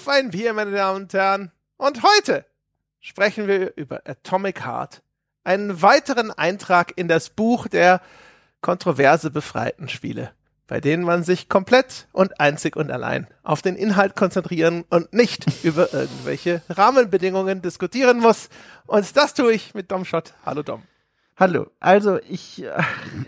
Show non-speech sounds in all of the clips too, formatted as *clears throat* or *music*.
Auf ein Bier, meine Damen und Herren. Und heute sprechen wir über Atomic Heart, einen weiteren Eintrag in das Buch der kontroverse befreiten Spiele, bei denen man sich komplett und einzig und allein auf den Inhalt konzentrieren und nicht *laughs* über irgendwelche Rahmenbedingungen diskutieren muss. Und das tue ich mit Domshot. Hallo Dom. Hallo. Also ich,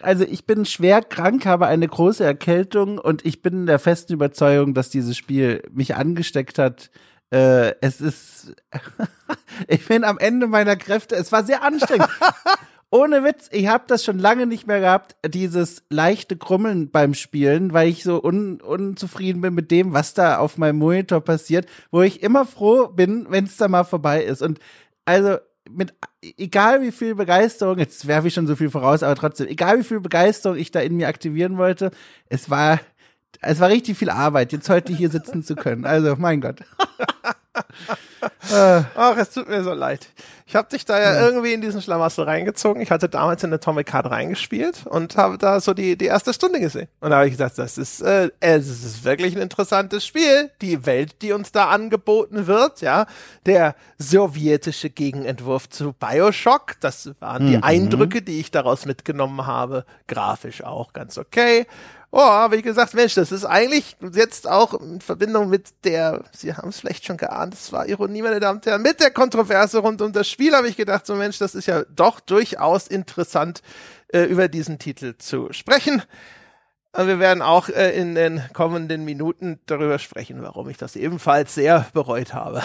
also ich bin schwer krank, habe eine große Erkältung und ich bin der festen Überzeugung, dass dieses Spiel mich angesteckt hat. Äh, es ist, *laughs* ich bin am Ende meiner Kräfte. Es war sehr anstrengend. *laughs* Ohne Witz, ich habe das schon lange nicht mehr gehabt, dieses leichte Krummeln beim Spielen, weil ich so un unzufrieden bin mit dem, was da auf meinem Monitor passiert, wo ich immer froh bin, wenn es da mal vorbei ist. Und also mit egal wie viel Begeisterung, jetzt werfe ich schon so viel voraus, aber trotzdem, egal wie viel Begeisterung ich da in mir aktivieren wollte, es war es war richtig viel Arbeit, jetzt heute hier sitzen zu können. Also, mein Gott. *laughs* *laughs* Ach, es tut mir so leid. Ich habe dich da ja, ja, irgendwie in diesen Schlamassel reingezogen. Ich hatte damals in Atomic Heart reingespielt und habe da so die, die erste Stunde gesehen. Und da habe ich gesagt, das ist, äh, es ist wirklich ein interessantes Spiel. Die Welt, die uns da angeboten wird, ja. Der sowjetische Gegenentwurf zu Bioshock. Das waren die mhm. Eindrücke, die ich daraus mitgenommen habe. Grafisch auch ganz okay. Oh, aber wie gesagt, Mensch, das ist eigentlich jetzt auch in Verbindung mit der, Sie haben es vielleicht schon geahnt, das war Ironie, meine Damen und Herren, mit der Kontroverse rund um das Spiel habe ich gedacht, so Mensch, das ist ja doch durchaus interessant, äh, über diesen Titel zu sprechen. Wir werden auch äh, in den kommenden Minuten darüber sprechen, warum ich das ebenfalls sehr bereut habe.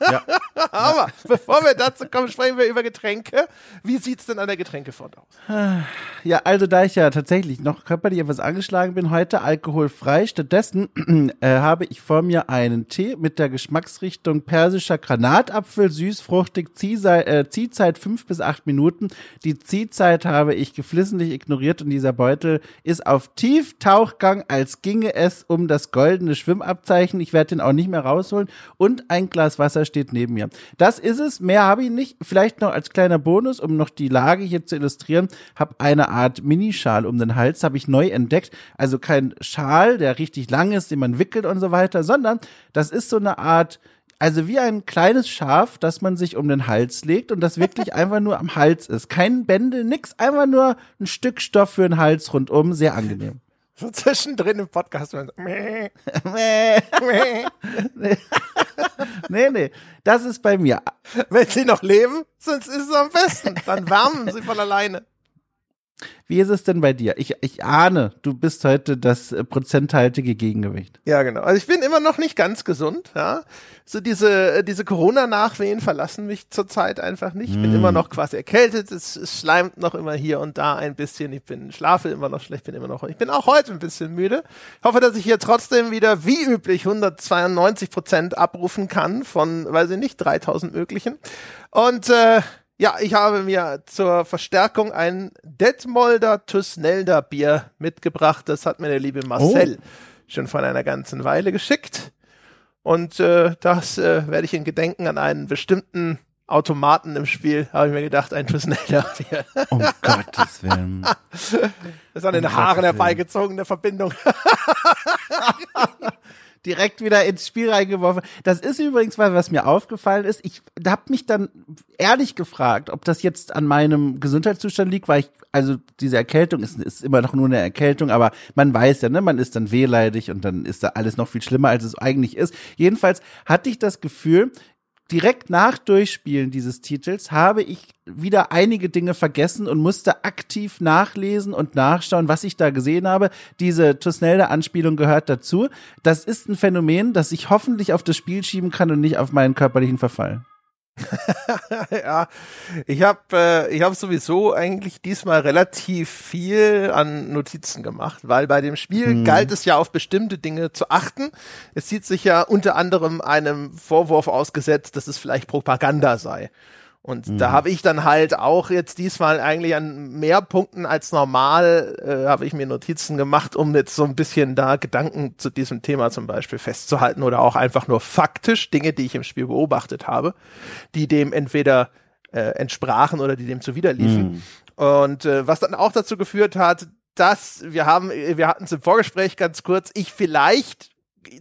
ja. *laughs* *laughs* Aber bevor wir dazu kommen, sprechen wir über Getränke. Wie sieht's denn an der Getränkefront aus? Ja, also da ich ja tatsächlich noch körperlich etwas angeschlagen bin, heute alkoholfrei. Stattdessen *clears throat* äh, habe ich vor mir einen Tee mit der Geschmacksrichtung persischer Granatapfel, süß, fruchtig, Ziehzeit, äh, Ziehzeit fünf bis acht Minuten. Die Ziehzeit habe ich geflissentlich ignoriert und dieser Beutel ist auf Tieftauchgang, als ginge es um das goldene Schwimmabzeichen. Ich werde den auch nicht mehr rausholen. Und ein Glas Wasser steht neben mir. Das ist es. Mehr habe ich nicht. Vielleicht noch als kleiner Bonus, um noch die Lage hier zu illustrieren, habe eine Art Minischal um den Hals, habe ich neu entdeckt. Also kein Schal, der richtig lang ist, den man wickelt und so weiter, sondern das ist so eine Art also wie ein kleines Schaf, das man sich um den Hals legt und das wirklich *laughs* einfach nur am Hals ist. Kein Bändel, nix, einfach nur ein Stück Stoff für den Hals rundum. Sehr angenehm. So zwischendrin im Podcast. *laughs* nee, nee, das ist bei mir. Wenn sie noch leben, sonst ist es am besten. Dann wärmen sie von alleine. Wie ist es denn bei dir? Ich, ich ahne, du bist heute das äh, prozenthaltige Gegengewicht. Ja, genau. Also ich bin immer noch nicht ganz gesund, ja. So diese, äh, diese Corona-Nachwehen verlassen mich zurzeit einfach nicht. Ich bin mm. immer noch quasi erkältet. Es, es schleimt noch immer hier und da ein bisschen. Ich bin, schlafe immer noch schlecht, bin immer noch, ich bin auch heute ein bisschen müde. Ich hoffe, dass ich hier trotzdem wieder wie üblich 192 Prozent abrufen kann von, weiß ich nicht, 3000 möglichen. Und, äh, ja, ich habe mir zur Verstärkung ein Detmolder Tusnelder Bier mitgebracht. Das hat mir der liebe Marcel oh. schon vor einer ganzen Weile geschickt. Und äh, das äh, werde ich in Gedenken an einen bestimmten Automaten im Spiel, habe ich mir gedacht, ein Tusnelder Bier. Um Gottes Willen. *laughs* Das ist an den um Haaren herbeigezogene Verbindung. *laughs* direkt wieder ins Spiel reingeworfen. Das ist übrigens was, was mir aufgefallen ist. Ich habe mich dann ehrlich gefragt, ob das jetzt an meinem Gesundheitszustand liegt, weil ich, also diese Erkältung ist, ist immer noch nur eine Erkältung, aber man weiß ja, ne, man ist dann wehleidig und dann ist da alles noch viel schlimmer, als es eigentlich ist. Jedenfalls hatte ich das Gefühl, direkt nach Durchspielen dieses Titels habe ich wieder einige Dinge vergessen und musste aktiv nachlesen und nachschauen, was ich da gesehen habe. Diese Tusnelda-Anspielung gehört dazu. Das ist ein Phänomen, das ich hoffentlich auf das Spiel schieben kann und nicht auf meinen körperlichen Verfall. *laughs* ja, ich habe äh, ich habe sowieso eigentlich diesmal relativ viel an Notizen gemacht, weil bei dem Spiel hm. galt es ja auf bestimmte Dinge zu achten. Es sieht sich ja unter anderem einem Vorwurf ausgesetzt, dass es vielleicht Propaganda sei. Und mhm. da habe ich dann halt auch jetzt diesmal eigentlich an mehr Punkten als normal, äh, habe ich mir Notizen gemacht, um jetzt so ein bisschen da Gedanken zu diesem Thema zum Beispiel festzuhalten oder auch einfach nur faktisch Dinge, die ich im Spiel beobachtet habe, die dem entweder äh, entsprachen oder die dem zuwiderliefen. Mhm. Und äh, was dann auch dazu geführt hat, dass wir haben, wir hatten es im Vorgespräch ganz kurz, ich vielleicht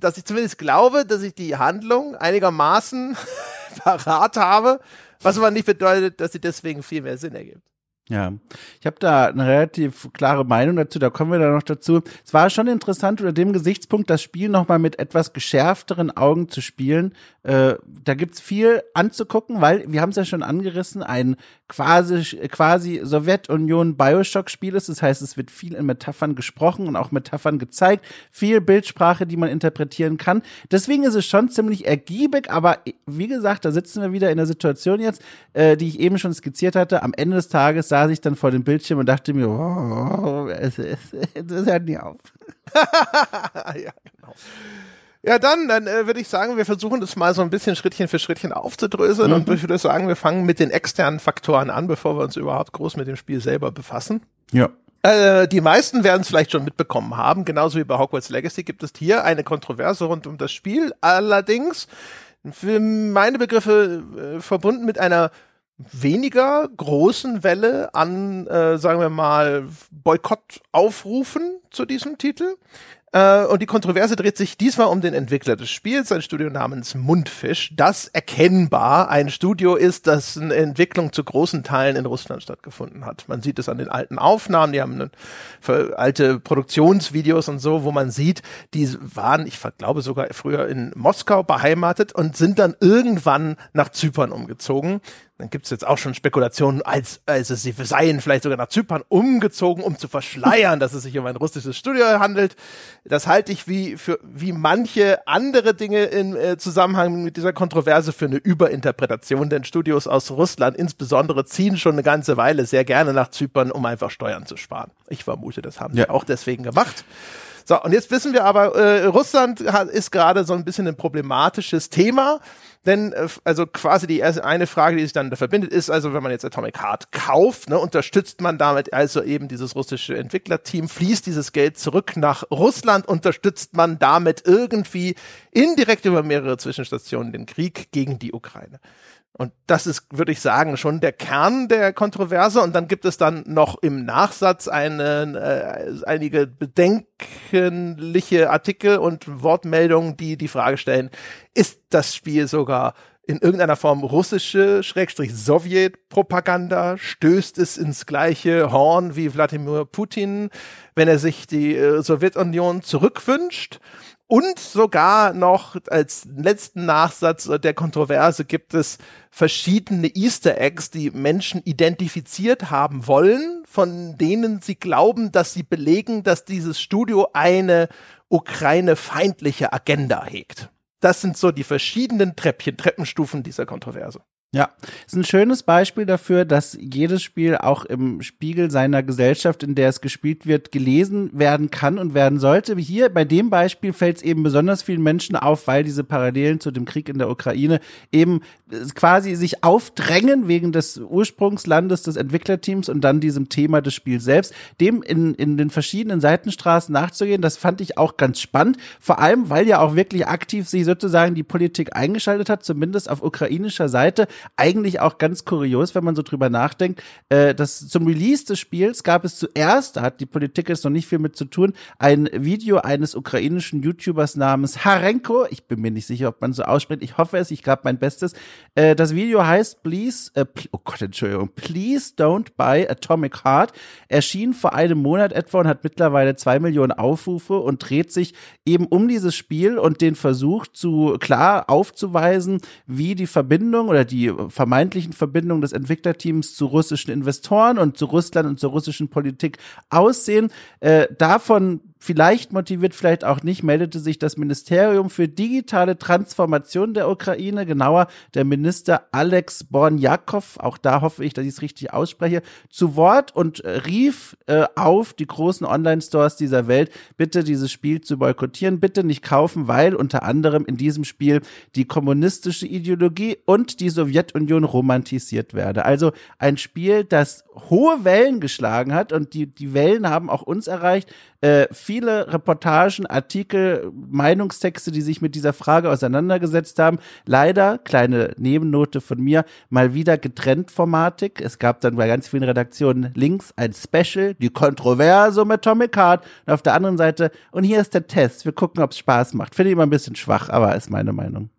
dass ich zumindest glaube, dass ich die Handlung einigermaßen *laughs* parat habe, was aber nicht bedeutet, dass sie deswegen viel mehr Sinn ergibt. Ja, ich habe da eine relativ klare Meinung dazu, da kommen wir dann noch dazu. Es war schon interessant unter dem Gesichtspunkt, das Spiel nochmal mit etwas geschärfteren Augen zu spielen. Äh, da gibt's viel anzugucken, weil, wir haben es ja schon angerissen, ein quasi, quasi Sowjetunion-Bioshock-Spiel ist. Das heißt, es wird viel in Metaphern gesprochen und auch Metaphern gezeigt, viel Bildsprache, die man interpretieren kann. Deswegen ist es schon ziemlich ergiebig, aber wie gesagt, da sitzen wir wieder in der Situation jetzt, äh, die ich eben schon skizziert hatte. Am Ende des Tages saß ich dann vor dem Bildschirm und dachte mir, oh, es, es, es hört nie auf. *laughs* ja, genau. Ja, dann, dann äh, würde ich sagen, wir versuchen das mal so ein bisschen Schrittchen für Schrittchen aufzudröseln mhm. und ich würde sagen, wir fangen mit den externen Faktoren an, bevor wir uns überhaupt groß mit dem Spiel selber befassen. Ja. Äh, die meisten werden es vielleicht schon mitbekommen haben, genauso wie bei Hogwarts Legacy gibt es hier eine Kontroverse rund um das Spiel. Allerdings für meine Begriffe äh, verbunden mit einer weniger großen Welle an, äh, sagen wir mal, Boykottaufrufen zu diesem Titel. Äh, und die Kontroverse dreht sich diesmal um den Entwickler des Spiels, ein Studio namens Mundfisch, das erkennbar ein Studio ist, das eine Entwicklung zu großen Teilen in Russland stattgefunden hat. Man sieht es an den alten Aufnahmen, die haben alte Produktionsvideos und so, wo man sieht, die waren, ich glaube sogar früher in Moskau beheimatet und sind dann irgendwann nach Zypern umgezogen dann gibt's jetzt auch schon Spekulationen, als, als sie seien vielleicht sogar nach Zypern umgezogen, um zu verschleiern, dass es sich um ein russisches Studio handelt. Das halte ich wie für wie manche andere Dinge im äh, Zusammenhang mit dieser Kontroverse für eine Überinterpretation, denn Studios aus Russland insbesondere ziehen schon eine ganze Weile sehr gerne nach Zypern, um einfach Steuern zu sparen. Ich vermute, das haben ja. sie auch deswegen gemacht. So, und jetzt wissen wir aber, äh, Russland ist gerade so ein bisschen ein problematisches Thema. Denn, äh, also quasi die erste, eine Frage, die sich dann da verbindet, ist also, wenn man jetzt Atomic Heart kauft, ne, unterstützt man damit also eben dieses russische Entwicklerteam, fließt dieses Geld zurück nach Russland, unterstützt man damit irgendwie indirekt über mehrere Zwischenstationen den Krieg gegen die Ukraine. Und das ist, würde ich sagen, schon der Kern der Kontroverse. Und dann gibt es dann noch im Nachsatz eine, äh, einige bedenkliche Artikel und Wortmeldungen, die die Frage stellen, ist das Spiel sogar in irgendeiner Form russische, Schrägstrich Sowjet-Propaganda? Stößt es ins gleiche Horn wie Wladimir Putin, wenn er sich die äh, Sowjetunion zurückwünscht? Und sogar noch als letzten Nachsatz der Kontroverse gibt es verschiedene Easter Eggs, die Menschen identifiziert haben wollen, von denen sie glauben, dass sie belegen, dass dieses Studio eine Ukraine-feindliche Agenda hegt. Das sind so die verschiedenen Treppchen, Treppenstufen dieser Kontroverse. Ja, ist ein schönes Beispiel dafür, dass jedes Spiel auch im Spiegel seiner Gesellschaft, in der es gespielt wird, gelesen werden kann und werden sollte. Hier bei dem Beispiel fällt es eben besonders vielen Menschen auf, weil diese Parallelen zu dem Krieg in der Ukraine eben quasi sich aufdrängen wegen des Ursprungslandes des Entwicklerteams und dann diesem Thema des Spiels selbst, dem in, in den verschiedenen Seitenstraßen nachzugehen. Das fand ich auch ganz spannend, vor allem, weil ja auch wirklich aktiv sich sozusagen die Politik eingeschaltet hat, zumindest auf ukrainischer Seite eigentlich auch ganz kurios, wenn man so drüber nachdenkt. Äh, dass zum Release des Spiels gab es zuerst, da hat die Politik jetzt noch nicht viel mit zu tun, ein Video eines ukrainischen YouTubers namens Harenko. Ich bin mir nicht sicher, ob man so ausspricht. Ich hoffe es, ich gab mein Bestes. Äh, das Video heißt Please, äh, oh Gott, Entschuldigung, Please Don't Buy Atomic Heart. Erschien vor einem Monat etwa und hat mittlerweile zwei Millionen Aufrufe und dreht sich eben um dieses Spiel und den Versuch zu klar aufzuweisen, wie die Verbindung oder die vermeintlichen Verbindungen des Entwicklerteams zu russischen Investoren und zu Russland und zur russischen Politik aussehen. Äh, davon vielleicht motiviert, vielleicht auch nicht, meldete sich das Ministerium für digitale Transformation der Ukraine, genauer der Minister Alex Bornjakov, auch da hoffe ich, dass ich es richtig ausspreche, zu Wort und rief äh, auf die großen Online-Stores dieser Welt, bitte dieses Spiel zu boykottieren, bitte nicht kaufen, weil unter anderem in diesem Spiel die kommunistische Ideologie und die Sowjet Sowjetunion romantisiert werde. Also ein Spiel, das hohe Wellen geschlagen hat und die, die Wellen haben auch uns erreicht. Äh, viele Reportagen, Artikel, Meinungstexte, die sich mit dieser Frage auseinandergesetzt haben. Leider, kleine Nebennote von mir, mal wieder getrennt formatik. Es gab dann bei ganz vielen Redaktionen links ein Special, die Kontroverse mit Atomic Heart und auf der anderen Seite, und hier ist der Test. Wir gucken, ob es Spaß macht. Finde ich immer ein bisschen schwach, aber ist meine Meinung.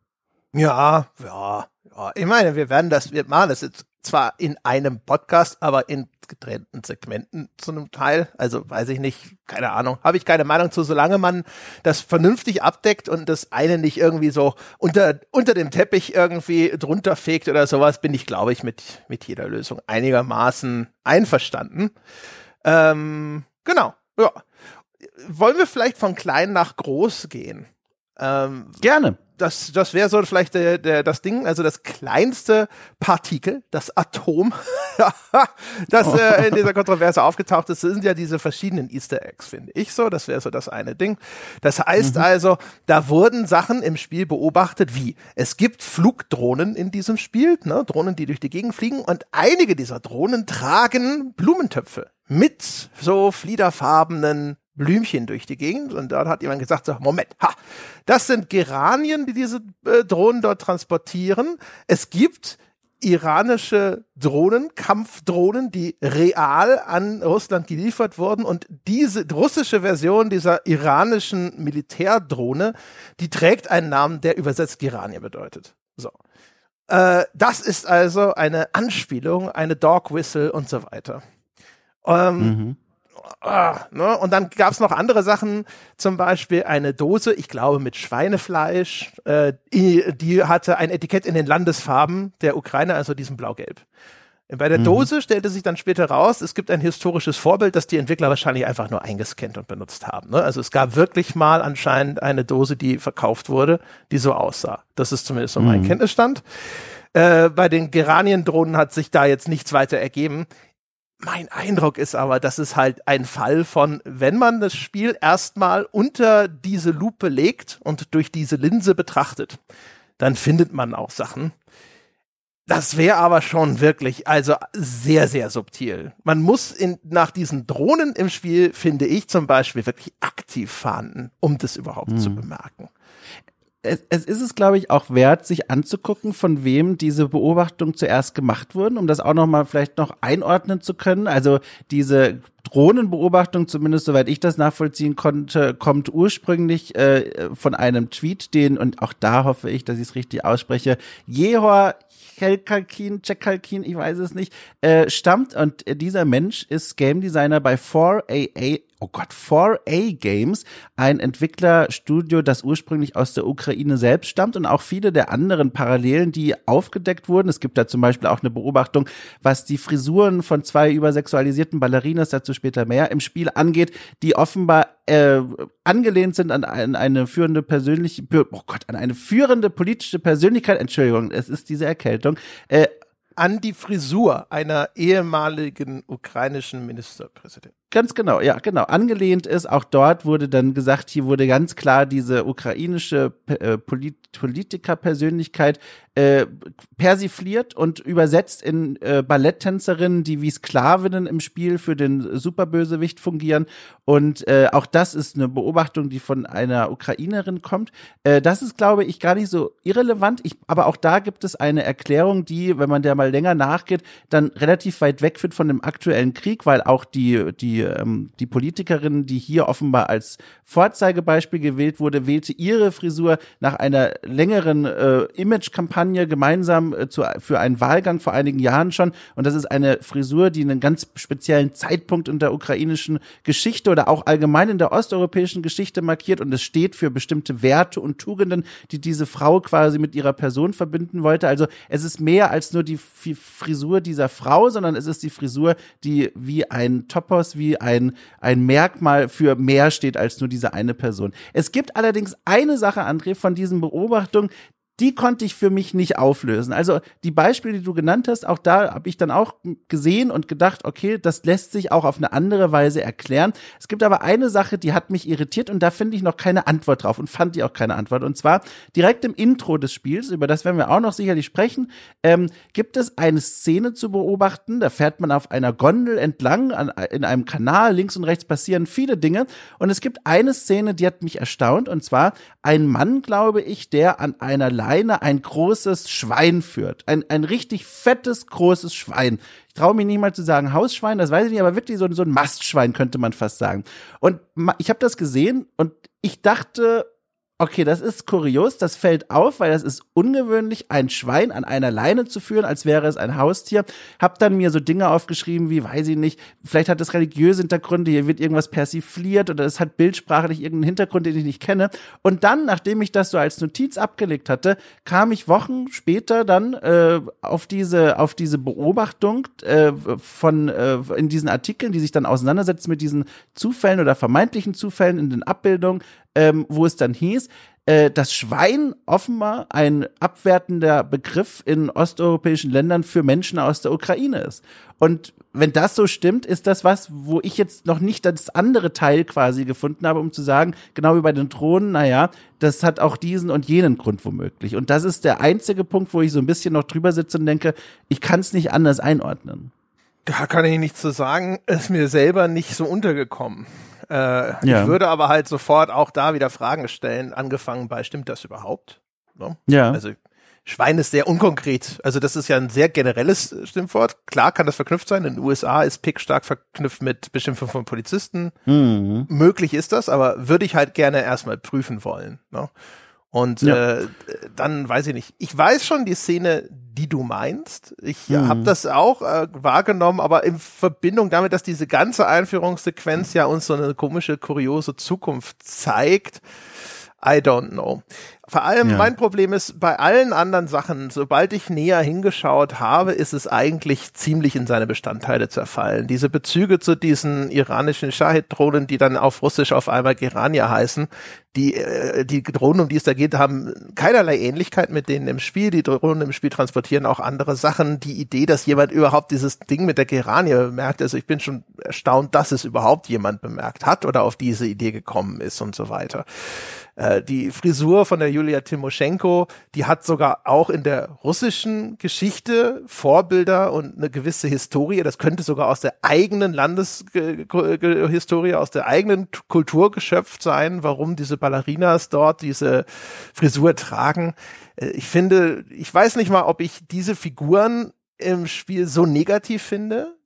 Ja, ja, ja. Ich meine, wir werden das, wir machen das jetzt zwar in einem Podcast, aber in getrennten Segmenten zu einem Teil. Also weiß ich nicht, keine Ahnung, habe ich keine Meinung zu, solange man das vernünftig abdeckt und das eine nicht irgendwie so unter, unter dem Teppich irgendwie drunter fegt oder sowas, bin ich, glaube ich, mit, mit jeder Lösung einigermaßen einverstanden. Ähm, genau, ja. Wollen wir vielleicht von klein nach groß gehen? Ähm, Gerne das, das wäre so vielleicht der, der, das Ding, also das kleinste Partikel, das Atom, *laughs* das äh, in dieser Kontroverse aufgetaucht ist, sind ja diese verschiedenen Easter Eggs, finde ich so. Das wäre so das eine Ding. Das heißt mhm. also, da wurden Sachen im Spiel beobachtet, wie es gibt Flugdrohnen in diesem Spiel, ne, Drohnen, die durch die Gegend fliegen, und einige dieser Drohnen tragen Blumentöpfe mit so fliederfarbenen Blümchen durch die Gegend und dort hat jemand gesagt, so, Moment, ha, das sind Geranien, die diese äh, Drohnen dort transportieren. Es gibt iranische Drohnen, Kampfdrohnen, die real an Russland geliefert wurden und diese russische Version dieser iranischen Militärdrohne, die trägt einen Namen, der übersetzt Geranie bedeutet. So. Äh, das ist also eine Anspielung, eine Dog Whistle und so weiter. Ähm, mhm ah, ne? Und dann gab es noch andere Sachen, zum Beispiel eine Dose, ich glaube mit Schweinefleisch, äh, die, die hatte ein Etikett in den Landesfarben der Ukraine, also diesem Blau-Gelb. Bei der mhm. Dose stellte sich dann später raus, es gibt ein historisches Vorbild, das die Entwickler wahrscheinlich einfach nur eingescannt und benutzt haben. Ne? Also es gab wirklich mal anscheinend eine Dose, die verkauft wurde, die so aussah. Das ist zumindest so mein mhm. Kenntnisstand. Äh, bei den Geraniendrohnen hat sich da jetzt nichts weiter ergeben. Mein Eindruck ist aber, das ist halt ein Fall von, wenn man das Spiel erstmal unter diese Lupe legt und durch diese Linse betrachtet, dann findet man auch Sachen. Das wäre aber schon wirklich, also sehr, sehr subtil. Man muss in, nach diesen Drohnen im Spiel, finde ich zum Beispiel, wirklich aktiv fahnden, um das überhaupt hm. zu bemerken es, es ist es, glaube ich, auch wert, sich anzugucken, von wem diese Beobachtungen zuerst gemacht wurden, um das auch nochmal vielleicht noch einordnen zu können. Also diese Drohnenbeobachtung, zumindest soweit ich das nachvollziehen konnte, kommt ursprünglich äh, von einem Tweet, den, und auch da hoffe ich, dass ich es richtig ausspreche, Jehor Kelkalkin, Chekalkin, ich weiß es nicht, äh, stammt und dieser Mensch ist Game Designer bei 4AA oh Gott, 4A Games, ein Entwicklerstudio, das ursprünglich aus der Ukraine selbst stammt und auch viele der anderen Parallelen, die aufgedeckt wurden. Es gibt da zum Beispiel auch eine Beobachtung, was die Frisuren von zwei übersexualisierten Ballerinas, dazu später mehr, im Spiel angeht, die offenbar äh, angelehnt sind an, an eine führende persönliche, oh Gott, an eine führende politische Persönlichkeit, Entschuldigung, es ist diese Erkältung, äh, an die Frisur einer ehemaligen ukrainischen Ministerpräsidentin. Ganz genau, ja, genau. Angelehnt ist, auch dort wurde dann gesagt, hier wurde ganz klar diese ukrainische äh, Polit Politikerpersönlichkeit äh, persifliert und übersetzt in äh, Balletttänzerinnen, die wie Sklavinnen im Spiel für den Superbösewicht fungieren. Und äh, auch das ist eine Beobachtung, die von einer Ukrainerin kommt. Äh, das ist, glaube ich, gar nicht so irrelevant. Ich, aber auch da gibt es eine Erklärung, die, wenn man der mal länger nachgeht, dann relativ weit wegführt von dem aktuellen Krieg, weil auch die, die die, ähm, die Politikerin, die hier offenbar als Vorzeigebeispiel gewählt wurde, wählte ihre Frisur nach einer längeren äh, Image-Kampagne gemeinsam äh, zu, für einen Wahlgang vor einigen Jahren schon. Und das ist eine Frisur, die einen ganz speziellen Zeitpunkt in der ukrainischen Geschichte oder auch allgemein in der osteuropäischen Geschichte markiert. Und es steht für bestimmte Werte und Tugenden, die diese Frau quasi mit ihrer Person verbinden wollte. Also es ist mehr als nur die Frisur dieser Frau, sondern es ist die Frisur, die wie ein Topos, wie ein, ein Merkmal für mehr steht als nur diese eine Person. Es gibt allerdings eine Sache, André, von diesen Beobachtungen, die konnte ich für mich nicht auflösen. Also die Beispiele, die du genannt hast, auch da habe ich dann auch gesehen und gedacht, okay, das lässt sich auch auf eine andere Weise erklären. Es gibt aber eine Sache, die hat mich irritiert und da finde ich noch keine Antwort drauf und fand ich auch keine Antwort. Und zwar direkt im Intro des Spiels, über das werden wir auch noch sicherlich sprechen, ähm, gibt es eine Szene zu beobachten. Da fährt man auf einer Gondel entlang an, in einem Kanal. Links und rechts passieren viele Dinge. Und es gibt eine Szene, die hat mich erstaunt. Und zwar ein Mann, glaube ich, der an einer Leine ein großes Schwein führt. Ein, ein richtig fettes, großes Schwein. Ich traue mich nicht mal zu sagen Hausschwein, das weiß ich nicht, aber wirklich so, so ein Mastschwein könnte man fast sagen. Und ich habe das gesehen und ich dachte, Okay, das ist kurios, das fällt auf, weil das ist ungewöhnlich, ein Schwein an einer Leine zu führen, als wäre es ein Haustier. Hab dann mir so Dinge aufgeschrieben, wie, weiß ich nicht, vielleicht hat es religiöse Hintergründe, hier wird irgendwas persifliert oder es hat bildsprachlich irgendeinen Hintergrund, den ich nicht kenne. Und dann, nachdem ich das so als Notiz abgelegt hatte, kam ich Wochen später dann äh, auf diese auf diese Beobachtung äh, von äh, in diesen Artikeln, die sich dann auseinandersetzen mit diesen Zufällen oder vermeintlichen Zufällen in den Abbildungen, ähm, wo es dann hieß, äh, dass Schwein offenbar ein abwertender Begriff in osteuropäischen Ländern für Menschen aus der Ukraine ist. Und wenn das so stimmt, ist das was, wo ich jetzt noch nicht das andere Teil quasi gefunden habe, um zu sagen, genau wie bei den Drohnen, naja, das hat auch diesen und jenen Grund womöglich. Und das ist der einzige Punkt, wo ich so ein bisschen noch drüber sitze und denke, ich kann es nicht anders einordnen. Da kann ich nichts zu sagen, ist mir selber nicht so untergekommen. Äh, ja. Ich würde aber halt sofort auch da wieder Fragen stellen, angefangen bei, stimmt das überhaupt? No? Ja. Also Schwein ist sehr unkonkret. Also das ist ja ein sehr generelles Stimmwort. Klar kann das verknüpft sein. In den USA ist Pick stark verknüpft mit Beschimpfung von Polizisten. Mhm. Möglich ist das, aber würde ich halt gerne erstmal prüfen wollen. No? Und ja. äh, dann weiß ich nicht. Ich weiß schon die Szene, die du meinst. Ich mhm. habe das auch äh, wahrgenommen, aber in Verbindung damit, dass diese ganze Einführungssequenz ja uns so eine komische, kuriose Zukunft zeigt. I don't know. Vor allem ja. mein Problem ist, bei allen anderen Sachen, sobald ich näher hingeschaut habe, ist es eigentlich ziemlich in seine Bestandteile zerfallen. Diese Bezüge zu diesen iranischen Shahid-Drohnen, die dann auf Russisch auf einmal Gerania heißen, die, äh, die Drohnen, um die es da geht, haben keinerlei Ähnlichkeit mit denen im Spiel. Die Drohnen im Spiel transportieren auch andere Sachen. Die Idee, dass jemand überhaupt dieses Ding mit der Geranie bemerkt, also ich bin schon erstaunt, dass es überhaupt jemand bemerkt hat oder auf diese Idee gekommen ist und so weiter. Äh, die Frisur von der Julia Timoschenko, die hat sogar auch in der russischen Geschichte Vorbilder und eine gewisse Historie. Das könnte sogar aus der eigenen Landeshistorie, aus der eigenen Kultur geschöpft sein, warum diese Ballerinas dort diese Frisur tragen. Äh, ich finde, ich weiß nicht mal, ob ich diese Figuren im Spiel so negativ finde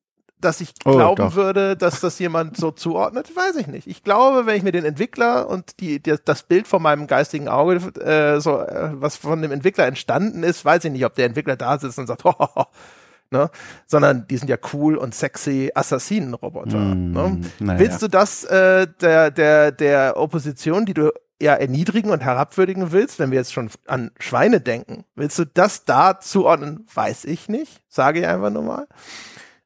dass ich oh, glauben oh, würde, dass das jemand so zuordnet, weiß ich nicht. Ich glaube, wenn ich mir den Entwickler und die, die das Bild von meinem geistigen Auge, äh, so äh, was von dem Entwickler entstanden ist, weiß ich nicht, ob der Entwickler da sitzt und sagt, *laughs* oh, ne? sondern die sind ja cool und sexy Assassinenroboter. Mm, ne? Naja. Willst du das äh, der der der Opposition, die du eher erniedrigen und herabwürdigen willst, wenn wir jetzt schon an Schweine denken, willst du das da zuordnen? Weiß ich nicht, sage ich einfach nur mal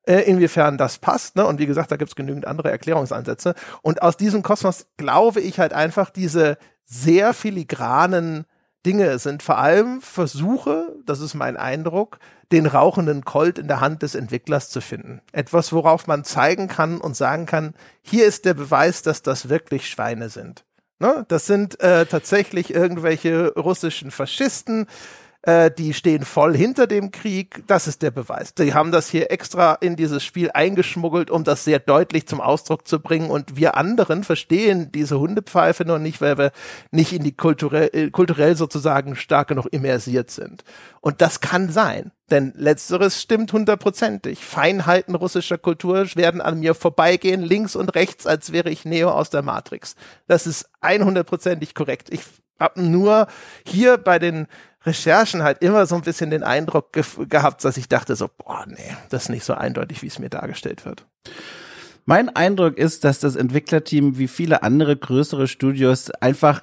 äh, inwiefern das passt. Ne? Und wie gesagt, da gibt's genügend andere Erklärungsansätze. Und aus diesem Kosmos glaube ich halt einfach, diese sehr filigranen Dinge sind vor allem Versuche, das ist mein Eindruck, den rauchenden Colt in der Hand des Entwicklers zu finden. Etwas, worauf man zeigen kann und sagen kann, hier ist der Beweis, dass das wirklich Schweine sind. Ne? Das sind äh, tatsächlich irgendwelche russischen Faschisten, äh, die stehen voll hinter dem Krieg. Das ist der Beweis. Die haben das hier extra in dieses Spiel eingeschmuggelt, um das sehr deutlich zum Ausdruck zu bringen. Und wir anderen verstehen diese Hundepfeife noch nicht, weil wir nicht in die kulturell, äh, kulturell sozusagen stark genug immersiert sind. Und das kann sein. Denn letzteres stimmt hundertprozentig. Feinheiten russischer Kultur werden an mir vorbeigehen, links und rechts, als wäre ich Neo aus der Matrix. Das ist einhundertprozentig korrekt. Ich habe nur hier bei den Recherchen halt immer so ein bisschen den Eindruck ge gehabt, dass ich dachte so, boah, nee, das ist nicht so eindeutig, wie es mir dargestellt wird. Mein Eindruck ist, dass das Entwicklerteam wie viele andere größere Studios einfach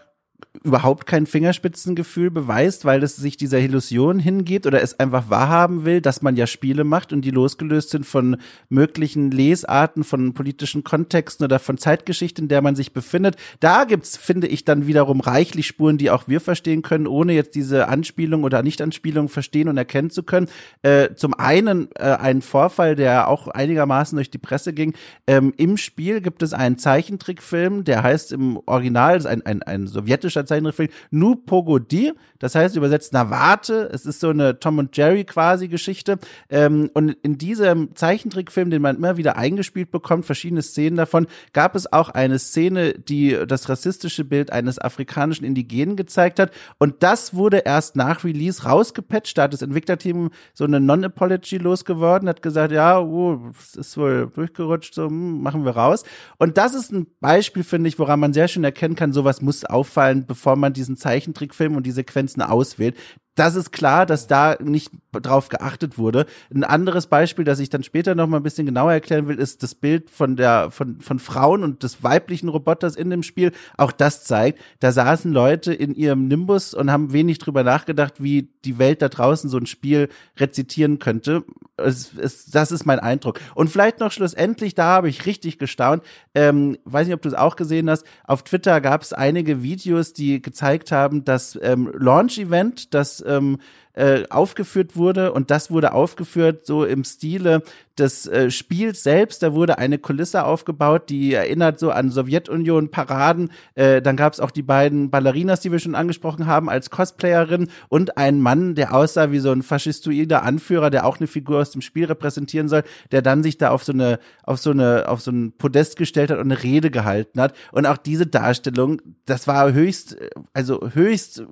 überhaupt kein Fingerspitzengefühl beweist, weil es sich dieser Illusion hingeht oder es einfach wahrhaben will, dass man ja Spiele macht und die losgelöst sind von möglichen Lesarten, von politischen Kontexten oder von Zeitgeschichte, in der man sich befindet. Da gibt's, finde ich, dann wiederum reichlich Spuren, die auch wir verstehen können, ohne jetzt diese Anspielung oder Nichtanspielung verstehen und erkennen zu können. Äh, zum einen äh, ein Vorfall, der auch einigermaßen durch die Presse ging. Ähm, Im Spiel gibt es einen Zeichentrickfilm, der heißt im Original, ist ein, ein, ein sowjetischer Zeichentrickfilm, Nu Pogodi, das heißt übersetzt, na warte, es ist so eine Tom und Jerry quasi Geschichte. Ähm, und in diesem Zeichentrickfilm, den man immer wieder eingespielt bekommt, verschiedene Szenen davon, gab es auch eine Szene, die das rassistische Bild eines afrikanischen Indigenen gezeigt hat. Und das wurde erst nach Release rausgepatcht. Da hat das Entwicklerteam so eine Non-Apology losgeworden, hat gesagt, ja, oh, es ist wohl durchgerutscht, so hm, machen wir raus. Und das ist ein Beispiel, finde ich, woran man sehr schön erkennen kann, sowas muss auffallen, bevor man diesen Zeichentrickfilm und die Sequenzen auswählt das ist klar, dass da nicht drauf geachtet wurde. Ein anderes Beispiel, das ich dann später noch mal ein bisschen genauer erklären will, ist das Bild von der von von Frauen und des weiblichen Roboters in dem Spiel. Auch das zeigt, da saßen Leute in ihrem Nimbus und haben wenig drüber nachgedacht, wie die Welt da draußen so ein Spiel rezitieren könnte. Es, es, das ist mein Eindruck. Und vielleicht noch schlussendlich, da habe ich richtig gestaunt. Ähm, weiß nicht, ob du es auch gesehen hast. Auf Twitter gab es einige Videos, die gezeigt haben, dass ähm, Launch-Event, das ähm, äh, aufgeführt wurde und das wurde aufgeführt so im Stile des äh, Spiels selbst. Da wurde eine Kulisse aufgebaut, die erinnert so an Sowjetunion-Paraden. Äh, dann gab es auch die beiden Ballerinas, die wir schon angesprochen haben, als Cosplayerin und einen Mann, der aussah wie so ein faschistoider Anführer, der auch eine Figur aus dem Spiel repräsentieren soll, der dann sich da auf so eine auf so eine auf so ein Podest gestellt hat und eine Rede gehalten hat. Und auch diese Darstellung, das war höchst, also höchst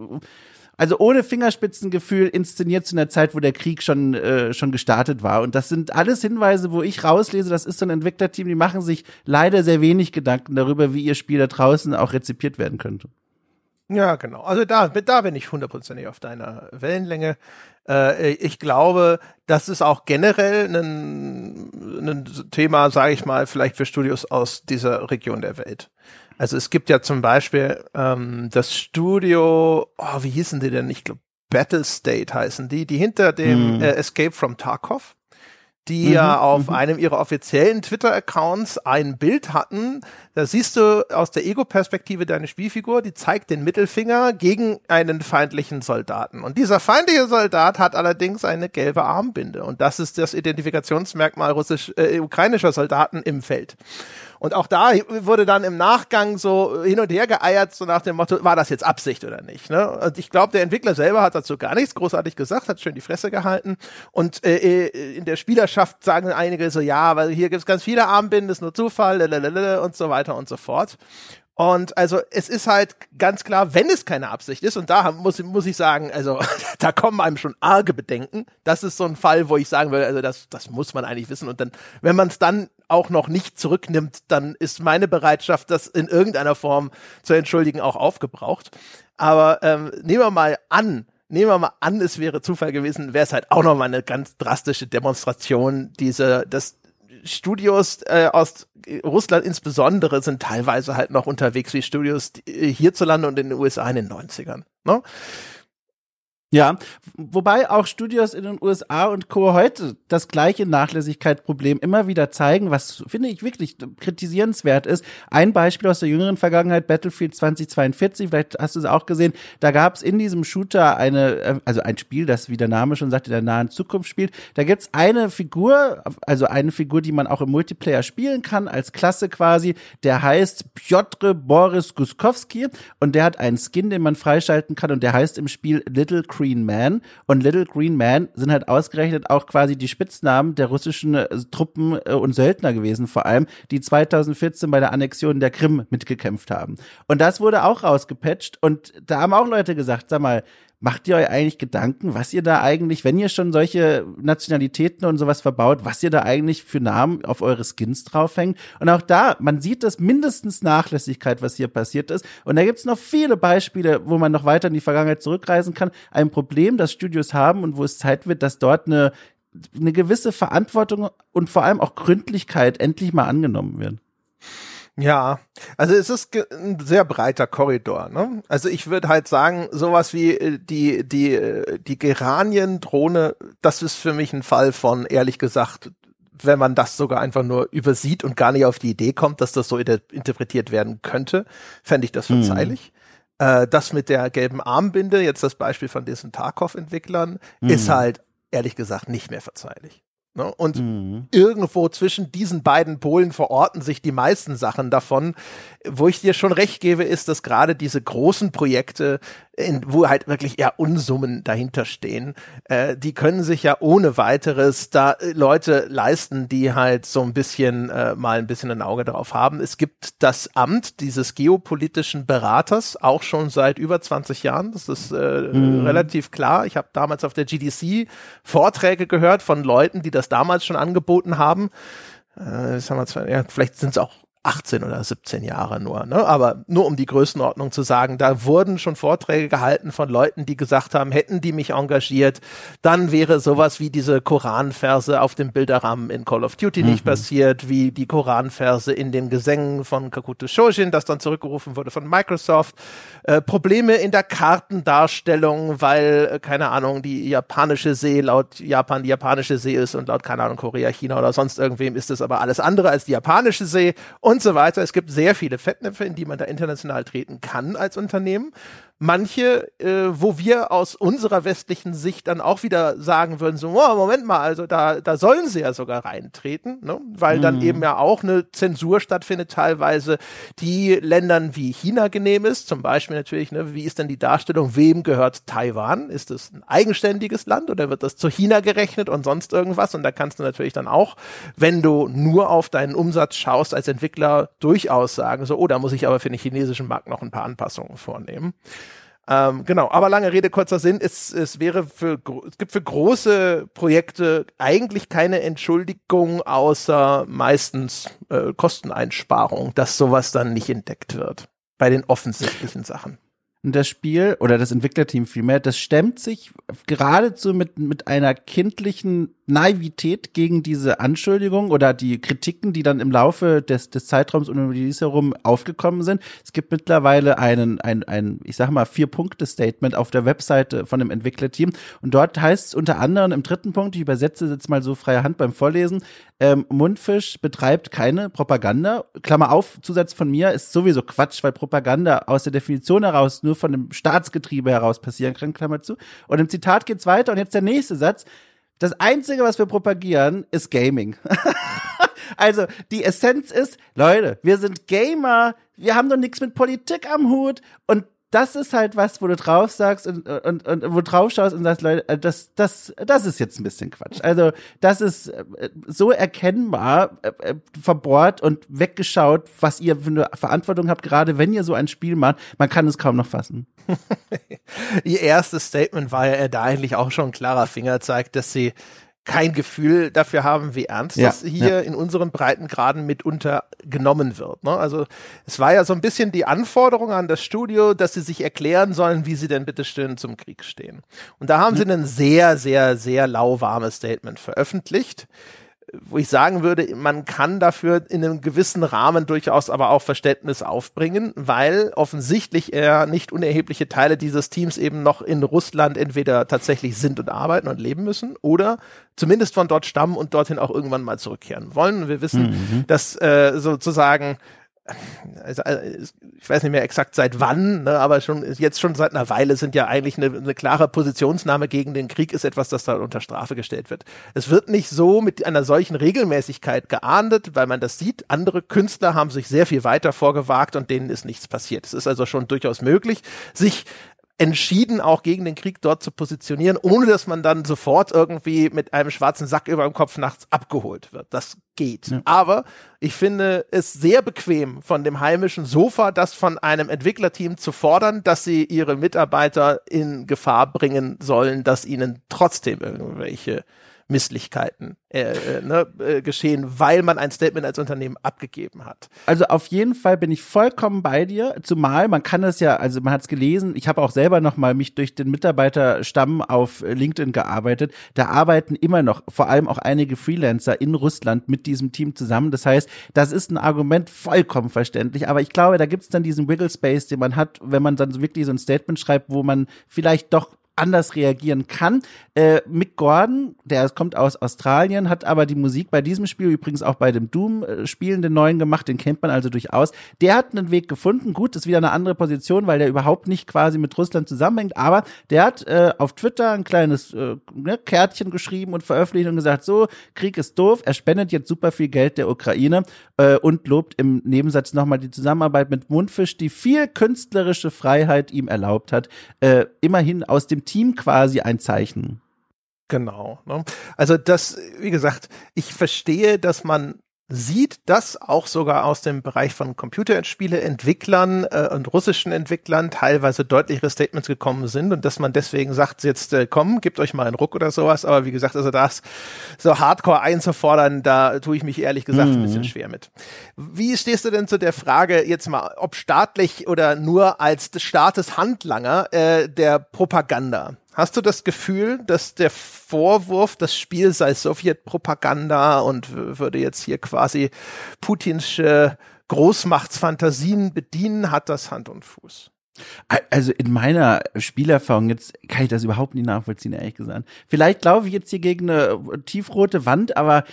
also ohne Fingerspitzengefühl inszeniert zu einer Zeit, wo der Krieg schon, äh, schon gestartet war. Und das sind alles Hinweise, wo ich rauslese, das ist so ein Entwicklerteam, die machen sich leider sehr wenig Gedanken darüber, wie ihr Spiel da draußen auch rezipiert werden könnte. Ja, genau. Also da, da bin ich hundertprozentig auf deiner Wellenlänge. Äh, ich glaube, das ist auch generell ein, ein Thema, sage ich mal, vielleicht für Studios aus dieser Region der Welt. Also es gibt ja zum Beispiel ähm, das Studio, oh, wie hießen die denn? Ich glaube, Battle State heißen die, die hinter dem mhm. äh, Escape from Tarkov, die mhm, ja auf mhm. einem ihrer offiziellen Twitter-Accounts ein Bild hatten. Da siehst du aus der Ego-Perspektive deine Spielfigur, die zeigt den Mittelfinger gegen einen feindlichen Soldaten. Und dieser feindliche Soldat hat allerdings eine gelbe Armbinde. Und das ist das Identifikationsmerkmal russisch, äh, ukrainischer Soldaten im Feld. Und auch da wurde dann im Nachgang so hin und her geeiert, so nach dem Motto, war das jetzt Absicht oder nicht? Ne? Und ich glaube, der Entwickler selber hat dazu gar nichts großartig gesagt, hat schön die Fresse gehalten. Und äh, äh in der Spielerschaft sagen einige so, ja, weil hier gibt es ganz viele Armbinden, ist nur Zufall, lalalala, und so weiter und so fort. Und also es ist halt ganz klar, wenn es keine Absicht ist, und da muss, muss ich sagen, also *laughs* da kommen einem schon arge Bedenken. Das ist so ein Fall, wo ich sagen würde, also das, das muss man eigentlich wissen. Und dann, wenn man es dann auch noch nicht zurücknimmt, dann ist meine Bereitschaft, das in irgendeiner Form zu entschuldigen, auch aufgebraucht. Aber ähm, nehmen wir mal an, nehmen wir mal an, es wäre Zufall gewesen, wäre es halt auch nochmal eine ganz drastische Demonstration, diese, das Studios äh, aus Russland insbesondere sind teilweise halt noch unterwegs wie Studios hierzulande und in den USA in den 90ern. Ne? Ja, wobei auch Studios in den USA und Co. heute das gleiche Nachlässigkeitsproblem immer wieder zeigen, was finde ich wirklich kritisierenswert ist. Ein Beispiel aus der jüngeren Vergangenheit, Battlefield 2042, vielleicht hast du es auch gesehen, da gab es in diesem Shooter eine, äh, also ein Spiel, das wie der Name schon sagt, in der nahen Zukunft spielt. Da gibt's eine Figur, also eine Figur, die man auch im Multiplayer spielen kann, als Klasse quasi, der heißt Piotr Boris Guskowski und der hat einen Skin, den man freischalten kann und der heißt im Spiel Little Green Man. Und Little Green Man sind halt ausgerechnet auch quasi die Spitznamen der russischen äh, Truppen äh, und Söldner gewesen, vor allem, die 2014 bei der Annexion der Krim mitgekämpft haben. Und das wurde auch rausgepatcht und da haben auch Leute gesagt, sag mal, macht ihr euch eigentlich Gedanken, was ihr da eigentlich, wenn ihr schon solche Nationalitäten und sowas verbaut, was ihr da eigentlich für Namen auf eure Skins draufhängt? Und auch da, man sieht das mindestens Nachlässigkeit, was hier passiert ist. Und da gibt's noch viele Beispiele, wo man noch weiter in die Vergangenheit zurückreisen kann. Ein Problem, das Studios haben und wo es Zeit wird, dass dort eine, eine gewisse Verantwortung und vor allem auch Gründlichkeit endlich mal angenommen wird. Ja, also es ist ein sehr breiter Korridor. Ne? Also ich würde halt sagen, sowas wie äh, die die äh, die Geranien-Drohne, das ist für mich ein Fall von ehrlich gesagt, wenn man das sogar einfach nur übersieht und gar nicht auf die Idee kommt, dass das so interpretiert werden könnte, fände ich das mhm. verzeihlich. Mhm. Äh, das mit der gelben Armbinde, jetzt das Beispiel von diesen Tarkov-Entwicklern, mhm. ist halt ehrlich gesagt nicht mehr verzeihlich. Ne? Und mhm. irgendwo zwischen diesen beiden Polen verorten sich die meisten Sachen davon. Wo ich dir schon recht gebe, ist, dass gerade diese großen Projekte in, wo halt wirklich eher Unsummen dahinter stehen, äh, die können sich ja ohne weiteres da äh, Leute leisten, die halt so ein bisschen äh, mal ein bisschen ein Auge drauf haben. Es gibt das Amt dieses geopolitischen Beraters auch schon seit über 20 Jahren. Das ist äh, mhm. relativ klar. Ich habe damals auf der GDC Vorträge gehört von Leuten, die das damals schon angeboten haben. Äh, das haben wir zwar, ja, vielleicht sind es auch 18 oder 17 Jahre nur, ne? Aber nur um die Größenordnung zu sagen, da wurden schon Vorträge gehalten von Leuten, die gesagt haben, hätten die mich engagiert, dann wäre sowas wie diese Koranverse auf dem Bilderrahmen in Call of Duty mhm. nicht passiert, wie die Koranverse in den Gesängen von Kakuto Shojin, das dann zurückgerufen wurde von Microsoft. Äh, Probleme in der Kartendarstellung, weil, äh, keine Ahnung, die japanische See laut Japan die japanische See ist und laut, keine Ahnung, Korea, China oder sonst irgendwem ist es aber alles andere als die japanische See und so weiter. Es gibt sehr viele Fettnäpfe, in die man da international treten kann als Unternehmen manche, äh, wo wir aus unserer westlichen Sicht dann auch wieder sagen würden, so, oh, Moment mal, also da, da sollen sie ja sogar reintreten, ne? weil mhm. dann eben ja auch eine Zensur stattfindet, teilweise, die Ländern wie China genehm ist, zum Beispiel natürlich, ne, wie ist denn die Darstellung, wem gehört Taiwan? Ist es ein eigenständiges Land oder wird das zu China gerechnet und sonst irgendwas? Und da kannst du natürlich dann auch, wenn du nur auf deinen Umsatz schaust als Entwickler, durchaus sagen, so, oh, da muss ich aber für den chinesischen Markt noch ein paar Anpassungen vornehmen. Ähm, genau, aber lange Rede, kurzer Sinn, es, es wäre für, es gibt für große Projekte eigentlich keine Entschuldigung, außer meistens äh, Kosteneinsparung, dass sowas dann nicht entdeckt wird. Bei den offensichtlichen Sachen. Und das Spiel oder das Entwicklerteam vielmehr, das stemmt sich geradezu mit, mit einer kindlichen Naivität gegen diese Anschuldigung oder die Kritiken, die dann im Laufe des, des Zeitraums um den Release herum aufgekommen sind. Es gibt mittlerweile einen, ein, ein, ich sag mal, Vier-Punkte-Statement auf der Webseite von dem Entwicklerteam. Und dort heißt es unter anderem im dritten Punkt, ich übersetze jetzt mal so freie Hand beim Vorlesen, ähm, Mundfisch betreibt keine Propaganda. Klammer auf, Zusatz von mir ist sowieso Quatsch, weil Propaganda aus der Definition heraus nur von dem Staatsgetriebe heraus passieren kann, Klammer zu. Und im Zitat geht's weiter und jetzt der nächste Satz. Das Einzige, was wir propagieren, ist Gaming. *laughs* also die Essenz ist, Leute, wir sind Gamer, wir haben doch nichts mit Politik am Hut und das ist halt was, wo du drauf sagst und, und, und wo drauf schaust und sagst, Leute, äh, das, das, das ist jetzt ein bisschen Quatsch. Also, das ist äh, so erkennbar äh, verbohrt und weggeschaut, was ihr für eine Verantwortung habt, gerade wenn ihr so ein Spiel macht. Man kann es kaum noch fassen. *laughs* ihr erstes Statement war ja da eigentlich auch schon ein klarer Fingerzeig, dass sie kein Gefühl dafür haben, wie ernst ja, das hier ja. in unseren Breitengraden mitunter genommen wird. Ne? Also es war ja so ein bisschen die Anforderung an das Studio, dass sie sich erklären sollen, wie sie denn bitte schön zum Krieg stehen. Und da haben sie ein sehr, sehr, sehr lauwarmes Statement veröffentlicht wo ich sagen würde, man kann dafür in einem gewissen Rahmen durchaus aber auch Verständnis aufbringen, weil offensichtlich er nicht unerhebliche Teile dieses Teams eben noch in Russland entweder tatsächlich sind und arbeiten und leben müssen oder zumindest von dort stammen und dorthin auch irgendwann mal zurückkehren wollen. Wir wissen, mhm. dass äh, sozusagen also, äh, ich weiß nicht mehr exakt seit wann, ne, aber schon jetzt schon seit einer Weile sind ja eigentlich eine, eine klare Positionsnahme gegen den Krieg ist etwas, das da unter Strafe gestellt wird. Es wird nicht so mit einer solchen Regelmäßigkeit geahndet, weil man das sieht. Andere Künstler haben sich sehr viel weiter vorgewagt und denen ist nichts passiert. Es ist also schon durchaus möglich, sich entschieden auch gegen den Krieg dort zu positionieren, ohne dass man dann sofort irgendwie mit einem schwarzen Sack über dem Kopf nachts abgeholt wird. Das geht. Ja. Aber ich finde es sehr bequem von dem heimischen Sofa, das von einem Entwicklerteam zu fordern, dass sie ihre Mitarbeiter in Gefahr bringen sollen, dass ihnen trotzdem irgendwelche Misslichkeiten äh, äh, ne, äh, geschehen, weil man ein Statement als Unternehmen abgegeben hat. Also auf jeden Fall bin ich vollkommen bei dir, zumal man kann es ja, also man hat es gelesen, ich habe auch selber noch mal mich durch den Mitarbeiterstamm auf LinkedIn gearbeitet, da arbeiten immer noch vor allem auch einige Freelancer in Russland mit diesem Team zusammen, das heißt, das ist ein Argument vollkommen verständlich, aber ich glaube, da gibt es dann diesen Wiggle Space, den man hat, wenn man dann wirklich so ein Statement schreibt, wo man vielleicht doch anders reagieren kann. Äh, Mick Gordon, der kommt aus Australien, hat aber die Musik bei diesem Spiel, übrigens auch bei dem Doom-Spielen, äh, den neuen gemacht, den kennt man also durchaus. Der hat einen Weg gefunden. Gut, ist wieder eine andere Position, weil der überhaupt nicht quasi mit Russland zusammenhängt, aber der hat äh, auf Twitter ein kleines äh, ne, Kärtchen geschrieben und veröffentlicht und gesagt, so, Krieg ist doof, er spendet jetzt super viel Geld der Ukraine äh, und lobt im Nebensatz nochmal die Zusammenarbeit mit Mundfisch, die viel künstlerische Freiheit ihm erlaubt hat, äh, immerhin aus dem Team quasi ein Zeichen. Genau. Ne? Also das, wie gesagt, ich verstehe, dass man sieht, dass auch sogar aus dem Bereich von Computerspieleentwicklern äh, und russischen Entwicklern teilweise deutlichere Statements gekommen sind und dass man deswegen sagt, jetzt äh, komm, gebt euch mal einen Ruck oder sowas. Aber wie gesagt, also das so hardcore einzufordern, da tue ich mich ehrlich gesagt mhm. ein bisschen schwer mit. Wie stehst du denn zu der Frage jetzt mal, ob staatlich oder nur als Staates Handlanger äh, der Propaganda? Hast du das Gefühl, dass der Vorwurf, das Spiel sei Sowjetpropaganda und würde jetzt hier quasi putinsche Großmachtsfantasien bedienen, hat das Hand und Fuß? Also in meiner Spielerfahrung jetzt kann ich das überhaupt nicht nachvollziehen, ehrlich gesagt. Vielleicht laufe ich jetzt hier gegen eine tiefrote Wand, aber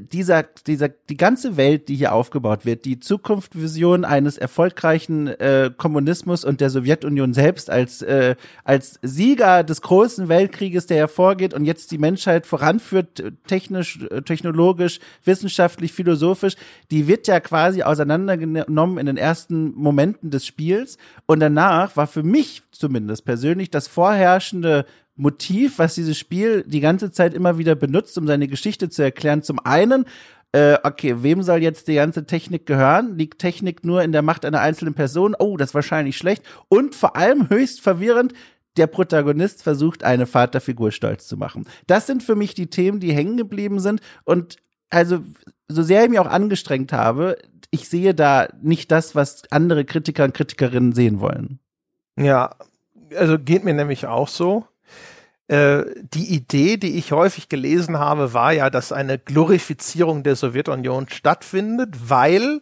dieser, dieser, die ganze Welt, die hier aufgebaut wird, die Zukunftsvision eines erfolgreichen äh, Kommunismus und der Sowjetunion selbst als, äh, als Sieger des großen Weltkrieges, der hervorgeht und jetzt die Menschheit voranführt, technisch, technologisch, wissenschaftlich, philosophisch, die wird ja quasi auseinandergenommen in den ersten Momenten des Spiels. Und danach war für mich zumindest persönlich das vorherrschende Motiv, was dieses Spiel die ganze Zeit immer wieder benutzt, um seine Geschichte zu erklären. Zum einen, äh, okay, wem soll jetzt die ganze Technik gehören? Liegt Technik nur in der Macht einer einzelnen Person? Oh, das ist wahrscheinlich schlecht. Und vor allem höchst verwirrend, der Protagonist versucht, eine Vaterfigur stolz zu machen. Das sind für mich die Themen, die hängen geblieben sind. Und also, so sehr ich mich auch angestrengt habe, ich sehe da nicht das, was andere Kritiker und Kritikerinnen sehen wollen. Ja, also geht mir nämlich auch so. Äh, die Idee, die ich häufig gelesen habe, war ja, dass eine Glorifizierung der Sowjetunion stattfindet, weil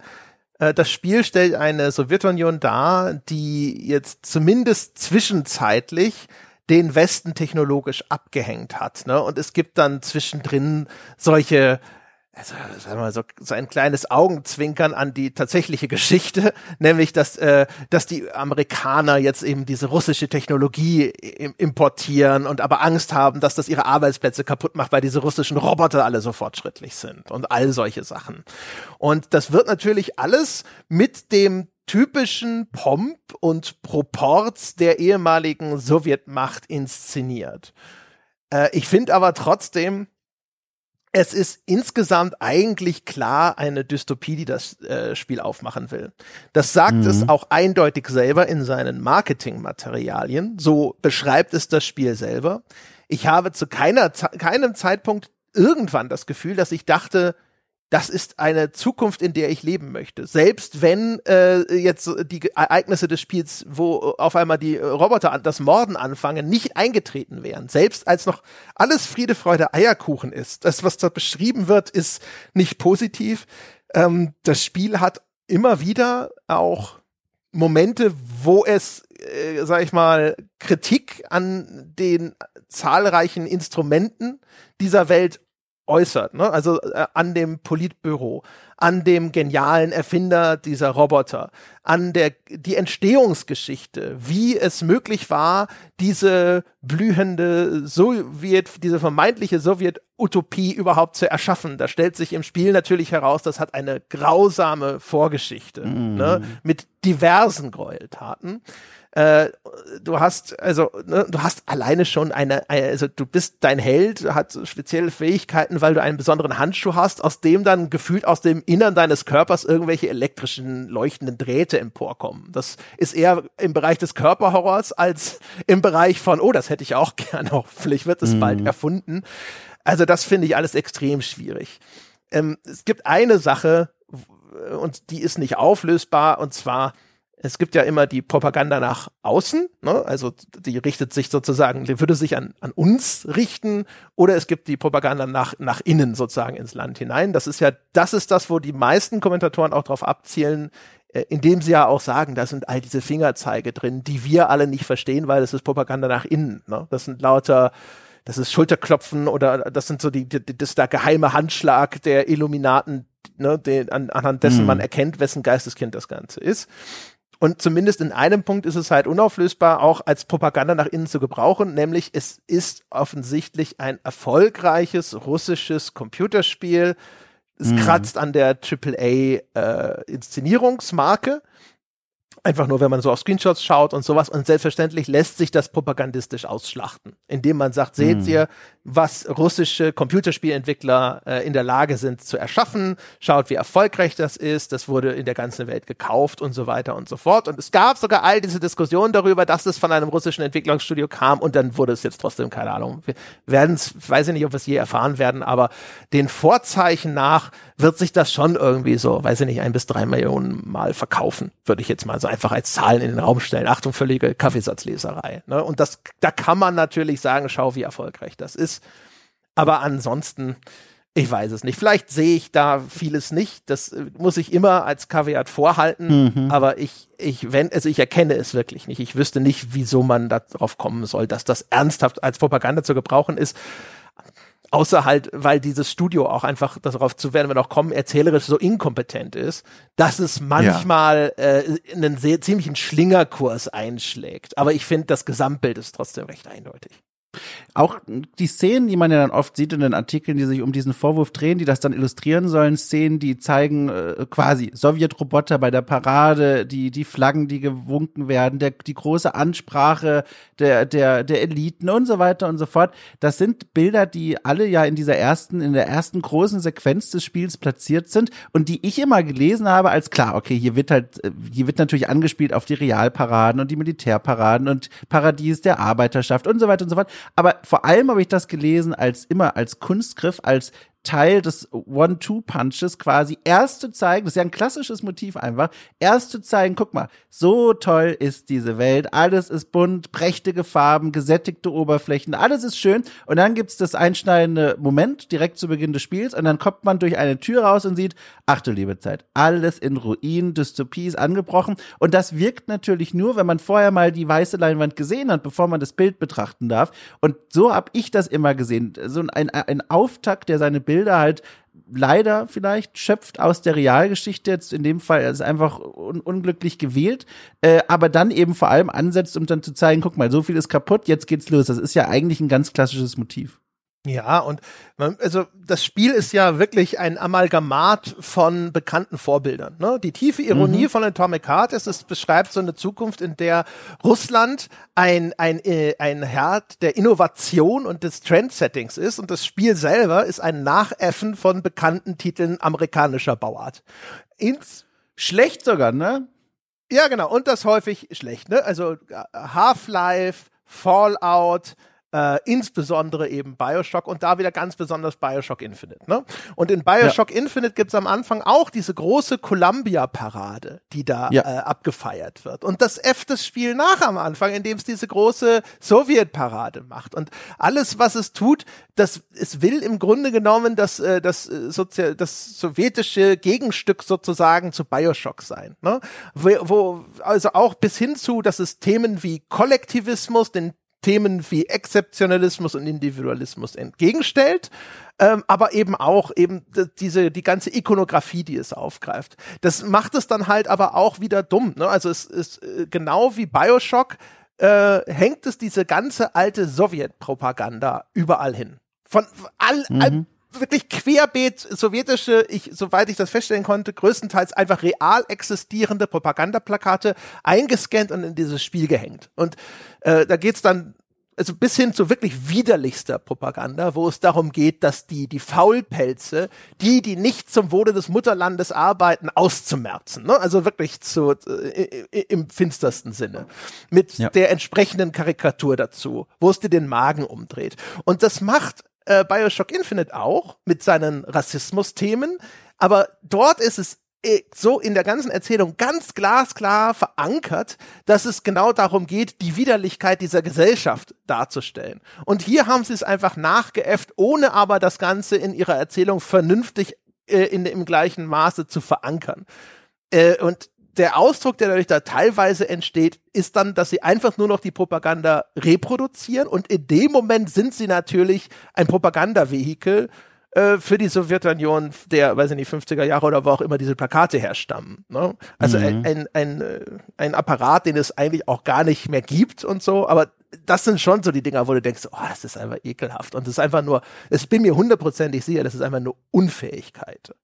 äh, das Spiel stellt eine Sowjetunion dar, die jetzt zumindest zwischenzeitlich den Westen technologisch abgehängt hat. Ne? Und es gibt dann zwischendrin solche also sagen wir mal so, so ein kleines Augenzwinkern an die tatsächliche Geschichte, *laughs* nämlich dass äh, dass die Amerikaner jetzt eben diese russische Technologie importieren und aber Angst haben, dass das ihre Arbeitsplätze kaputt macht, weil diese russischen Roboter alle so fortschrittlich sind und all solche Sachen. Und das wird natürlich alles mit dem typischen Pomp und Proports der ehemaligen Sowjetmacht inszeniert. Äh, ich finde aber trotzdem es ist insgesamt eigentlich klar eine Dystopie, die das äh, Spiel aufmachen will. Das sagt mhm. es auch eindeutig selber in seinen Marketingmaterialien. So beschreibt es das Spiel selber. Ich habe zu keiner, keinem Zeitpunkt irgendwann das Gefühl, dass ich dachte, das ist eine Zukunft, in der ich leben möchte. Selbst wenn äh, jetzt die Ereignisse des Spiels, wo auf einmal die Roboter das Morden anfangen, nicht eingetreten wären. Selbst als noch alles Friede, Freude, Eierkuchen ist. Das, was da beschrieben wird, ist nicht positiv. Ähm, das Spiel hat immer wieder auch Momente, wo es, äh, sag ich mal, Kritik an den zahlreichen Instrumenten dieser Welt äußert, ne? also äh, an dem Politbüro, an dem genialen Erfinder dieser Roboter, an der die Entstehungsgeschichte, wie es möglich war, diese blühende Sowjet, diese vermeintliche Sowjet-Utopie überhaupt zu erschaffen. Da stellt sich im Spiel natürlich heraus, das hat eine grausame Vorgeschichte mm. ne? mit diversen Gräueltaten äh, du hast, also, ne, du hast alleine schon eine, also du bist dein Held, hat spezielle Fähigkeiten, weil du einen besonderen Handschuh hast, aus dem dann gefühlt aus dem Innern deines Körpers irgendwelche elektrischen leuchtenden Drähte emporkommen. Das ist eher im Bereich des Körperhorrors als im Bereich von, oh, das hätte ich auch *laughs* gerne, hoffentlich wird es mhm. bald erfunden. Also das finde ich alles extrem schwierig. Ähm, es gibt eine Sache, und die ist nicht auflösbar, und zwar, es gibt ja immer die Propaganda nach außen, ne? also die richtet sich sozusagen, die würde sich an, an uns richten, oder es gibt die Propaganda nach, nach innen sozusagen ins Land hinein. Das ist ja, das ist das, wo die meisten Kommentatoren auch drauf abzielen, äh, indem sie ja auch sagen, da sind all diese Fingerzeige drin, die wir alle nicht verstehen, weil das ist Propaganda nach innen. Ne? Das sind lauter das ist Schulterklopfen oder das sind so die, die das ist der geheime Handschlag der Illuminaten, ne, den, an, anhand dessen mhm. man erkennt, wessen Geisteskind das Ganze ist. Und zumindest in einem Punkt ist es halt unauflösbar, auch als Propaganda nach innen zu gebrauchen, nämlich es ist offensichtlich ein erfolgreiches russisches Computerspiel. Es mhm. kratzt an der AAA äh, Inszenierungsmarke Einfach nur, wenn man so auf Screenshots schaut und sowas. Und selbstverständlich lässt sich das propagandistisch ausschlachten, indem man sagt, seht mhm. ihr, was russische Computerspielentwickler äh, in der Lage sind zu erschaffen. Schaut, wie erfolgreich das ist. Das wurde in der ganzen Welt gekauft und so weiter und so fort. Und es gab sogar all diese Diskussionen darüber, dass es von einem russischen Entwicklungsstudio kam und dann wurde es jetzt trotzdem, keine Ahnung. Wir werden es, weiß ich nicht, ob wir es je erfahren werden, aber den Vorzeichen nach wird sich das schon irgendwie so, weiß ich nicht, ein bis drei Millionen Mal verkaufen, würde ich jetzt mal so einfach als Zahlen in den Raum stellen. Achtung, völlige Kaffeesatzleserei. Ne? Und das, da kann man natürlich sagen, schau, wie erfolgreich das ist. Aber ansonsten, ich weiß es nicht. Vielleicht sehe ich da vieles nicht. Das äh, muss ich immer als Kaviat vorhalten. Mhm. Aber ich, ich, wenn, also ich erkenne es wirklich nicht. Ich wüsste nicht, wieso man darauf kommen soll, dass das ernsthaft als Propaganda zu gebrauchen ist. Außer halt, weil dieses Studio auch einfach, darauf zu werden wir noch kommen, erzählerisch so inkompetent ist, dass es manchmal ja. äh, einen sehr ziemlichen Schlingerkurs einschlägt. Aber ich finde, das Gesamtbild ist trotzdem recht eindeutig. Auch die Szenen, die man ja dann oft sieht in den Artikeln, die sich um diesen Vorwurf drehen, die das dann illustrieren sollen, Szenen, die zeigen äh, quasi Sowjetroboter bei der Parade, die die Flaggen, die gewunken werden, der, die große Ansprache der der der Eliten und so weiter und so fort. Das sind Bilder, die alle ja in dieser ersten in der ersten großen Sequenz des Spiels platziert sind und die ich immer gelesen habe als klar, okay, hier wird halt äh, hier wird natürlich angespielt auf die Realparaden und die Militärparaden und Paradies der Arbeiterschaft und so weiter und so fort. Aber vor allem habe ich das gelesen als immer als Kunstgriff, als Teil des One-Two-Punches quasi erst zu zeigen, das ist ja ein klassisches Motiv einfach, erst zu zeigen, guck mal, so toll ist diese Welt, alles ist bunt, prächtige Farben, gesättigte Oberflächen, alles ist schön. Und dann gibt's das einschneidende Moment direkt zu Beginn des Spiels und dann kommt man durch eine Tür raus und sieht, ach du liebe Zeit, alles in Ruinen, Dystopie ist angebrochen. Und das wirkt natürlich nur, wenn man vorher mal die weiße Leinwand gesehen hat, bevor man das Bild betrachten darf. Und so habe ich das immer gesehen, so ein, ein Auftakt, der seine Bilder halt leider vielleicht schöpft aus der Realgeschichte jetzt in dem Fall ist einfach un unglücklich gewählt, äh, aber dann eben vor allem ansetzt, um dann zu zeigen, guck mal, so viel ist kaputt, jetzt geht's los. Das ist ja eigentlich ein ganz klassisches Motiv. Ja, und man, also das Spiel ist ja wirklich ein Amalgamat von bekannten Vorbildern. Ne? Die tiefe Ironie mhm. von Atomic Heart ist, es beschreibt so eine Zukunft, in der Russland ein, ein, äh, ein Herd der Innovation und des Trendsettings ist und das Spiel selber ist ein Nachäffen von bekannten Titeln amerikanischer Bauart. Ins schlecht sogar, ne? Ja, genau. Und das häufig schlecht, ne? Also äh, Half-Life, Fallout, äh, insbesondere eben Bioshock und da wieder ganz besonders Bioshock Infinite. Ne? Und in Bioshock ja. Infinite gibt's am Anfang auch diese große Columbia-Parade, die da ja. äh, abgefeiert wird. Und das F das Spiel nach am Anfang, indem es diese große Sowjet-Parade macht. Und alles, was es tut, das es will im Grunde genommen das, äh, das, äh, Sozi das sowjetische Gegenstück sozusagen zu Bioshock sein. Ne? Wo, wo also auch bis hin zu, dass es Themen wie Kollektivismus, den Themen wie Exzeptionalismus und Individualismus entgegenstellt, ähm, aber eben auch eben diese die ganze Ikonografie, die es aufgreift. Das macht es dann halt aber auch wieder dumm. Ne? Also es ist äh, genau wie Bioshock äh, hängt es diese ganze alte Sowjetpropaganda überall hin. Von all, mhm. all wirklich querbeet sowjetische, ich, soweit ich das feststellen konnte, größtenteils einfach real existierende Propagandaplakate eingescannt und in dieses Spiel gehängt. Und äh, da geht's dann also bis hin zu wirklich widerlichster Propaganda, wo es darum geht, dass die, die Faulpelze, die, die nicht zum Wohle des Mutterlandes arbeiten, auszumerzen. Ne? Also wirklich zu, äh, im finstersten Sinne. Mit ja. der entsprechenden Karikatur dazu, wo es dir den Magen umdreht. Und das macht äh, Bioshock Infinite auch mit seinen Rassismus-Themen. Aber dort ist es äh, so in der ganzen Erzählung ganz glasklar verankert, dass es genau darum geht, die Widerlichkeit dieser Gesellschaft darzustellen. Und hier haben sie es einfach nachgeäfft, ohne aber das Ganze in ihrer Erzählung vernünftig äh, in, im gleichen Maße zu verankern. Äh, und der Ausdruck, der dadurch da teilweise entsteht, ist dann, dass sie einfach nur noch die Propaganda reproduzieren und in dem Moment sind sie natürlich ein Propagandavehikel äh, für die Sowjetunion der, weiß ich nicht, 50er Jahre oder wo auch immer diese Plakate herstammen. Ne? Also mhm. ein, ein, ein, äh, ein Apparat, den es eigentlich auch gar nicht mehr gibt und so, aber das sind schon so die Dinger, wo du denkst, oh, das ist einfach ekelhaft. Und das ist einfach nur, ich bin mir hundertprozentig sicher, das ist einfach nur Unfähigkeit.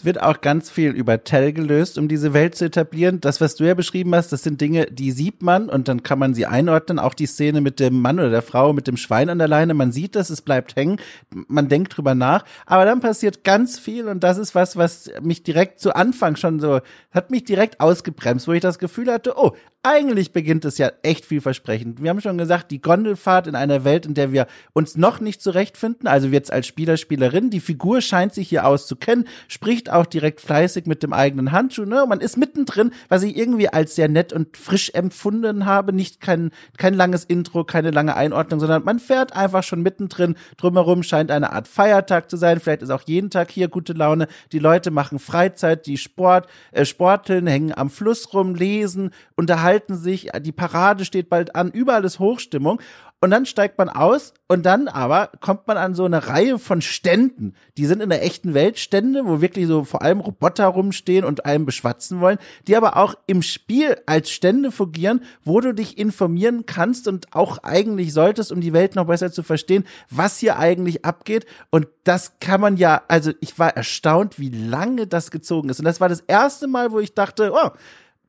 Es wird auch ganz viel über Tell gelöst, um diese Welt zu etablieren. Das, was du ja beschrieben hast, das sind Dinge, die sieht man und dann kann man sie einordnen. Auch die Szene mit dem Mann oder der Frau mit dem Schwein an der Leine, man sieht das, es bleibt hängen, man denkt drüber nach. Aber dann passiert ganz viel und das ist was, was mich direkt zu Anfang schon so, hat mich direkt ausgebremst, wo ich das Gefühl hatte, oh, eigentlich beginnt es ja echt vielversprechend. Wir haben schon gesagt, die Gondelfahrt in einer Welt, in der wir uns noch nicht zurechtfinden, also jetzt als Spieler, Spielerin, die Figur scheint sich hier auszukennen, spricht auch direkt fleißig mit dem eigenen Handschuh, ne? Man ist mittendrin, was ich irgendwie als sehr nett und frisch empfunden habe, nicht kein, kein langes Intro, keine lange Einordnung, sondern man fährt einfach schon mittendrin. Drumherum scheint eine Art Feiertag zu sein, vielleicht ist auch jeden Tag hier gute Laune. Die Leute machen Freizeit, die Sport, äh, sporteln, hängen am Fluss rum, lesen, unterhalten unterhalten sich, die Parade steht bald an, überall ist Hochstimmung. Und dann steigt man aus und dann aber kommt man an so eine Reihe von Ständen. Die sind in der echten Welt Stände, wo wirklich so vor allem Roboter rumstehen und einem beschwatzen wollen, die aber auch im Spiel als Stände fungieren, wo du dich informieren kannst und auch eigentlich solltest, um die Welt noch besser zu verstehen, was hier eigentlich abgeht. Und das kann man ja, also ich war erstaunt, wie lange das gezogen ist. Und das war das erste Mal, wo ich dachte, oh,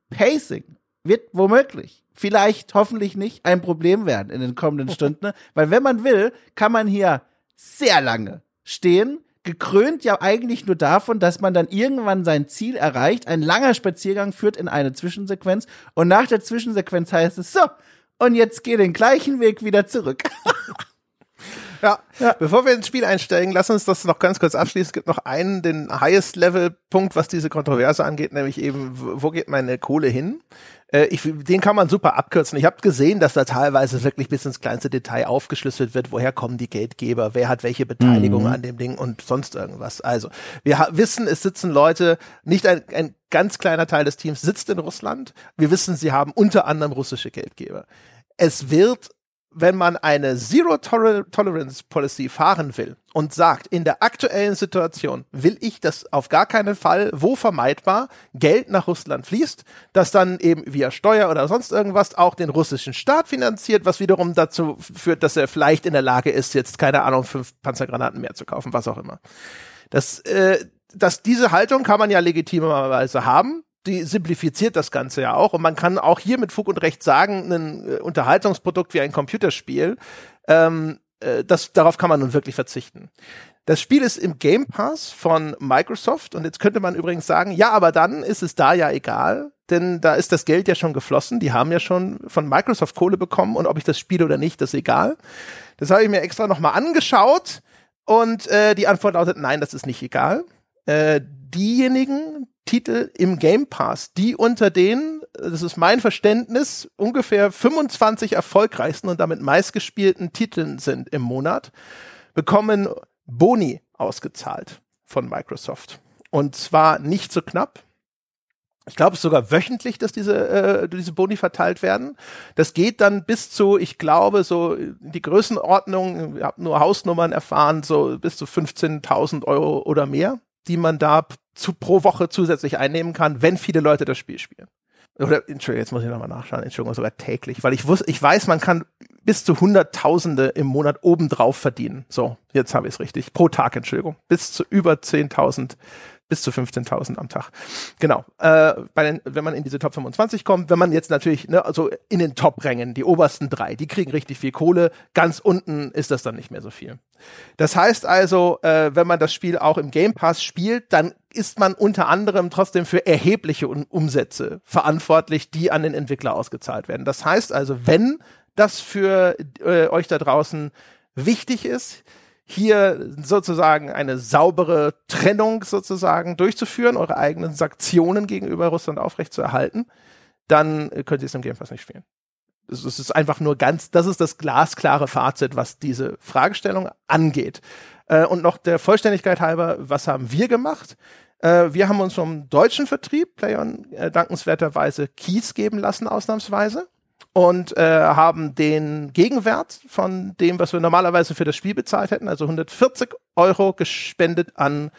Pacing, wird womöglich, vielleicht, hoffentlich nicht, ein Problem werden in den kommenden Stunden. Weil wenn man will, kann man hier sehr lange stehen, gekrönt ja eigentlich nur davon, dass man dann irgendwann sein Ziel erreicht. Ein langer Spaziergang führt in eine Zwischensequenz und nach der Zwischensequenz heißt es so, und jetzt geh den gleichen Weg wieder zurück. *laughs* Ja. ja. Bevor wir ins Spiel einsteigen, lass uns das noch ganz kurz abschließen. Es gibt noch einen, den Highest-Level-Punkt, was diese Kontroverse angeht, nämlich eben, wo geht meine Kohle hin? Äh, ich, den kann man super abkürzen. Ich habe gesehen, dass da teilweise wirklich bis ins kleinste Detail aufgeschlüsselt wird, woher kommen die Geldgeber, wer hat welche Beteiligung mhm. an dem Ding und sonst irgendwas. Also, wir wissen, es sitzen Leute, nicht ein, ein ganz kleiner Teil des Teams sitzt in Russland. Wir wissen, sie haben unter anderem russische Geldgeber. Es wird wenn man eine Zero Tolerance Policy fahren will und sagt, in der aktuellen Situation will ich, dass auf gar keinen Fall, wo vermeidbar, Geld nach Russland fließt, das dann eben via Steuer oder sonst irgendwas auch den russischen Staat finanziert, was wiederum dazu führt, dass er vielleicht in der Lage ist, jetzt keine Ahnung, fünf Panzergranaten mehr zu kaufen, was auch immer. Das, äh, dass diese Haltung kann man ja legitimerweise haben die simplifiziert das Ganze ja auch. Und man kann auch hier mit Fug und Recht sagen, ein äh, Unterhaltungsprodukt wie ein Computerspiel, ähm, äh, das, darauf kann man nun wirklich verzichten. Das Spiel ist im Game Pass von Microsoft und jetzt könnte man übrigens sagen, ja, aber dann ist es da ja egal, denn da ist das Geld ja schon geflossen. Die haben ja schon von Microsoft Kohle bekommen und ob ich das spiele oder nicht, das ist egal. Das habe ich mir extra nochmal angeschaut und äh, die Antwort lautet, nein, das ist nicht egal. Äh, diejenigen, Titel im Game Pass, die unter den, das ist mein Verständnis, ungefähr 25 erfolgreichsten und damit meistgespielten Titeln sind im Monat, bekommen Boni ausgezahlt von Microsoft. Und zwar nicht so knapp. Ich glaube sogar wöchentlich, dass diese, äh, diese Boni verteilt werden. Das geht dann bis zu, ich glaube, so die Größenordnung, ich habe nur Hausnummern erfahren, so bis zu 15.000 Euro oder mehr die man da zu, pro Woche zusätzlich einnehmen kann, wenn viele Leute das Spiel spielen. Oder, Entschuldigung, jetzt muss ich nochmal nachschauen, Entschuldigung, sogar täglich, weil ich wusste, ich weiß, man kann bis zu Hunderttausende im Monat obendrauf verdienen. So, jetzt habe ich es richtig. Pro Tag, Entschuldigung. Bis zu über 10.000 bis zu 15.000 am Tag. Genau. Äh, bei den, wenn man in diese Top 25 kommt, wenn man jetzt natürlich ne, also in den Top-Rängen, die obersten drei, die kriegen richtig viel Kohle. Ganz unten ist das dann nicht mehr so viel. Das heißt also, äh, wenn man das Spiel auch im Game Pass spielt, dann ist man unter anderem trotzdem für erhebliche Umsätze verantwortlich, die an den Entwickler ausgezahlt werden. Das heißt also, wenn das für äh, euch da draußen wichtig ist, hier sozusagen eine saubere Trennung sozusagen durchzuführen, eure eigenen Sanktionen gegenüber Russland aufrechtzuerhalten, dann könnt ihr es im Game Pass nicht spielen. Es ist einfach nur ganz, das ist das glasklare Fazit, was diese Fragestellung angeht. Äh, und noch der Vollständigkeit halber, was haben wir gemacht? Äh, wir haben uns vom deutschen Vertrieb, Playon, äh, dankenswerterweise Keys geben lassen, ausnahmsweise. Und äh, haben den Gegenwert von dem, was wir normalerweise für das Spiel bezahlt hätten, also 140 Euro gespendet an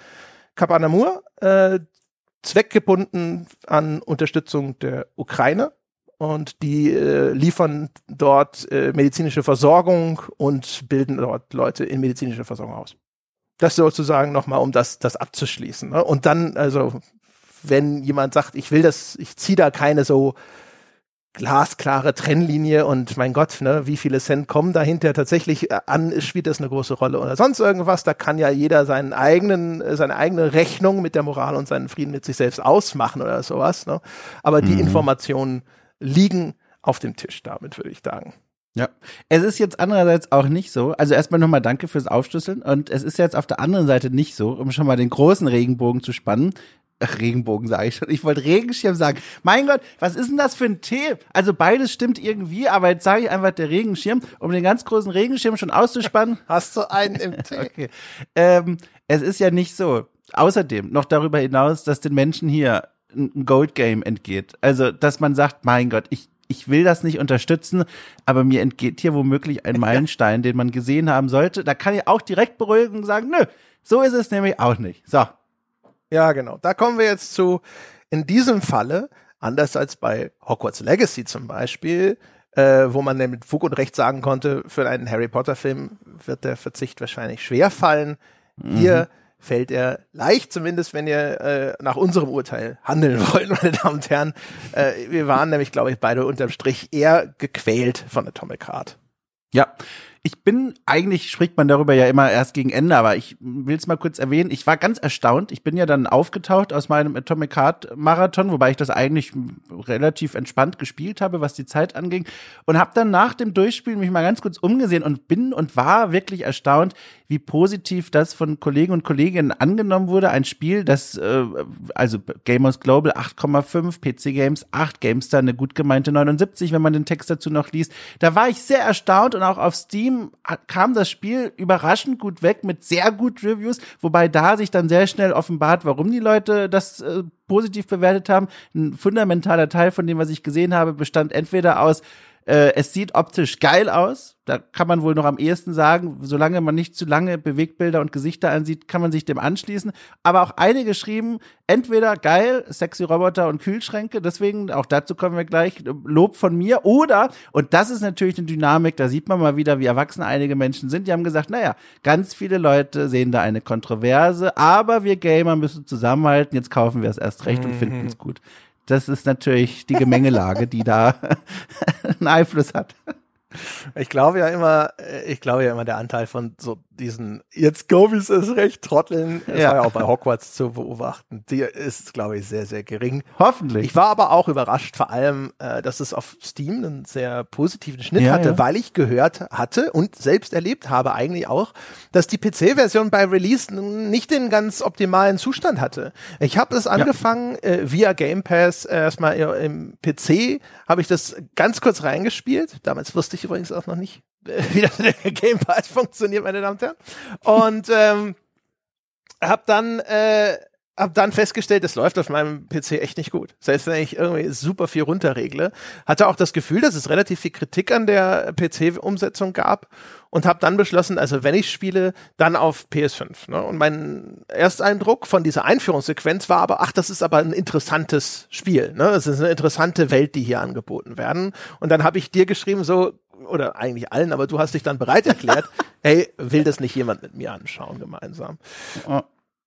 Kapanamur, äh, zweckgebunden an Unterstützung der Ukraine und die äh, liefern dort äh, medizinische Versorgung und bilden dort Leute in medizinischer Versorgung aus. Das sozusagen nochmal, um das, das abzuschließen. Ne? Und dann, also, wenn jemand sagt, ich will das, ich ziehe da keine so glasklare Trennlinie und mein Gott, ne, wie viele Cent kommen dahinter tatsächlich äh, an, spielt das eine große Rolle oder sonst irgendwas, da kann ja jeder seinen eigenen, äh, seine eigene Rechnung mit der Moral und seinen Frieden mit sich selbst ausmachen oder sowas, ne? Aber die mhm. Informationen liegen auf dem Tisch, damit würde ich sagen. Ja, es ist jetzt andererseits auch nicht so. Also erstmal nochmal danke fürs Aufschlüsseln. Und es ist jetzt auf der anderen Seite nicht so, um schon mal den großen Regenbogen zu spannen. Ach, Regenbogen sage ich schon. Ich wollte Regenschirm sagen. Mein Gott, was ist denn das für ein Tee? Also beides stimmt irgendwie, aber jetzt sage ich einfach der Regenschirm, um den ganz großen Regenschirm schon auszuspannen. *laughs* Hast du einen im Tee? okay. Ähm, es ist ja nicht so. Außerdem noch darüber hinaus, dass den Menschen hier ein Gold Game entgeht. Also, dass man sagt, mein Gott, ich, ich will das nicht unterstützen, aber mir entgeht hier womöglich ein Meilenstein, den man gesehen haben sollte. Da kann ich auch direkt beruhigen und sagen, nö, so ist es nämlich auch nicht. So. Ja, genau. Da kommen wir jetzt zu, in diesem Falle, anders als bei Hogwarts Legacy zum Beispiel, äh, wo man mit Fug und Recht sagen konnte, für einen Harry Potter Film wird der Verzicht wahrscheinlich schwer fallen. Hier mhm fällt er leicht, zumindest wenn ihr äh, nach unserem Urteil handeln *laughs* wollt, meine Damen und Herren. Äh, wir waren nämlich, glaube ich, beide unterm Strich eher gequält von Atomic Heart. Ja, ich bin, eigentlich spricht man darüber ja immer erst gegen Ende, aber ich will es mal kurz erwähnen. Ich war ganz erstaunt. Ich bin ja dann aufgetaucht aus meinem Atomic Heart Marathon, wobei ich das eigentlich relativ entspannt gespielt habe, was die Zeit anging. Und habe dann nach dem Durchspielen mich mal ganz kurz umgesehen und bin und war wirklich erstaunt, wie positiv das von Kollegen und Kolleginnen angenommen wurde. Ein Spiel, das, äh, also Gamers Global 8,5, PC Games 8, GameStar eine gut gemeinte 79, wenn man den Text dazu noch liest. Da war ich sehr erstaunt und auch auf Steam Steam kam das Spiel überraschend gut weg mit sehr gut Reviews, wobei da sich dann sehr schnell offenbart, warum die Leute das äh, positiv bewertet haben. Ein fundamentaler Teil von dem, was ich gesehen habe, bestand entweder aus äh, es sieht optisch geil aus. Da kann man wohl noch am ehesten sagen, solange man nicht zu lange Bewegtbilder und Gesichter ansieht, kann man sich dem anschließen. Aber auch einige schrieben, entweder geil, sexy Roboter und Kühlschränke, deswegen, auch dazu kommen wir gleich, Lob von mir. Oder, und das ist natürlich eine Dynamik, da sieht man mal wieder, wie erwachsen einige Menschen sind, die haben gesagt, naja, ganz viele Leute sehen da eine Kontroverse, aber wir Gamer müssen zusammenhalten, jetzt kaufen wir es erst recht und finden es gut das ist natürlich die Gemengelage, die da *laughs* einen Einfluss hat. Ich glaube ja immer, äh, ich glaube ja immer der Anteil von so diesen, jetzt Gobies ist recht trotteln, das ja. war ja auch bei Hogwarts zu beobachten, die ist, glaube ich, sehr, sehr gering. Hoffentlich. Ich war aber auch überrascht, vor allem, äh, dass es auf Steam einen sehr positiven Schnitt ja, hatte, ja. weil ich gehört hatte und selbst erlebt habe eigentlich auch, dass die PC-Version bei Release nicht den ganz optimalen Zustand hatte. Ich habe es angefangen, äh, via Game Pass erstmal im PC, habe ich das ganz kurz reingespielt. Damals wusste ich übrigens auch noch nicht, *laughs* wie das der Game Pass funktioniert, meine Damen und Herren. Und ähm, hab dann äh, hab dann festgestellt, es läuft auf meinem PC echt nicht gut. Selbst wenn ich irgendwie super viel runterregle, hatte auch das Gefühl, dass es relativ viel Kritik an der PC-Umsetzung gab und habe dann beschlossen, also wenn ich spiele, dann auf PS5. Ne? Und mein Ersteindruck von dieser Einführungssequenz war aber, ach, das ist aber ein interessantes Spiel. Ne? Es ist eine interessante Welt, die hier angeboten werden. Und dann habe ich dir geschrieben, so oder eigentlich allen, aber du hast dich dann bereit erklärt, *laughs* hey, will das nicht jemand mit mir anschauen gemeinsam? Oh.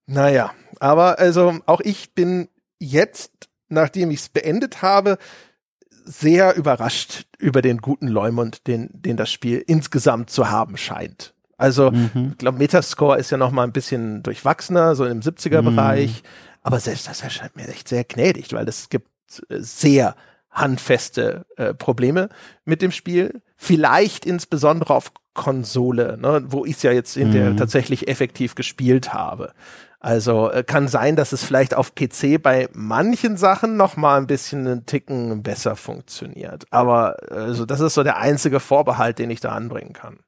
Naja, aber also auch ich bin jetzt, nachdem ich es beendet habe, sehr überrascht über den guten Leumund, den, den das Spiel insgesamt zu haben scheint. Also, mhm. ich glaube, Metascore ist ja noch mal ein bisschen durchwachsener, so im 70er-Bereich. Mhm. Aber selbst das erscheint mir echt sehr gnädig, weil es gibt sehr handfeste äh, Probleme mit dem Spiel. Vielleicht insbesondere auf Konsole, ne, wo ich es ja jetzt hinterher mhm. tatsächlich effektiv gespielt habe. Also äh, kann sein, dass es vielleicht auf PC bei manchen Sachen noch mal ein bisschen einen Ticken besser funktioniert. Aber also das ist so der einzige Vorbehalt, den ich da anbringen kann.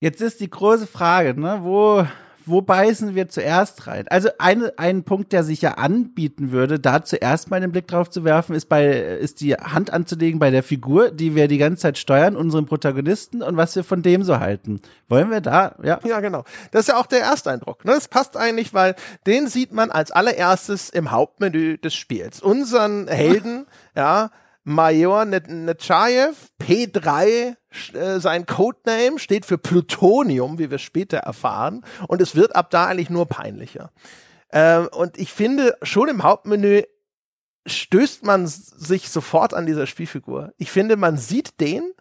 Jetzt ist die große Frage, ne, wo wo beißen wir zuerst rein? Also eine, ein Punkt, der sich ja anbieten würde, da zuerst mal den Blick drauf zu werfen, ist bei, ist die Hand anzulegen bei der Figur, die wir die ganze Zeit steuern, unserem Protagonisten und was wir von dem so halten. Wollen wir da, ja? Ja, genau. Das ist ja auch der Ersteindruck. Ne? Das passt eigentlich, weil den sieht man als allererstes im Hauptmenü des Spiels. Unseren Helden, *laughs* ja, Major Nechayev, P3, äh, sein Codename steht für Plutonium, wie wir später erfahren. Und es wird ab da eigentlich nur peinlicher. Äh, und ich finde, schon im Hauptmenü stößt man sich sofort an dieser Spielfigur. Ich finde, man sieht den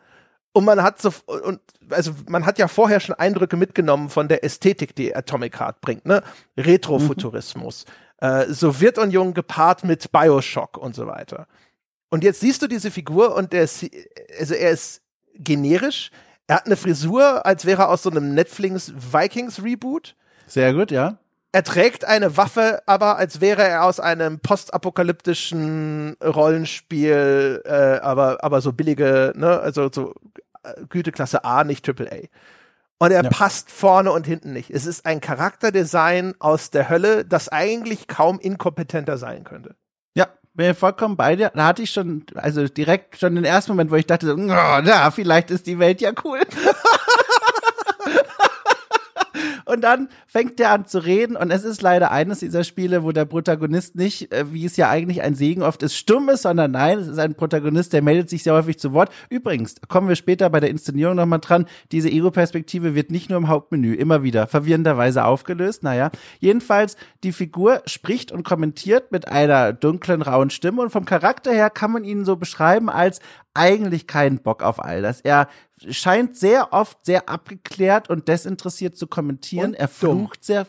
und man hat so und also man hat ja vorher schon Eindrücke mitgenommen von der Ästhetik, die Atomic Heart bringt, ne? Retrofuturismus, mhm. äh, Sowjetunion gepaart mit Bioshock und so weiter. Und jetzt siehst du diese Figur und der ist, also er ist generisch. Er hat eine Frisur, als wäre er aus so einem Netflix Vikings Reboot. Sehr gut, ja. Er trägt eine Waffe, aber als wäre er aus einem postapokalyptischen Rollenspiel, äh, aber, aber so billige, ne, also so äh, Güteklasse A, nicht Triple A. Und er ja. passt vorne und hinten nicht. Es ist ein Charakterdesign aus der Hölle, das eigentlich kaum inkompetenter sein könnte. Bin vollkommen bei dir. Da hatte ich schon, also direkt schon den ersten Moment, wo ich dachte, na, vielleicht ist die Welt ja cool. *laughs* Und dann fängt er an zu reden und es ist leider eines dieser Spiele, wo der Protagonist nicht, äh, wie es ja eigentlich ein Segen oft ist, stumm ist, sondern nein, es ist ein Protagonist, der meldet sich sehr häufig zu Wort. Übrigens, kommen wir später bei der Inszenierung nochmal dran, diese Ego-Perspektive wird nicht nur im Hauptmenü immer wieder verwirrenderweise aufgelöst. Naja, jedenfalls, die Figur spricht und kommentiert mit einer dunklen, rauen Stimme und vom Charakter her kann man ihn so beschreiben als eigentlich keinen Bock auf all das. Er scheint sehr oft sehr abgeklärt und desinteressiert zu kommentieren. Und er flucht dumm. sehr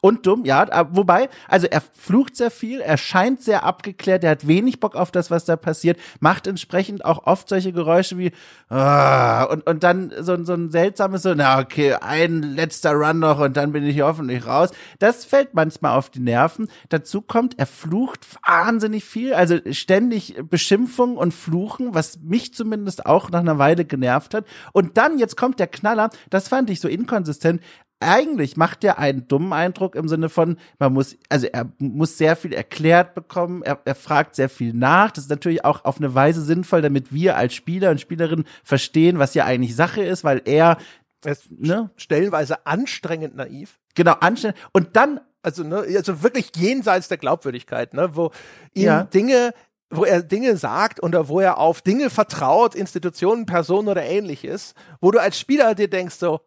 und dumm, ja. Wobei, also er flucht sehr viel, er scheint sehr abgeklärt, er hat wenig Bock auf das, was da passiert, macht entsprechend auch oft solche Geräusche wie ah, und, und dann so, so ein seltsames so, na okay, ein letzter Run noch und dann bin ich hoffentlich raus. Das fällt manchmal auf die Nerven. Dazu kommt, er flucht wahnsinnig viel, also ständig Beschimpfung und Fluchen, was mich zumindest auch nach einer Weile genervt hat. Und dann, jetzt kommt der Knaller, das fand ich so inkonsistent, eigentlich macht er einen dummen Eindruck im Sinne von, man muss, also er muss sehr viel erklärt bekommen, er, er fragt sehr viel nach. Das ist natürlich auch auf eine Weise sinnvoll, damit wir als Spieler und Spielerinnen verstehen, was ja eigentlich Sache ist, weil er es ne? stellenweise anstrengend naiv. Genau, anstrengend. Und dann also ne, also wirklich jenseits der Glaubwürdigkeit, ne, wo ihm ja. Dinge wo er Dinge sagt oder wo er auf Dinge vertraut, Institutionen, Personen oder ähnliches, wo du als Spieler dir denkst so,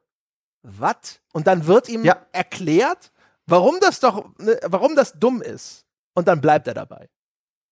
was? Und dann wird ihm ja. erklärt, warum das doch, ne, warum das dumm ist. Und dann bleibt er dabei.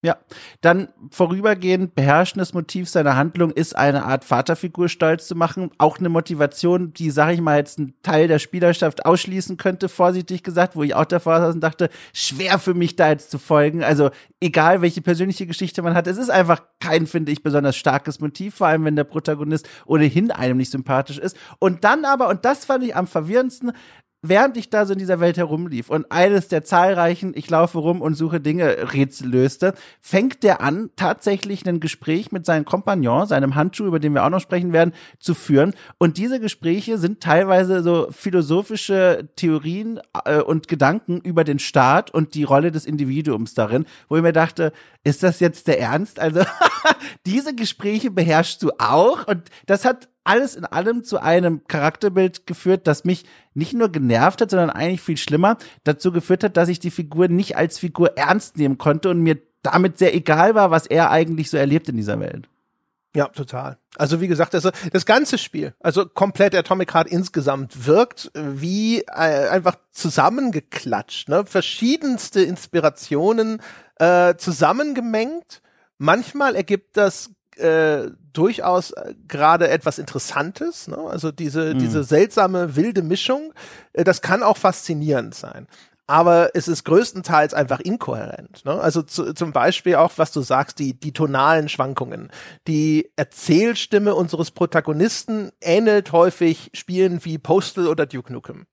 Ja, dann vorübergehend beherrschendes Motiv seiner Handlung ist eine Art Vaterfigur stolz zu machen. Auch eine Motivation, die, sag ich mal, jetzt einen Teil der Spielerschaft ausschließen könnte, vorsichtig gesagt, wo ich auch davor saß und dachte, schwer für mich da jetzt zu folgen. Also egal, welche persönliche Geschichte man hat, es ist einfach kein, finde ich, besonders starkes Motiv, vor allem wenn der Protagonist ohnehin einem nicht sympathisch ist. Und dann aber, und das fand ich am verwirrendsten, während ich da so in dieser Welt herumlief und eines der zahlreichen, ich laufe rum und suche Dinge Rätsel löste, fängt der an, tatsächlich ein Gespräch mit seinem Kompagnon, seinem Handschuh, über den wir auch noch sprechen werden, zu führen. Und diese Gespräche sind teilweise so philosophische Theorien äh, und Gedanken über den Staat und die Rolle des Individuums darin, wo ich mir dachte, ist das jetzt der Ernst? Also *laughs* diese Gespräche beherrschst du auch und das hat alles in allem zu einem Charakterbild geführt, das mich nicht nur genervt hat, sondern eigentlich viel schlimmer dazu geführt hat, dass ich die Figur nicht als Figur ernst nehmen konnte und mir damit sehr egal war, was er eigentlich so erlebt in dieser Welt. Ja, total. Also wie gesagt, also das ganze Spiel, also komplett Atomic Heart insgesamt wirkt wie äh, einfach zusammengeklatscht, ne? Verschiedenste Inspirationen äh, zusammengemengt. Manchmal ergibt das äh, durchaus äh, gerade etwas Interessantes. Ne? Also diese, mhm. diese seltsame, wilde Mischung, äh, das kann auch faszinierend sein. aber es ist größtenteils einfach inkohärent. Ne? Also zu, zum Beispiel auch, was du sagst, die, die tonalen Schwankungen. Die Erzählstimme unseres Protagonisten ähnelt häufig Spielen wie Postal oder Duke Nukem.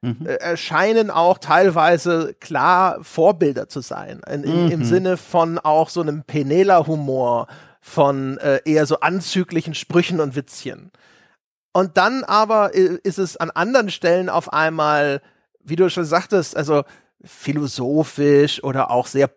Mhm. Äh, erscheinen auch teilweise klar Vorbilder zu sein. In, in, mhm. Im Sinne von auch so einem Penela-Humor, von äh, eher so anzüglichen Sprüchen und Witzchen. Und dann aber ist es an anderen Stellen auf einmal wie du schon sagtest, also philosophisch oder auch sehr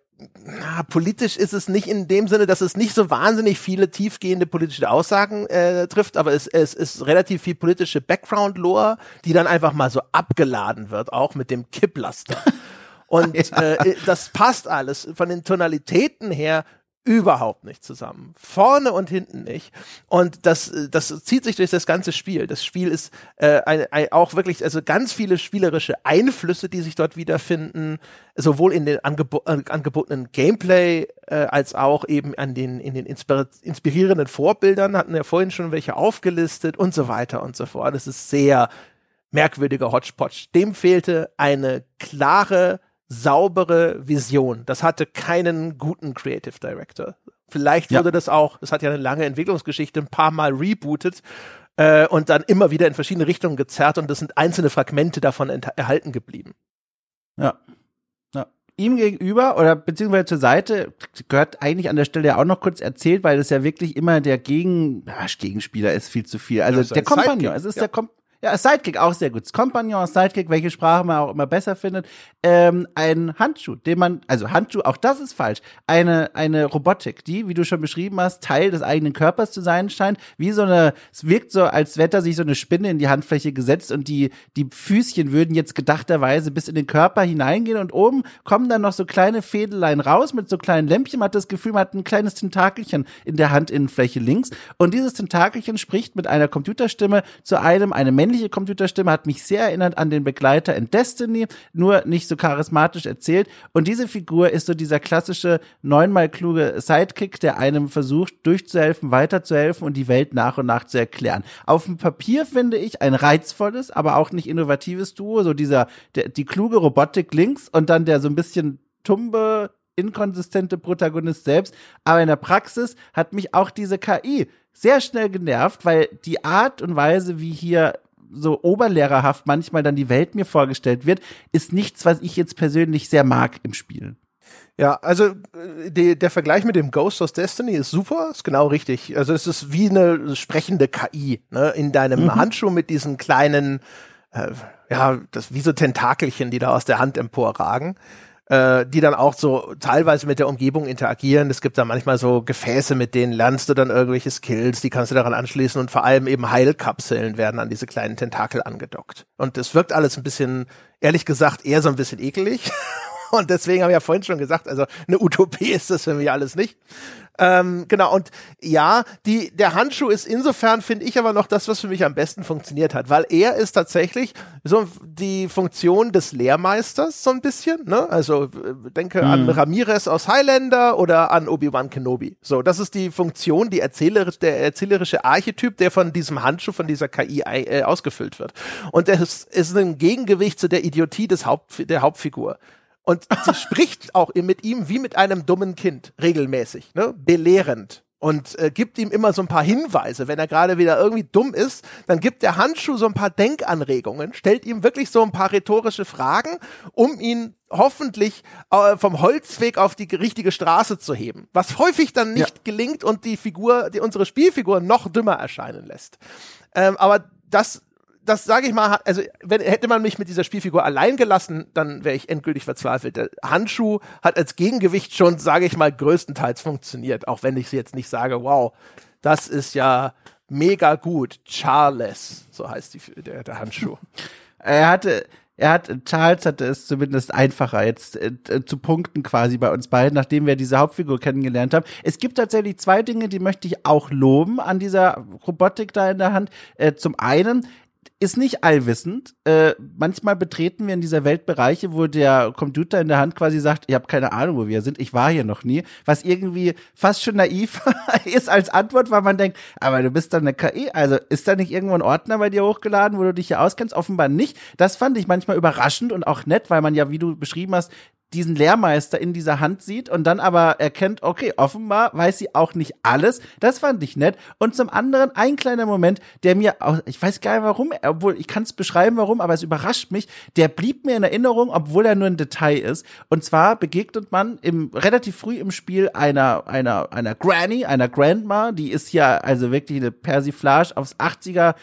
na, politisch ist es nicht in dem Sinne, dass es nicht so wahnsinnig viele tiefgehende politische Aussagen äh, trifft, aber es, es ist relativ viel politische Background-Lore, die dann einfach mal so abgeladen wird, auch mit dem Kipplaster. *laughs* Und ja. äh, das passt alles. Von den Tonalitäten her überhaupt nicht zusammen. Vorne und hinten nicht. Und das, das zieht sich durch das ganze Spiel. Das Spiel ist äh, ein, ein, auch wirklich, also ganz viele spielerische Einflüsse, die sich dort wiederfinden, sowohl in den angebo äh, angebotenen Gameplay äh, als auch eben an den, in den inspir inspirierenden Vorbildern, hatten ja vorhin schon welche aufgelistet und so weiter und so fort. Es ist sehr merkwürdiger Hodgepodge. Dem fehlte eine klare saubere Vision. Das hatte keinen guten Creative Director. Vielleicht wurde ja. das auch, das hat ja eine lange Entwicklungsgeschichte, ein paar Mal rebootet äh, und dann immer wieder in verschiedene Richtungen gezerrt und es sind einzelne Fragmente davon erhalten geblieben. Ja. ja. Ihm gegenüber oder beziehungsweise zur Seite gehört eigentlich an der Stelle ja auch noch kurz erzählt, weil es ja wirklich immer der Gegen, ja, Gegenspieler ist viel zu viel. Also der Kompagnon, es ist ja. der Kom ja, Sidekick auch sehr gut. Kompagnon, Sidekick, welche Sprache man auch immer besser findet. Ähm, ein Handschuh, den man, also Handschuh, auch das ist falsch. Eine, eine Robotik, die, wie du schon beschrieben hast, Teil des eigenen Körpers zu sein scheint. Wie so eine, es wirkt so, als hätte sich so eine Spinne in die Handfläche gesetzt und die, die Füßchen würden jetzt gedachterweise bis in den Körper hineingehen und oben kommen dann noch so kleine Fädelein raus mit so kleinen Lämpchen. Man hat das Gefühl, man hat ein kleines Tentakelchen in der Handinnenfläche links. Und dieses Tentakelchen spricht mit einer Computerstimme zu einem, eine männliche männliche Computerstimme hat mich sehr erinnert an den Begleiter in Destiny, nur nicht so charismatisch erzählt. Und diese Figur ist so dieser klassische neunmal kluge Sidekick, der einem versucht, durchzuhelfen, weiterzuhelfen und die Welt nach und nach zu erklären. Auf dem Papier finde ich ein reizvolles, aber auch nicht innovatives Duo, so dieser, der, die kluge Robotik links und dann der so ein bisschen tumbe, inkonsistente Protagonist selbst. Aber in der Praxis hat mich auch diese KI sehr schnell genervt, weil die Art und Weise, wie hier so oberlehrerhaft manchmal dann die Welt mir vorgestellt wird, ist nichts, was ich jetzt persönlich sehr mag im Spiel. Ja, also äh, die, der Vergleich mit dem Ghost of Destiny ist super, ist genau richtig. Also es ist wie eine sprechende KI ne? in deinem mhm. Handschuh mit diesen kleinen, äh, ja, das wie so Tentakelchen, die da aus der Hand emporragen äh, die dann auch so teilweise mit der Umgebung interagieren. Es gibt da manchmal so Gefäße, mit denen lernst du dann irgendwelche Skills, die kannst du daran anschließen und vor allem eben Heilkapseln werden an diese kleinen Tentakel angedockt. Und es wirkt alles ein bisschen, ehrlich gesagt, eher so ein bisschen ekelig. *laughs* Und deswegen habe ich ja vorhin schon gesagt, also eine Utopie ist das für mich alles nicht. Ähm, genau, und ja, die, der Handschuh ist insofern, finde ich aber noch das, was für mich am besten funktioniert hat, weil er ist tatsächlich so die Funktion des Lehrmeisters so ein bisschen, ne? Also äh, denke mhm. an Ramirez aus Highlander oder an Obi-Wan Kenobi. So, das ist die Funktion, die erzählerisch, der erzählerische Archetyp, der von diesem Handschuh, von dieser KI äh, ausgefüllt wird. Und das ist ein Gegengewicht zu der Idiotie des Haupt, der Hauptfigur. Und sie *laughs* spricht auch mit ihm wie mit einem dummen Kind, regelmäßig, ne? belehrend. Und äh, gibt ihm immer so ein paar Hinweise. Wenn er gerade wieder irgendwie dumm ist, dann gibt der Handschuh so ein paar Denkanregungen, stellt ihm wirklich so ein paar rhetorische Fragen, um ihn hoffentlich äh, vom Holzweg auf die richtige Straße zu heben. Was häufig dann nicht ja. gelingt und die Figur, die unsere Spielfigur noch dümmer erscheinen lässt. Ähm, aber das das sage ich mal, also wenn, hätte man mich mit dieser Spielfigur allein gelassen, dann wäre ich endgültig verzweifelt. Der Handschuh hat als Gegengewicht schon, sage ich mal, größtenteils funktioniert, auch wenn ich jetzt nicht sage, wow, das ist ja mega gut. Charles, so heißt die, der, der Handschuh. *laughs* Er hatte, er hat, Charles hatte es zumindest einfacher jetzt äh, zu punkten quasi bei uns beiden, nachdem wir diese Hauptfigur kennengelernt haben. Es gibt tatsächlich zwei Dinge, die möchte ich auch loben an dieser Robotik da in der Hand. Äh, zum einen, ist nicht allwissend. Äh, manchmal betreten wir in dieser Welt Bereiche, wo der Computer in der Hand quasi sagt, ich habe keine Ahnung, wo wir sind, ich war hier noch nie, was irgendwie fast schon naiv *laughs* ist als Antwort, weil man denkt, aber du bist doch eine KI, also ist da nicht irgendwo ein Ordner bei dir hochgeladen, wo du dich hier auskennst? Offenbar nicht. Das fand ich manchmal überraschend und auch nett, weil man ja, wie du beschrieben hast, diesen Lehrmeister in dieser Hand sieht und dann aber erkennt, okay, offenbar weiß sie auch nicht alles. Das fand ich nett. Und zum anderen ein kleiner Moment, der mir, auch, ich weiß gar nicht warum, obwohl ich kann es beschreiben, warum, aber es überrascht mich. Der blieb mir in Erinnerung, obwohl er nur ein Detail ist. Und zwar begegnet man im relativ früh im Spiel einer einer einer Granny, einer Grandma, die ist ja also wirklich eine Persiflage aufs 80er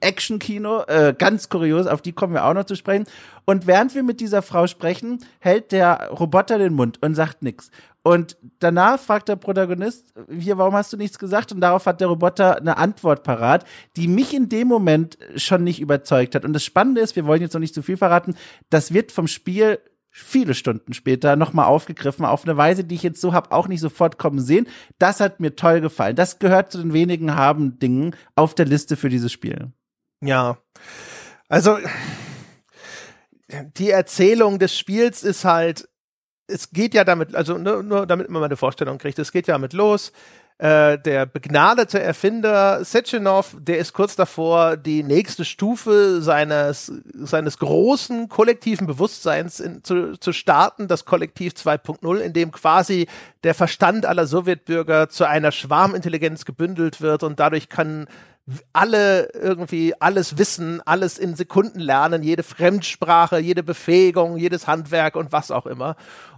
Action-Kino, äh, ganz kurios, auf die kommen wir auch noch zu sprechen. Und während wir mit dieser Frau sprechen, hält der Roboter den Mund und sagt nichts. Und danach fragt der Protagonist, hier, warum hast du nichts gesagt? Und darauf hat der Roboter eine Antwort parat, die mich in dem Moment schon nicht überzeugt hat. Und das Spannende ist, wir wollen jetzt noch nicht zu viel verraten, das wird vom Spiel viele Stunden später nochmal aufgegriffen, auf eine Weise, die ich jetzt so habe auch nicht sofort kommen sehen. Das hat mir toll gefallen. Das gehört zu den wenigen haben Dingen auf der Liste für dieses Spiel. Ja. Also die Erzählung des Spiels ist halt, es geht ja damit, also nur, nur damit man mal eine Vorstellung kriegt, es geht ja damit los, äh, der begnadete Erfinder Sechenov, der ist kurz davor, die nächste Stufe seines, seines großen kollektiven Bewusstseins in, zu, zu starten, das Kollektiv 2.0, in dem quasi der Verstand aller Sowjetbürger zu einer Schwarmintelligenz gebündelt wird und dadurch kann alle irgendwie alles wissen, alles in Sekunden lernen, jede Fremdsprache, jede Befähigung, jedes Handwerk und was auch immer.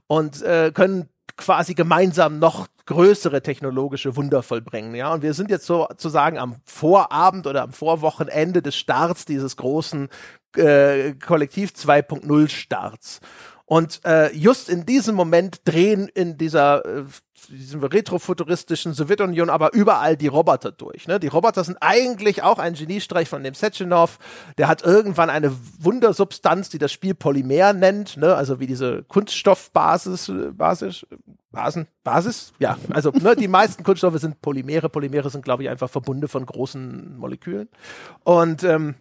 Und äh, können quasi gemeinsam noch größere technologische Wunder vollbringen. Ja, und wir sind jetzt sozusagen am Vorabend oder am Vorwochenende des Starts dieses großen äh, Kollektiv 2.0 Starts. Und äh, just in diesem Moment drehen in dieser äh, diesem retrofuturistischen Sowjetunion aber überall die Roboter durch. Ne? Die Roboter sind eigentlich auch ein Geniestreich von dem Sechenov. Der hat irgendwann eine Wundersubstanz, die das Spiel Polymer nennt, ne? also wie diese Kunststoffbasis, Basis, Basen, Basis, ja, also ne, die meisten Kunststoffe sind Polymere. Polymere sind, glaube ich, einfach Verbunde von großen Molekülen. Und ähm,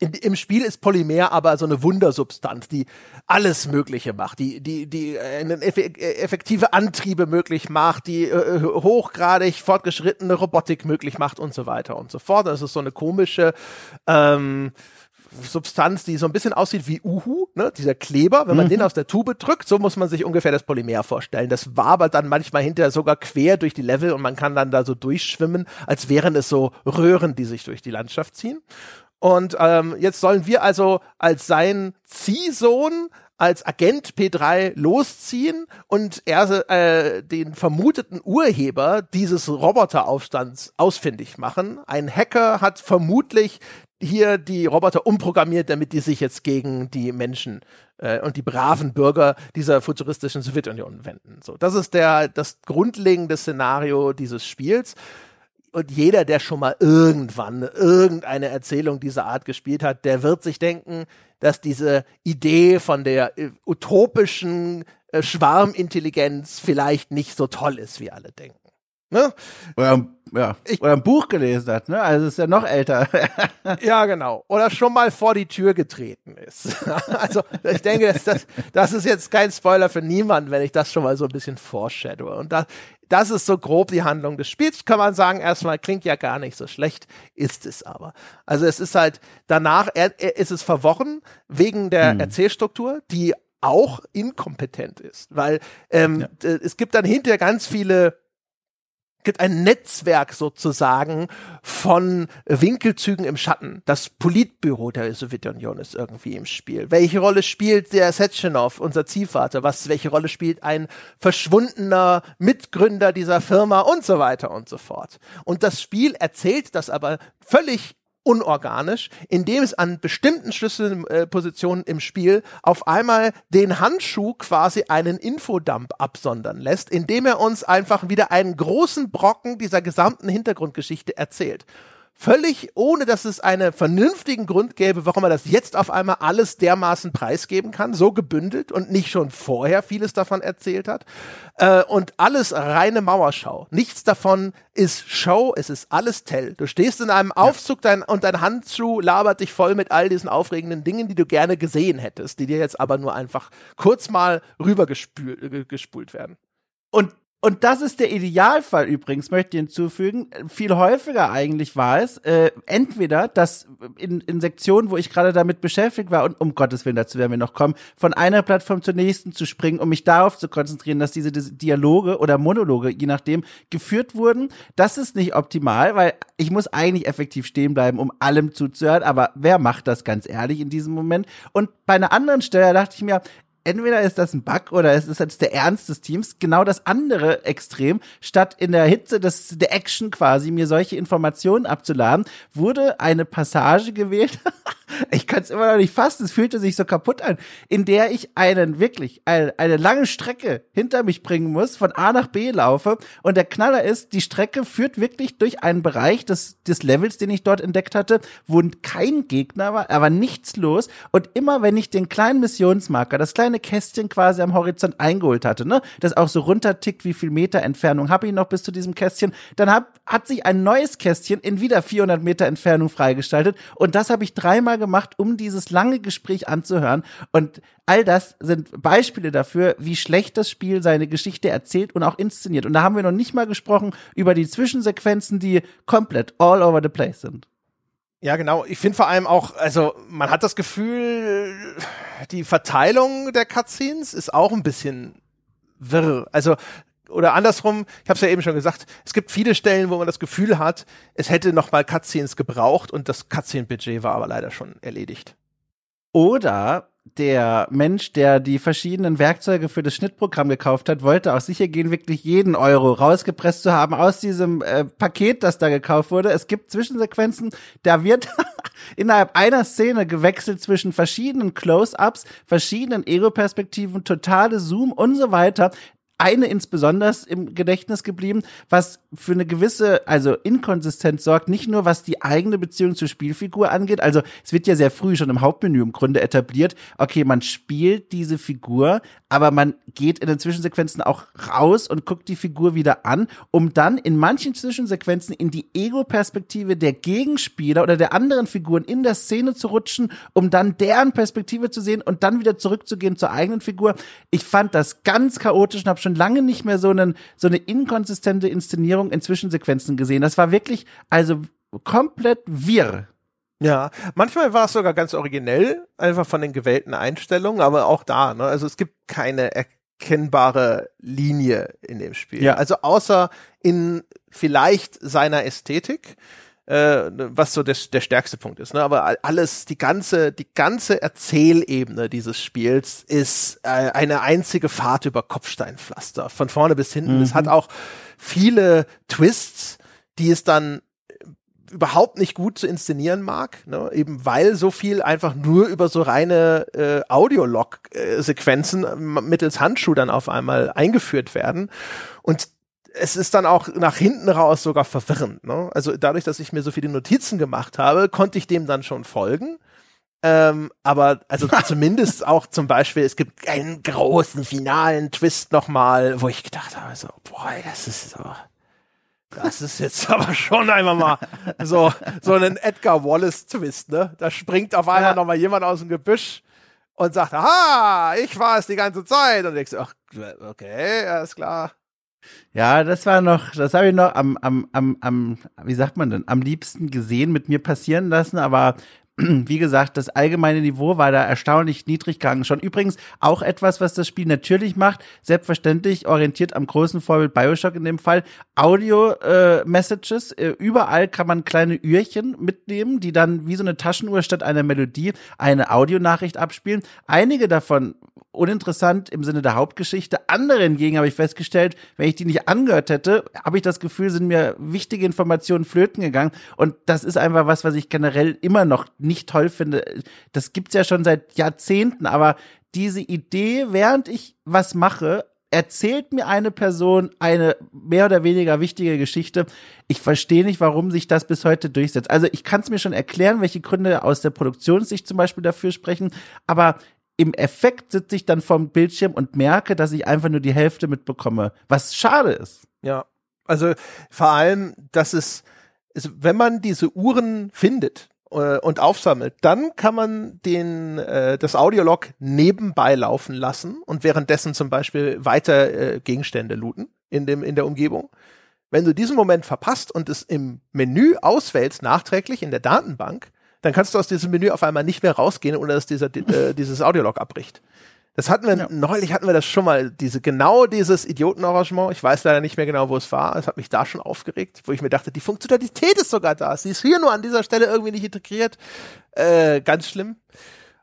in, im Spiel ist Polymer aber so eine Wundersubstanz, die alles Mögliche macht, die, die, die äh, effektive Antriebe möglich macht, die äh, hochgradig fortgeschrittene Robotik möglich macht und so weiter und so fort. Das ist so eine komische ähm, Substanz, die so ein bisschen aussieht wie Uhu, ne? dieser Kleber. Wenn man mhm. den aus der Tube drückt, so muss man sich ungefähr das Polymer vorstellen. Das wabert dann manchmal hinterher sogar quer durch die Level und man kann dann da so durchschwimmen, als wären es so Röhren, die sich durch die Landschaft ziehen. Und ähm, jetzt sollen wir also als sein Ziehsohn als Agent P3 losziehen und er äh, den vermuteten Urheber dieses Roboteraufstands ausfindig machen. Ein Hacker hat vermutlich hier die Roboter umprogrammiert, damit die sich jetzt gegen die Menschen äh, und die braven Bürger dieser futuristischen Sowjetunion wenden. So, das ist der das grundlegende Szenario dieses Spiels und jeder, der schon mal irgendwann irgendeine Erzählung dieser Art gespielt hat, der wird sich denken, dass diese Idee von der äh, utopischen äh, Schwarmintelligenz vielleicht nicht so toll ist, wie alle denken. Ne? Oder, ja, ich, oder ein Buch gelesen hat, ne? Also ist ja noch älter. *laughs* ja, genau. Oder schon mal vor die Tür getreten ist. *laughs* also ich denke, das, das, ist jetzt kein Spoiler für niemanden, wenn ich das schon mal so ein bisschen foreshadow. Und da, das ist so grob die Handlung des Spiels. Kann man sagen, erstmal klingt ja gar nicht so schlecht, ist es aber. Also es ist halt danach, er, er ist es verworren wegen der hm. Erzählstruktur, die auch inkompetent ist, weil ähm, ja. es gibt dann hinterher ganz viele ein Netzwerk sozusagen von Winkelzügen im Schatten. Das Politbüro der Sowjetunion ist irgendwie im Spiel. Welche Rolle spielt der Sechenov, unser Ziehvater? Was, welche Rolle spielt ein verschwundener Mitgründer dieser Firma und so weiter und so fort? Und das Spiel erzählt das aber völlig unorganisch, indem es an bestimmten Schlüsselpositionen im Spiel auf einmal den Handschuh quasi einen Infodump absondern lässt, indem er uns einfach wieder einen großen Brocken dieser gesamten Hintergrundgeschichte erzählt. Völlig ohne, dass es einen vernünftigen Grund gäbe, warum er das jetzt auf einmal alles dermaßen preisgeben kann, so gebündelt und nicht schon vorher vieles davon erzählt hat. Äh, und alles reine Mauerschau. Nichts davon ist Show, es ist alles Tell. Du stehst in einem Aufzug dein, und dein Handschuh labert dich voll mit all diesen aufregenden Dingen, die du gerne gesehen hättest, die dir jetzt aber nur einfach kurz mal rübergespult werden. Und und das ist der Idealfall übrigens, möchte ich hinzufügen. Viel häufiger eigentlich war es, äh, entweder, dass in, in Sektionen, wo ich gerade damit beschäftigt war, und um Gottes Willen, dazu werden wir noch kommen, von einer Plattform zur nächsten zu springen, um mich darauf zu konzentrieren, dass diese, Dialoge oder Monologe, je nachdem, geführt wurden. Das ist nicht optimal, weil ich muss eigentlich effektiv stehen bleiben, um allem zuzuhören, aber wer macht das ganz ehrlich in diesem Moment? Und bei einer anderen Stelle dachte ich mir, entweder ist das ein Bug oder es ist jetzt der Ernst des Teams, genau das andere Extrem, statt in der Hitze des, der Action quasi mir solche Informationen abzuladen, wurde eine Passage gewählt. *laughs* ich kann es immer noch nicht fassen, es fühlte sich so kaputt an, in der ich einen wirklich eine, eine lange Strecke hinter mich bringen muss, von A nach B laufe und der Knaller ist, die Strecke führt wirklich durch einen Bereich des, des Levels, den ich dort entdeckt hatte, wo kein Gegner war, aber nichts los und immer wenn ich den kleinen Missionsmarker, das kleine Kästchen quasi am Horizont eingeholt hatte, ne, das auch so runtertickt, wie viel Meter Entfernung habe ich noch bis zu diesem Kästchen, dann hab, hat sich ein neues Kästchen in wieder 400 Meter Entfernung freigestaltet und das habe ich dreimal gemacht, um dieses lange Gespräch anzuhören. Und all das sind Beispiele dafür, wie schlecht das Spiel seine Geschichte erzählt und auch inszeniert. Und da haben wir noch nicht mal gesprochen über die Zwischensequenzen, die komplett all over the place sind. Ja, genau. Ich finde vor allem auch, also man hat das Gefühl, die Verteilung der Cutscenes ist auch ein bisschen wirr. Also oder andersrum, ich habe es ja eben schon gesagt, es gibt viele Stellen, wo man das Gefühl hat, es hätte noch mal Cutscenes gebraucht und das Cutscene-Budget war aber leider schon erledigt. Oder der Mensch, der die verschiedenen Werkzeuge für das Schnittprogramm gekauft hat, wollte auch sicher gehen, wirklich jeden Euro rausgepresst zu haben aus diesem äh, Paket, das da gekauft wurde. Es gibt Zwischensequenzen, da wird *laughs* innerhalb einer Szene gewechselt zwischen verschiedenen Close-ups, verschiedenen Ego-Perspektiven, totale Zoom und so weiter eine insbesondere im Gedächtnis geblieben, was für eine gewisse, also Inkonsistenz sorgt, nicht nur was die eigene Beziehung zur Spielfigur angeht, also es wird ja sehr früh schon im Hauptmenü im Grunde etabliert, okay, man spielt diese Figur, aber man geht in den Zwischensequenzen auch raus und guckt die Figur wieder an, um dann in manchen Zwischensequenzen in die Ego-Perspektive der Gegenspieler oder der anderen Figuren in der Szene zu rutschen, um dann deren Perspektive zu sehen und dann wieder zurückzugehen zur eigenen Figur. Ich fand das ganz chaotisch und habe schon lange nicht mehr so, einen, so eine inkonsistente Inszenierung in Zwischensequenzen gesehen. Das war wirklich, also komplett wirr. Ja, manchmal war es sogar ganz originell, einfach von den gewählten Einstellungen, aber auch da, ne? Also es gibt keine erkennbare Linie in dem Spiel. Ja. Also außer in vielleicht seiner Ästhetik, äh, was so der, der stärkste Punkt ist. Ne? Aber alles, die ganze, die ganze Erzählebene dieses Spiels ist äh, eine einzige Fahrt über Kopfsteinpflaster, von vorne bis hinten. Mhm. Es hat auch viele Twists, die es dann überhaupt nicht gut zu inszenieren mag, ne? eben weil so viel einfach nur über so reine äh, Audiolog-Sequenzen äh, mittels Handschuh dann auf einmal eingeführt werden. Und es ist dann auch nach hinten raus sogar verwirrend. Ne? Also dadurch, dass ich mir so viele Notizen gemacht habe, konnte ich dem dann schon folgen. Ähm, aber also *laughs* zumindest auch zum Beispiel, es gibt einen großen finalen Twist nochmal, wo ich gedacht habe, so, boah, das ist aber das ist jetzt *laughs* aber schon einmal mal so, so ein Edgar Wallace-Twist, ne? Da springt auf einmal ja. nochmal jemand aus dem Gebüsch und sagt, aha, ich war es die ganze Zeit. Und denkst, ach, okay, alles klar. Ja, das war noch, das habe ich noch am, am, am, am, wie sagt man denn, am liebsten gesehen, mit mir passieren lassen, aber *clears throat* wie gesagt, das allgemeine Niveau war da erstaunlich niedrig gegangen. Schon übrigens auch etwas, was das Spiel natürlich macht, selbstverständlich orientiert am großen Vorbild Bioshock in dem Fall, Audio-Messages. Äh, äh, überall kann man kleine Ührchen mitnehmen, die dann wie so eine Taschenuhr statt einer Melodie eine Audionachricht abspielen. Einige davon uninteressant im Sinne der Hauptgeschichte. Andere hingegen habe ich festgestellt, wenn ich die nicht angehört hätte, habe ich das Gefühl, sind mir wichtige Informationen flöten gegangen. Und das ist einfach was, was ich generell immer noch toll finde. Das gibt's ja schon seit Jahrzehnten, aber diese Idee, während ich was mache, erzählt mir eine Person eine mehr oder weniger wichtige Geschichte. Ich verstehe nicht, warum sich das bis heute durchsetzt. Also ich kann es mir schon erklären, welche Gründe aus der Produktionssicht zum Beispiel dafür sprechen, aber im Effekt sitze ich dann vom Bildschirm und merke, dass ich einfach nur die Hälfte mitbekomme, was schade ist. Ja, also vor allem, dass es, also wenn man diese Uhren findet, äh, und aufsammelt, dann kann man den äh, das Audiolog nebenbei laufen lassen und währenddessen zum Beispiel weiter äh, Gegenstände looten in dem in der Umgebung. Wenn du diesen Moment verpasst und es im Menü auswählst nachträglich in der Datenbank, dann kannst du aus diesem Menü auf einmal nicht mehr rausgehen, ohne dass dieser äh, dieses Audiolog abbricht. Das hatten wir, ja. neulich hatten wir das schon mal, diese, genau dieses Idiotenarrangement. Ich weiß leider nicht mehr genau, wo es war. Es hat mich da schon aufgeregt, wo ich mir dachte, die Funktionalität ist sogar da. Sie ist hier nur an dieser Stelle irgendwie nicht integriert. Äh, ganz schlimm.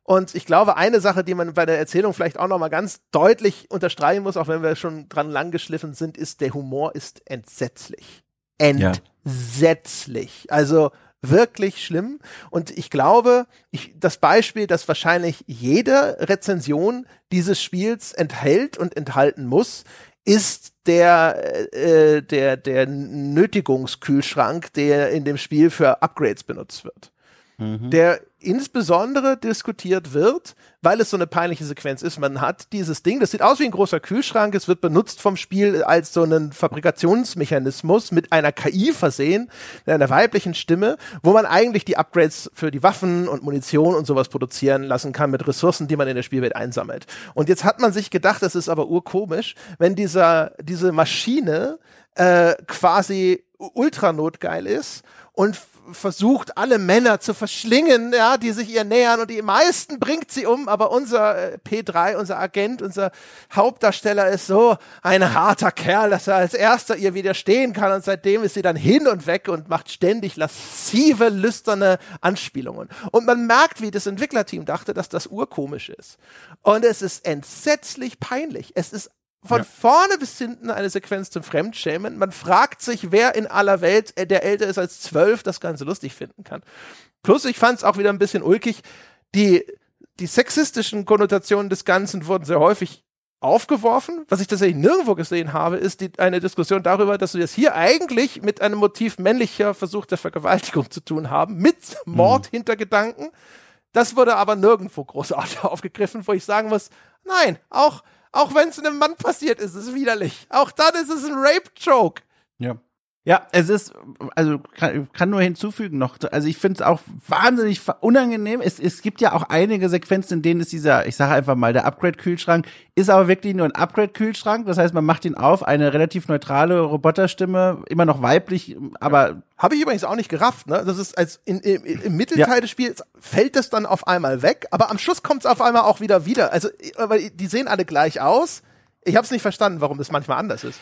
Und ich glaube, eine Sache, die man bei der Erzählung vielleicht auch nochmal ganz deutlich unterstreichen muss, auch wenn wir schon dran langgeschliffen sind, ist, der Humor ist entsetzlich. Entsetzlich. Ja. Also, wirklich schlimm. Und ich glaube, ich, das Beispiel, das wahrscheinlich jede Rezension dieses Spiels enthält und enthalten muss, ist der, äh, der, der Nötigungskühlschrank, der in dem Spiel für Upgrades benutzt wird. Mhm. Der insbesondere diskutiert wird, weil es so eine peinliche Sequenz ist. Man hat dieses Ding, das sieht aus wie ein großer Kühlschrank, es wird benutzt vom Spiel als so einen Fabrikationsmechanismus mit einer KI versehen, einer weiblichen Stimme, wo man eigentlich die Upgrades für die Waffen und Munition und sowas produzieren lassen kann mit Ressourcen, die man in der Spielwelt einsammelt. Und jetzt hat man sich gedacht, das ist aber urkomisch, wenn dieser, diese Maschine äh, quasi ultra notgeil ist und versucht, alle Männer zu verschlingen, ja, die sich ihr nähern und die meisten bringt sie um, aber unser äh, P3, unser Agent, unser Hauptdarsteller ist so ein harter Kerl, dass er als erster ihr widerstehen kann und seitdem ist sie dann hin und weg und macht ständig lascive, lüsterne Anspielungen. Und man merkt, wie das Entwicklerteam dachte, dass das urkomisch ist. Und es ist entsetzlich peinlich. Es ist von ja. vorne bis hinten eine Sequenz zum Fremdschämen. Man fragt sich, wer in aller Welt, äh, der älter ist als zwölf, das Ganze lustig finden kann. Plus, ich fand es auch wieder ein bisschen ulkig. Die, die sexistischen Konnotationen des Ganzen wurden sehr häufig aufgeworfen. Was ich tatsächlich nirgendwo gesehen habe, ist die, eine Diskussion darüber, dass wir es hier eigentlich mit einem Motiv männlicher Versuch der Vergewaltigung zu tun haben, mit Mordhintergedanken. Mhm. Das wurde aber nirgendwo großartig *laughs* aufgegriffen, wo ich sagen muss, nein, auch auch wenn es einem Mann passiert ist, ist es widerlich. Auch dann ist es ein Rape-Joke. Ja. Ja, es ist, also kann, kann nur hinzufügen noch, also ich finde es auch wahnsinnig unangenehm. Es, es gibt ja auch einige Sequenzen, in denen ist dieser, ich sage einfach mal, der Upgrade-Kühlschrank, ist aber wirklich nur ein Upgrade-Kühlschrank. Das heißt, man macht ihn auf, eine relativ neutrale Roboterstimme, immer noch weiblich, aber. Habe ich übrigens auch nicht gerafft, ne? Das ist als in, im, im Mittelteil ja. des Spiels fällt das dann auf einmal weg, aber am Schluss kommt es auf einmal auch wieder wieder. Also, aber die sehen alle gleich aus. Ich habe es nicht verstanden, warum das manchmal anders ist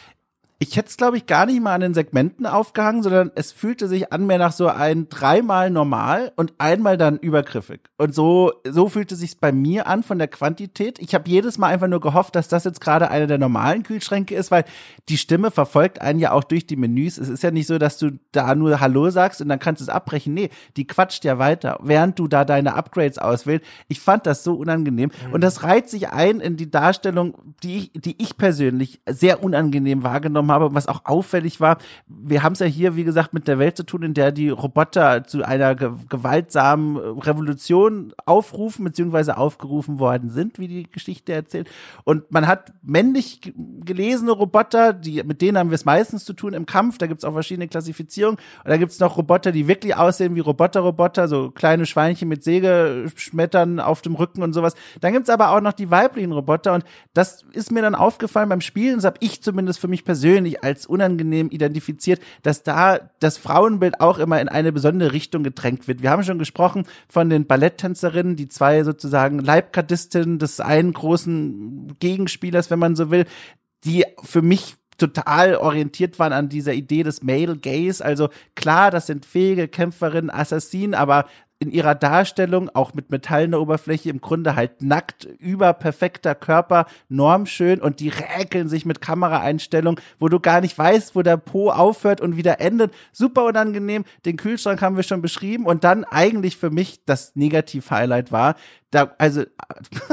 ich hätte es, glaube ich, gar nicht mal an den Segmenten aufgehangen, sondern es fühlte sich an mehr nach so ein dreimal normal und einmal dann übergriffig. Und so, so fühlte sich bei mir an von der Quantität. Ich habe jedes Mal einfach nur gehofft, dass das jetzt gerade einer der normalen Kühlschränke ist, weil die Stimme verfolgt einen ja auch durch die Menüs. Es ist ja nicht so, dass du da nur Hallo sagst und dann kannst du es abbrechen. Nee, die quatscht ja weiter, während du da deine Upgrades auswählst. Ich fand das so unangenehm. Mhm. Und das reiht sich ein in die Darstellung, die ich, die ich persönlich sehr unangenehm wahrgenommen wahrgenommen habe, was auch auffällig war. Wir haben es ja hier, wie gesagt, mit der Welt zu tun, in der die Roboter zu einer ge gewaltsamen Revolution aufrufen bzw. aufgerufen worden sind, wie die Geschichte erzählt. Und man hat männlich gelesene Roboter, die, mit denen haben wir es meistens zu tun im Kampf. Da gibt es auch verschiedene Klassifizierungen. Und da gibt es noch Roboter, die wirklich aussehen wie Roboter-Roboter, so kleine Schweinchen mit Sägeschmettern auf dem Rücken und sowas. Dann gibt es aber auch noch die weiblichen Roboter. Und das ist mir dann aufgefallen beim Spielen. Das habe ich zumindest für mich persönlich persönlich als unangenehm identifiziert, dass da das Frauenbild auch immer in eine besondere Richtung gedrängt wird. Wir haben schon gesprochen von den Balletttänzerinnen, die zwei sozusagen Leibgardistinnen des einen großen Gegenspielers, wenn man so will, die für mich total orientiert waren an dieser Idee des Male Gaze. Also klar, das sind fähige Kämpferinnen, Assassinen, aber in ihrer Darstellung, auch mit metallener Oberfläche, im Grunde halt nackt, überperfekter Körper, normschön und die räkeln sich mit Kameraeinstellungen, wo du gar nicht weißt, wo der Po aufhört und wieder endet. Super unangenehm. Den Kühlschrank haben wir schon beschrieben und dann eigentlich für mich das Negativ-Highlight war, da, also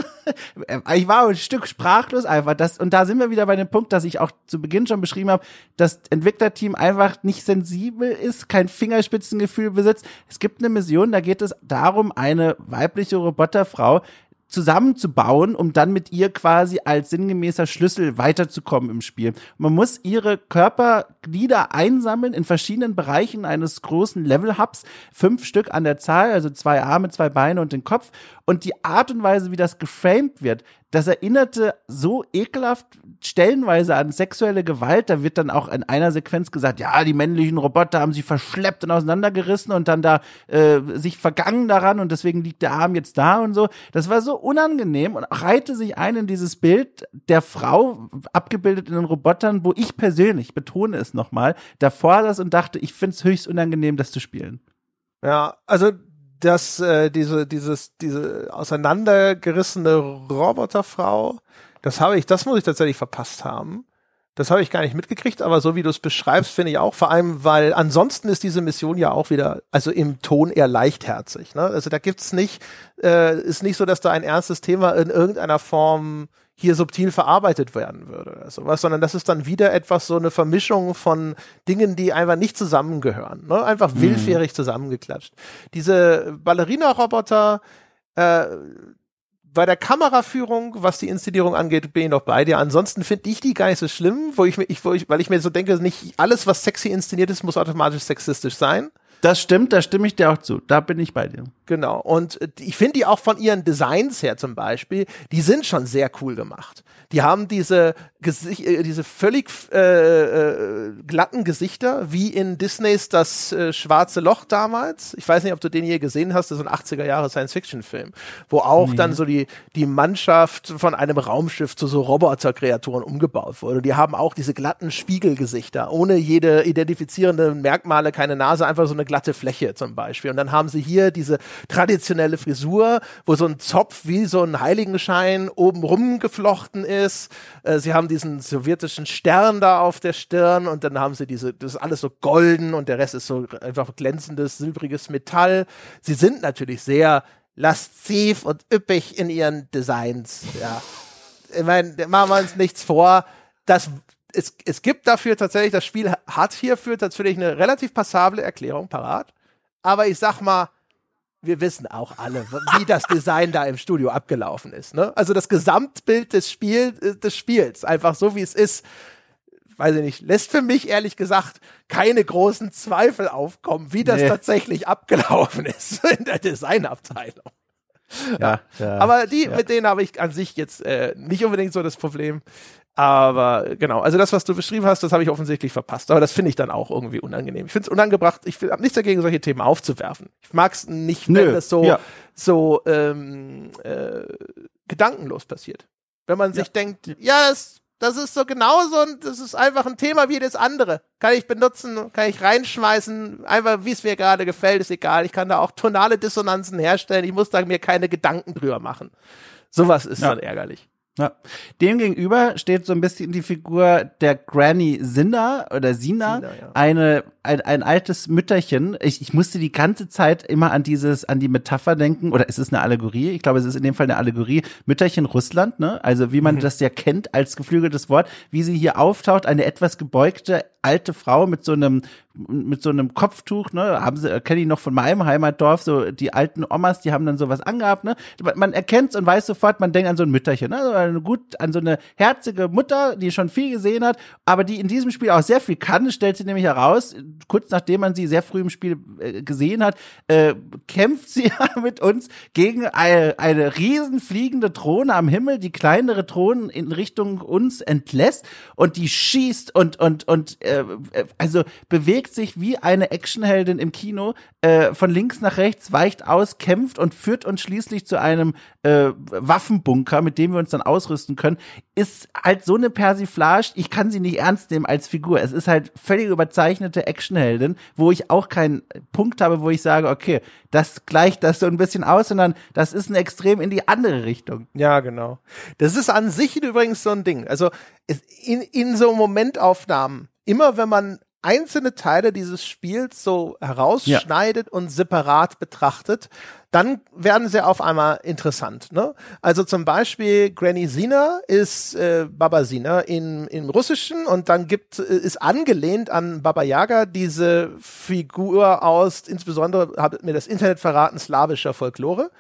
*laughs* ich war ein Stück sprachlos einfach. Das, und da sind wir wieder bei dem Punkt, dass ich auch zu Beginn schon beschrieben habe, dass Entwicklerteam einfach nicht sensibel ist, kein Fingerspitzengefühl besitzt. Es gibt eine Mission, da geht es darum, eine weibliche Roboterfrau zusammenzubauen, um dann mit ihr quasi als sinngemäßer Schlüssel weiterzukommen im Spiel. Man muss ihre Körperglieder einsammeln in verschiedenen Bereichen eines großen Level-Hubs, fünf Stück an der Zahl, also zwei Arme, zwei Beine und den Kopf. Und die Art und Weise, wie das geframed wird, das erinnerte so ekelhaft stellenweise an sexuelle Gewalt. Da wird dann auch in einer Sequenz gesagt, ja, die männlichen Roboter haben sie verschleppt und auseinandergerissen und dann da äh, sich vergangen daran und deswegen liegt der Arm jetzt da und so. Das war so unangenehm und reihte sich ein in dieses Bild der Frau, abgebildet in den Robotern, wo ich persönlich, betone es nochmal, davor saß und dachte, ich finde es höchst unangenehm, das zu spielen. Ja, also dass äh, diese dieses diese auseinandergerissene Roboterfrau, das habe ich, das muss ich tatsächlich verpasst haben. Das habe ich gar nicht mitgekriegt, aber so wie du es beschreibst, finde ich auch, vor allem, weil ansonsten ist diese Mission ja auch wieder, also im Ton eher leichtherzig. Ne? Also da gibt's nicht, äh, ist nicht so, dass da ein ernstes Thema in irgendeiner Form hier subtil verarbeitet werden würde oder sowas, sondern das ist dann wieder etwas so eine Vermischung von Dingen, die einfach nicht zusammengehören, ne? einfach mhm. willfährig zusammengeklatscht. Diese Ballerina-Roboter, äh, bei der Kameraführung, was die Inszenierung angeht, bin ich noch bei dir. Ansonsten finde ich die gar nicht so schlimm, wo ich, ich, wo ich, weil ich mir so denke, nicht alles, was sexy inszeniert ist, muss automatisch sexistisch sein. Das stimmt, da stimme ich dir auch zu. Da bin ich bei dir. Genau. Und äh, ich finde die auch von ihren Designs her zum Beispiel, die sind schon sehr cool gemacht. Die haben diese, Gesicht, äh, diese völlig äh, äh, glatten Gesichter, wie in Disneys Das Schwarze Loch damals. Ich weiß nicht, ob du den je gesehen hast, das ist ein 80er Jahre Science-Fiction-Film, wo auch nee. dann so die, die Mannschaft von einem Raumschiff zu so Roboter-Kreaturen umgebaut wurde. Die haben auch diese glatten Spiegelgesichter, ohne jede identifizierende Merkmale, keine Nase, einfach so eine glatte Fläche zum Beispiel. Und dann haben sie hier diese traditionelle Frisur, wo so ein Zopf wie so ein Heiligenschein oben rumgeflochten ist. Äh, sie haben diesen sowjetischen Stern da auf der Stirn und dann haben sie diese, das ist alles so golden und der Rest ist so einfach glänzendes, silbriges Metall. Sie sind natürlich sehr lasziv und üppig in ihren Designs, ja. Ich meine, machen wir uns nichts vor. Das, es, es gibt dafür tatsächlich, das Spiel hat hierfür tatsächlich eine relativ passable Erklärung parat. Aber ich sag mal, wir wissen auch alle, wie das Design da im Studio abgelaufen ist. Ne? Also das Gesamtbild des, Spiel, äh, des Spiels, einfach so wie es ist, weiß ich nicht, lässt für mich ehrlich gesagt keine großen Zweifel aufkommen, wie das nee. tatsächlich abgelaufen *laughs* ist in der Designabteilung. Ja, ja, aber die, ja. mit denen habe ich an sich jetzt äh, nicht unbedingt so das Problem. Aber genau, also das, was du beschrieben hast, das habe ich offensichtlich verpasst. Aber das finde ich dann auch irgendwie unangenehm. Ich finde es unangebracht. Ich habe nichts dagegen, solche Themen aufzuwerfen. Ich mag es nicht, wenn Nö, das so, ja. so ähm, äh, gedankenlos passiert. Wenn man sich denkt, ja, das, das ist so genauso und das ist einfach ein Thema wie das andere. Kann ich benutzen, kann ich reinschmeißen, einfach wie es mir gerade gefällt, ist egal. Ich kann da auch tonale Dissonanzen herstellen. Ich muss da mir keine Gedanken drüber machen. Sowas ist ja. dann ärgerlich. Ja. Demgegenüber steht so ein bisschen die Figur der Granny Sinner oder Sina, Sina ja. eine ein, ein altes Mütterchen. Ich, ich musste die ganze Zeit immer an dieses an die Metapher denken oder ist es eine Allegorie? Ich glaube, es ist in dem Fall eine Allegorie. Mütterchen Russland, ne? Also wie man mhm. das ja kennt als geflügeltes Wort, wie sie hier auftaucht, eine etwas gebeugte alte Frau mit so einem mit so einem Kopftuch, ne, haben sie kenne ich noch von meinem Heimatdorf, so die alten Omas, die haben dann sowas angehabt, ne? Man erkennt's und weiß sofort, man denkt an so ein Mütterchen, ne? Also gut an so eine herzige Mutter, die schon viel gesehen hat, aber die in diesem Spiel auch sehr viel kann, stellt sie nämlich heraus, kurz nachdem man sie sehr früh im Spiel äh, gesehen hat, äh, kämpft sie *laughs* mit uns gegen eine, eine riesen fliegende Drohne am Himmel, die kleinere Drohnen in Richtung uns entlässt und die schießt und und und äh, äh also bewegt bewegt sich wie eine Actionheldin im Kino äh, von links nach rechts, weicht aus, kämpft und führt uns schließlich zu einem äh, Waffenbunker, mit dem wir uns dann ausrüsten können, ist halt so eine Persiflage, ich kann sie nicht ernst nehmen als Figur. Es ist halt völlig überzeichnete Actionheldin, wo ich auch keinen Punkt habe, wo ich sage, okay, das gleicht das so ein bisschen aus, sondern das ist ein Extrem in die andere Richtung. Ja, genau. Das ist an sich übrigens so ein Ding. Also in, in so Momentaufnahmen, immer wenn man einzelne Teile dieses Spiels so herausschneidet ja. und separat betrachtet, dann werden sie auf einmal interessant. Ne? Also zum Beispiel Granny Sina ist äh, Baba Sina in, im Russischen und dann gibt äh, ist angelehnt an Baba Yaga diese Figur aus, insbesondere hat mir das Internet verraten, slawischer Folklore.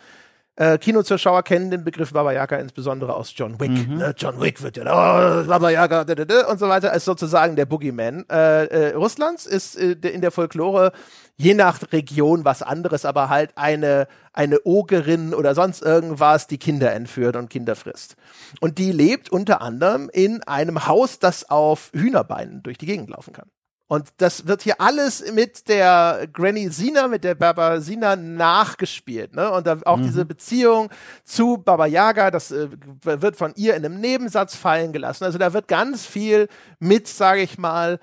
Äh, Kinozuschauer kennen den Begriff Baba Yaga insbesondere aus John Wick. Mhm. Ne? John Wick wird ja, oh, Baba Yaga da, da, da, und so weiter, als sozusagen der Boogeyman äh, äh, Russlands, ist äh, in der Folklore je nach Region was anderes, aber halt eine, eine Ogerin oder sonst irgendwas, die Kinder entführt und Kinder frisst. Und die lebt unter anderem in einem Haus, das auf Hühnerbeinen durch die Gegend laufen kann. Und das wird hier alles mit der Granny Sina, mit der Baba Sina nachgespielt. Ne? Und auch mhm. diese Beziehung zu Baba Yaga, das äh, wird von ihr in einem Nebensatz fallen gelassen. Also da wird ganz viel mit, sage ich mal,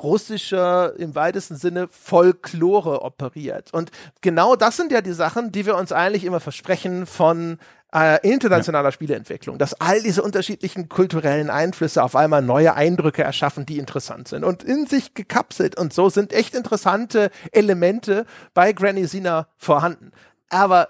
russischer, im weitesten Sinne, Folklore operiert. Und genau das sind ja die Sachen, die wir uns eigentlich immer versprechen von äh, internationaler ja. Spieleentwicklung, dass all diese unterschiedlichen kulturellen Einflüsse auf einmal neue Eindrücke erschaffen, die interessant sind und in sich gekapselt und so sind echt interessante Elemente bei Granny Sina vorhanden. Aber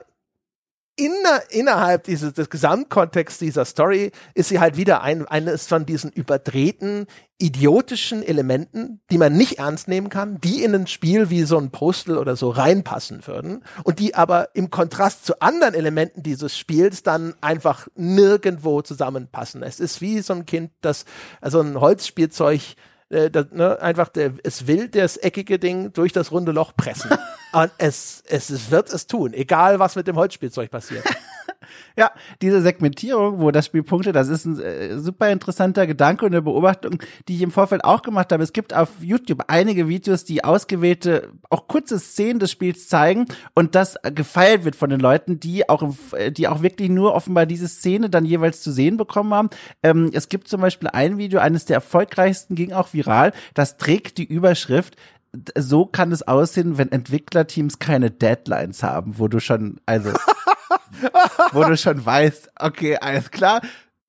inner, innerhalb dieses des Gesamtkontexts dieser Story ist sie halt wieder ein, eines von diesen überdrehten, idiotischen Elementen, die man nicht ernst nehmen kann, die in ein Spiel wie so ein Postal oder so reinpassen würden und die aber im Kontrast zu anderen Elementen dieses Spiels dann einfach nirgendwo zusammenpassen. Es ist wie so ein Kind, das also ein Holzspielzeug äh, das, ne, einfach der, es will das eckige Ding durch das runde Loch pressen. *laughs* Und es, es, es wird es tun, egal was mit dem Holzspielzeug passiert. Ja, diese Segmentierung, wo das Spiel punktet, das ist ein äh, super interessanter Gedanke und eine Beobachtung, die ich im Vorfeld auch gemacht habe. Es gibt auf YouTube einige Videos, die ausgewählte, auch kurze Szenen des Spiels zeigen und das gefeilt wird von den Leuten, die auch, die auch wirklich nur offenbar diese Szene dann jeweils zu sehen bekommen haben. Ähm, es gibt zum Beispiel ein Video, eines der erfolgreichsten, ging auch viral, das trägt die Überschrift so kann es aussehen, wenn Entwicklerteams keine Deadlines haben, wo du schon, also *laughs* wo du schon weißt, okay, alles klar.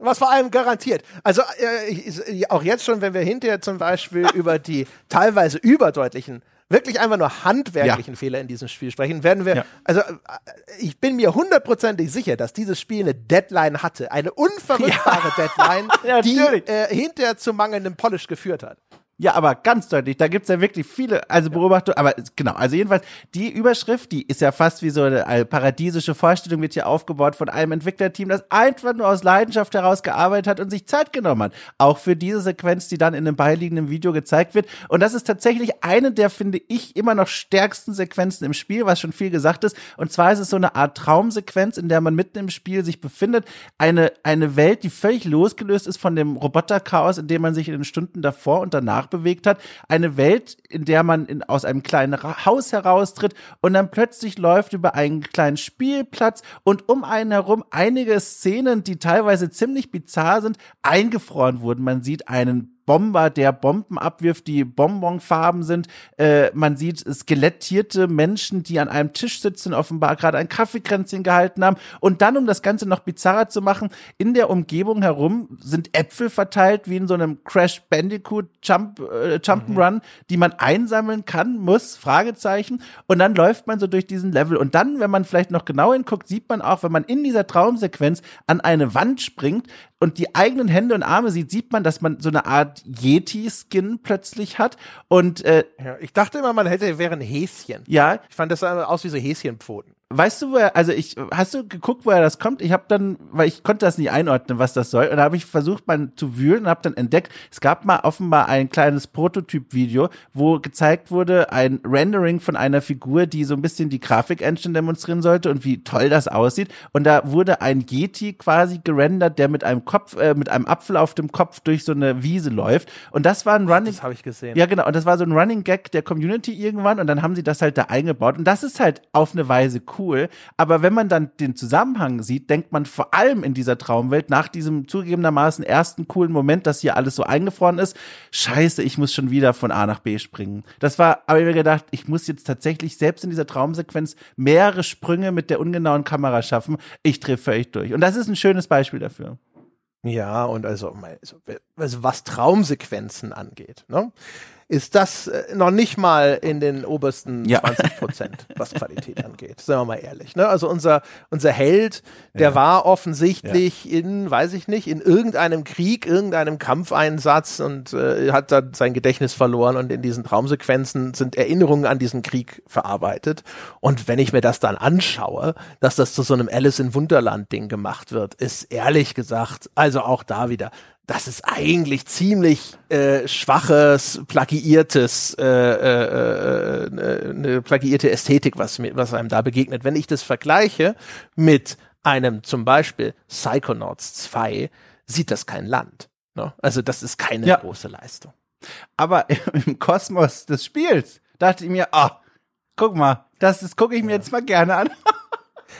Was vor allem garantiert. Also äh, auch jetzt schon, wenn wir hinterher zum Beispiel *laughs* über die teilweise überdeutlichen, wirklich einfach nur handwerklichen ja. Fehler in diesem Spiel sprechen, werden wir, ja. also äh, ich bin mir hundertprozentig sicher, dass dieses Spiel eine Deadline hatte, eine unverrückbare ja. Deadline, *laughs* die äh, hinterher zu mangelndem Polish geführt hat. Ja, aber ganz deutlich, da gibt's ja wirklich viele, also Beobachtungen, aber genau, also jedenfalls, die Überschrift, die ist ja fast wie so eine paradiesische Vorstellung, wird hier aufgebaut von einem Entwicklerteam, das einfach nur aus Leidenschaft heraus gearbeitet hat und sich Zeit genommen hat. Auch für diese Sequenz, die dann in einem beiliegenden Video gezeigt wird. Und das ist tatsächlich eine der, finde ich, immer noch stärksten Sequenzen im Spiel, was schon viel gesagt ist. Und zwar ist es so eine Art Traumsequenz, in der man mitten im Spiel sich befindet. Eine, eine Welt, die völlig losgelöst ist von dem Roboterchaos, in dem man sich in den Stunden davor und danach bewegt hat. Eine Welt, in der man in, aus einem kleinen Haus heraustritt und dann plötzlich läuft über einen kleinen Spielplatz und um einen herum einige Szenen, die teilweise ziemlich bizarr sind, eingefroren wurden. Man sieht einen Bomber, der Bomben abwirft, die Bonbonfarben sind. Äh, man sieht skelettierte Menschen, die an einem Tisch sitzen, offenbar gerade ein Kaffeekränzchen gehalten haben. Und dann, um das Ganze noch bizarrer zu machen, in der Umgebung herum sind Äpfel verteilt, wie in so einem Crash Bandicoot Jump, äh, Jump'n'Run, mhm. die man einsammeln kann, muss, Fragezeichen. Und dann läuft man so durch diesen Level. Und dann, wenn man vielleicht noch genau hinguckt, sieht man auch, wenn man in dieser Traumsequenz an eine Wand springt, und die eigenen Hände und Arme sieht, sieht man, dass man so eine Art Yeti-Skin plötzlich hat. Und äh, ja, ich dachte immer, man hätte wäre ein Häschen. Ja. Ich fand das aus wie so Häschenpfoten. Weißt du, wo er, also ich, hast du geguckt, woher das kommt? Ich habe dann, weil ich konnte das nicht einordnen, was das soll, und da habe ich versucht, mal zu wühlen und habe dann entdeckt, es gab mal offenbar ein kleines Prototyp-Video, wo gezeigt wurde, ein Rendering von einer Figur, die so ein bisschen die Grafik-Engine demonstrieren sollte und wie toll das aussieht. Und da wurde ein Yeti quasi gerendert, der mit einem Kopf, äh, mit einem Apfel auf dem Kopf durch so eine Wiese läuft. Und das war ein Running. Das habe ich gesehen. Ja, genau. Und das war so ein Running Gag der Community irgendwann. Und dann haben sie das halt da eingebaut. Und das ist halt auf eine Weise cool cool. Aber wenn man dann den Zusammenhang sieht, denkt man vor allem in dieser Traumwelt nach diesem zugegebenermaßen ersten coolen Moment, dass hier alles so eingefroren ist, scheiße, ich muss schon wieder von A nach B springen. Das war, aber ich mir gedacht, ich muss jetzt tatsächlich selbst in dieser Traumsequenz mehrere Sprünge mit der ungenauen Kamera schaffen. Ich drehe völlig durch. Und das ist ein schönes Beispiel dafür. Ja, und also, also was Traumsequenzen angeht, ne? Ist das äh, noch nicht mal in den obersten Ja. 20 Prozent, was Qualität angeht. Sagen wir mal ehrlich. Ne? Also unser, unser Held, der Ja. war offensichtlich in, weiß ich nicht, in irgendeinem Krieg, irgendeinem Kampfeinsatz und äh, hat dann sein Gedächtnis verloren und in diesen Traumsequenzen sind Erinnerungen an diesen Krieg verarbeitet. Und wenn ich mir das dann anschaue, dass das zu so einem Alice in Wunderland Ding gemacht wird, ist ehrlich gesagt, also auch da wieder, das ist eigentlich ziemlich äh, schwaches, plagiiertes, äh, äh, äh, eine plagiierte Ästhetik, was, was einem da begegnet. Wenn ich das vergleiche mit einem zum Beispiel Psychonauts 2, sieht das kein Land. Ne? Also das ist keine Ja. große Leistung. Aber *laughs* im Kosmos des Spiels dachte ich mir, ah, guck mal, das, das gucke ich mir jetzt mal gerne an. *laughs*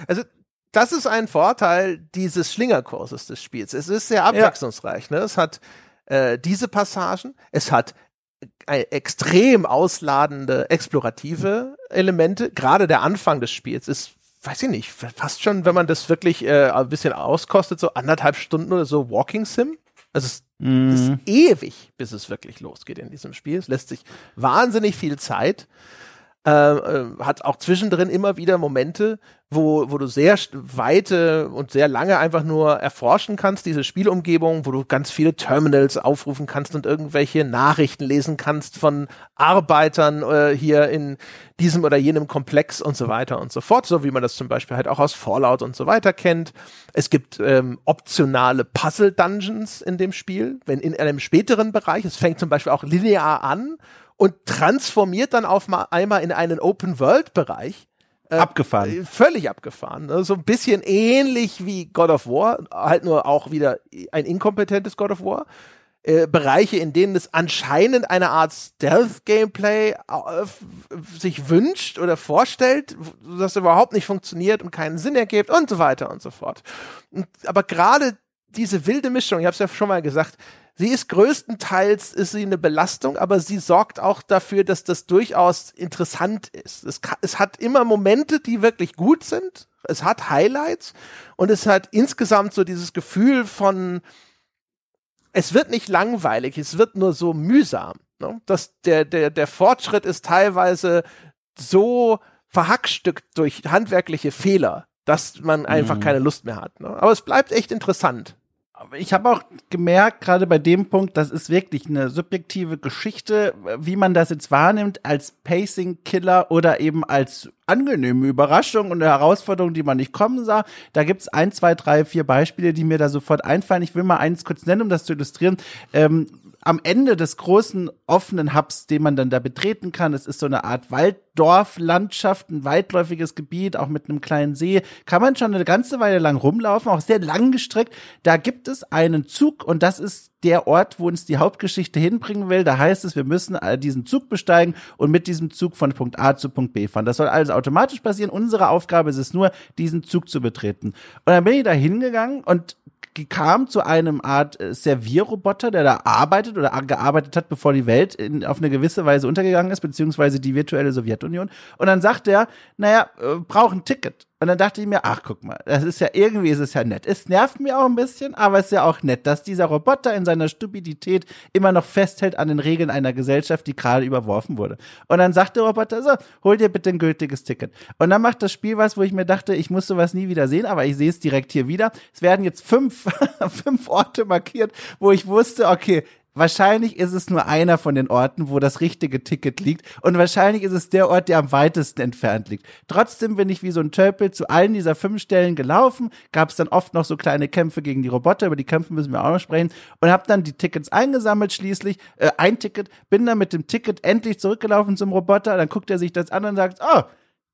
Also das ist ein Vorteil dieses Schlingerkurses des Spiels. Es ist sehr abwechslungsreich. Ne? Es hat äh, diese Passagen, es hat äh, extrem ausladende, explorative Elemente. Gerade der Anfang des Spiels ist, weiß ich nicht, fast schon, wenn man das wirklich äh, ein bisschen auskostet, so anderthalb Stunden oder so Walking Sim. Also es ist ewig, bis es wirklich losgeht in diesem Spiel. Es lässt sich wahnsinnig viel Zeit. Äh, äh, hat auch zwischendrin immer wieder Momente, wo, wo du sehr weite und sehr lange einfach nur erforschen kannst, diese Spielumgebung, wo du ganz viele Terminals aufrufen kannst und irgendwelche Nachrichten lesen kannst von Arbeitern äh, hier in diesem oder jenem Komplex und so weiter und so fort, so wie man das zum Beispiel halt auch aus Fallout und so weiter kennt. Es gibt ähm, optionale Puzzle-Dungeons in dem Spiel, wenn in einem späteren Bereich, es fängt zum Beispiel auch linear an und transformiert dann auf mal einmal in einen Open-World-Bereich. Abgefahren. Äh, Völlig abgefahren. Ne? So ein bisschen ähnlich wie God of War, halt nur auch wieder ein inkompetentes God of War. Äh, Bereiche, in denen es anscheinend eine Art Stealth-Gameplay äh, sich wünscht oder vorstellt, das überhaupt nicht funktioniert und keinen Sinn ergibt und so weiter und so fort. Und, aber gerade diese wilde Mischung, ich habe es ja schon mal gesagt, sie ist größtenteils ist sie eine Belastung, aber sie sorgt auch dafür, dass das durchaus interessant ist. Es, es hat immer Momente, die wirklich gut sind. Es hat Highlights und es hat insgesamt so dieses Gefühl von, es wird nicht langweilig, es wird nur so mühsam. Ne? Das, der, der, der Fortschritt ist teilweise so verhackstückt durch handwerkliche Fehler, dass man einfach Mhm. keine Lust mehr hat. Ne? Aber es bleibt echt interessant. Ich habe auch gemerkt, gerade bei dem Punkt, das ist wirklich eine subjektive Geschichte, wie man das jetzt wahrnimmt, als Pacing-Killer oder eben als angenehme Überraschung und eine Herausforderung, die man nicht kommen sah. Da gibt's ein, zwei, drei, vier Beispiele, die mir da sofort einfallen. Ich will mal eins kurz nennen, um das zu illustrieren. Ähm, am Ende des großen offenen Hubs, den man dann da betreten kann, es ist so eine Art Walddorflandschaft, ein weitläufiges Gebiet, auch mit einem kleinen See, kann man schon eine ganze Weile lang rumlaufen, auch sehr lang gestreckt. Da gibt es einen Zug und das ist der Ort, wo uns die Hauptgeschichte hinbringen will. Da heißt es, wir müssen diesen Zug besteigen und mit diesem Zug von Punkt A zu Punkt B fahren. Das soll alles automatisch passieren. Unsere Aufgabe ist es nur, diesen Zug zu betreten. Und dann bin ich da hingegangen und kam zu einem Art äh, Servierroboter, der da arbeitet oder gearbeitet hat, bevor die Welt in, auf eine gewisse Weise untergegangen ist, beziehungsweise die virtuelle Sowjetunion. Und dann sagt er, naja, äh, braucht ein Ticket. Und dann dachte ich mir, ach, guck mal, das ist ja, irgendwie ist es ja nett. Es nervt mir auch ein bisschen, aber es ist ja auch nett, dass dieser Roboter in seiner Stupidität immer noch festhält an den Regeln einer Gesellschaft, die gerade überworfen wurde. Und dann sagt der Roboter, so, hol dir bitte ein gültiges Ticket. Und dann macht das Spiel was, wo ich mir dachte, ich muss sowas nie wieder sehen, aber ich sehe es direkt hier wieder. Es werden jetzt fünf, *laughs* fünf Orte markiert, wo ich wusste, okay, Wahrscheinlich ist es nur einer von den Orten, wo das richtige Ticket liegt. Und wahrscheinlich ist es der Ort, der am weitesten entfernt liegt. Trotzdem bin ich wie so ein Tölpel zu allen dieser fünf Stellen gelaufen. Gab es dann oft noch so kleine Kämpfe gegen die Roboter. Über die Kämpfe müssen wir auch noch sprechen. Und habe dann die Tickets eingesammelt schließlich. Äh, ein Ticket. Bin dann mit dem Ticket endlich zurückgelaufen zum Roboter. Dann guckt er sich das an und sagt, oh,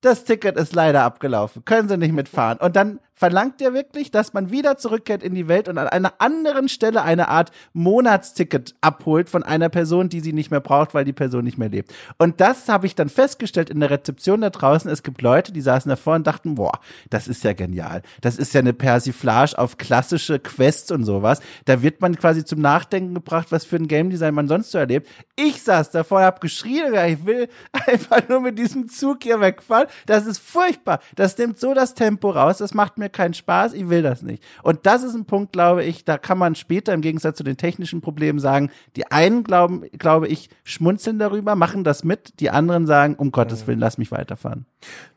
das Ticket ist leider abgelaufen. Können Sie nicht mitfahren. Und dann verlangt er wirklich, dass man wieder zurückkehrt in die Welt und an einer anderen Stelle eine Art Monatsticket abholt von einer Person, die sie nicht mehr braucht, weil die Person nicht mehr lebt. Und das habe ich dann festgestellt in der Rezeption da draußen. Es gibt Leute, die saßen davor und dachten, boah, das ist ja genial. Das ist ja eine Persiflage auf klassische Quests und sowas. Da wird man quasi zum Nachdenken gebracht, was für ein Game Design man sonst so erlebt. Ich saß davor und habe geschrien, ich will *laughs* einfach nur mit diesem Zug hier wegfahren. Das ist furchtbar. Das nimmt so das Tempo raus. Das macht mir mir keinen Spaß, ich will das nicht. Und das ist ein Punkt, glaube ich, da kann man später im Gegensatz zu den technischen Problemen sagen, die einen glauben, glaube ich, schmunzeln darüber, machen das mit, die anderen sagen, um Gottes Willen, lass mich weiterfahren.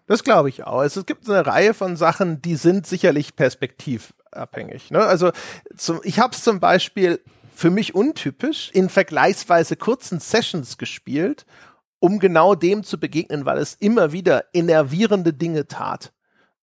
Das glaube ich auch. Also es gibt eine Reihe von Sachen, die sind sicherlich perspektivabhängig. Ne? Also zum, ich habe es zum Beispiel für mich untypisch in vergleichsweise kurzen Sessions gespielt, um genau dem zu begegnen, weil es immer wieder innervierende Dinge tat.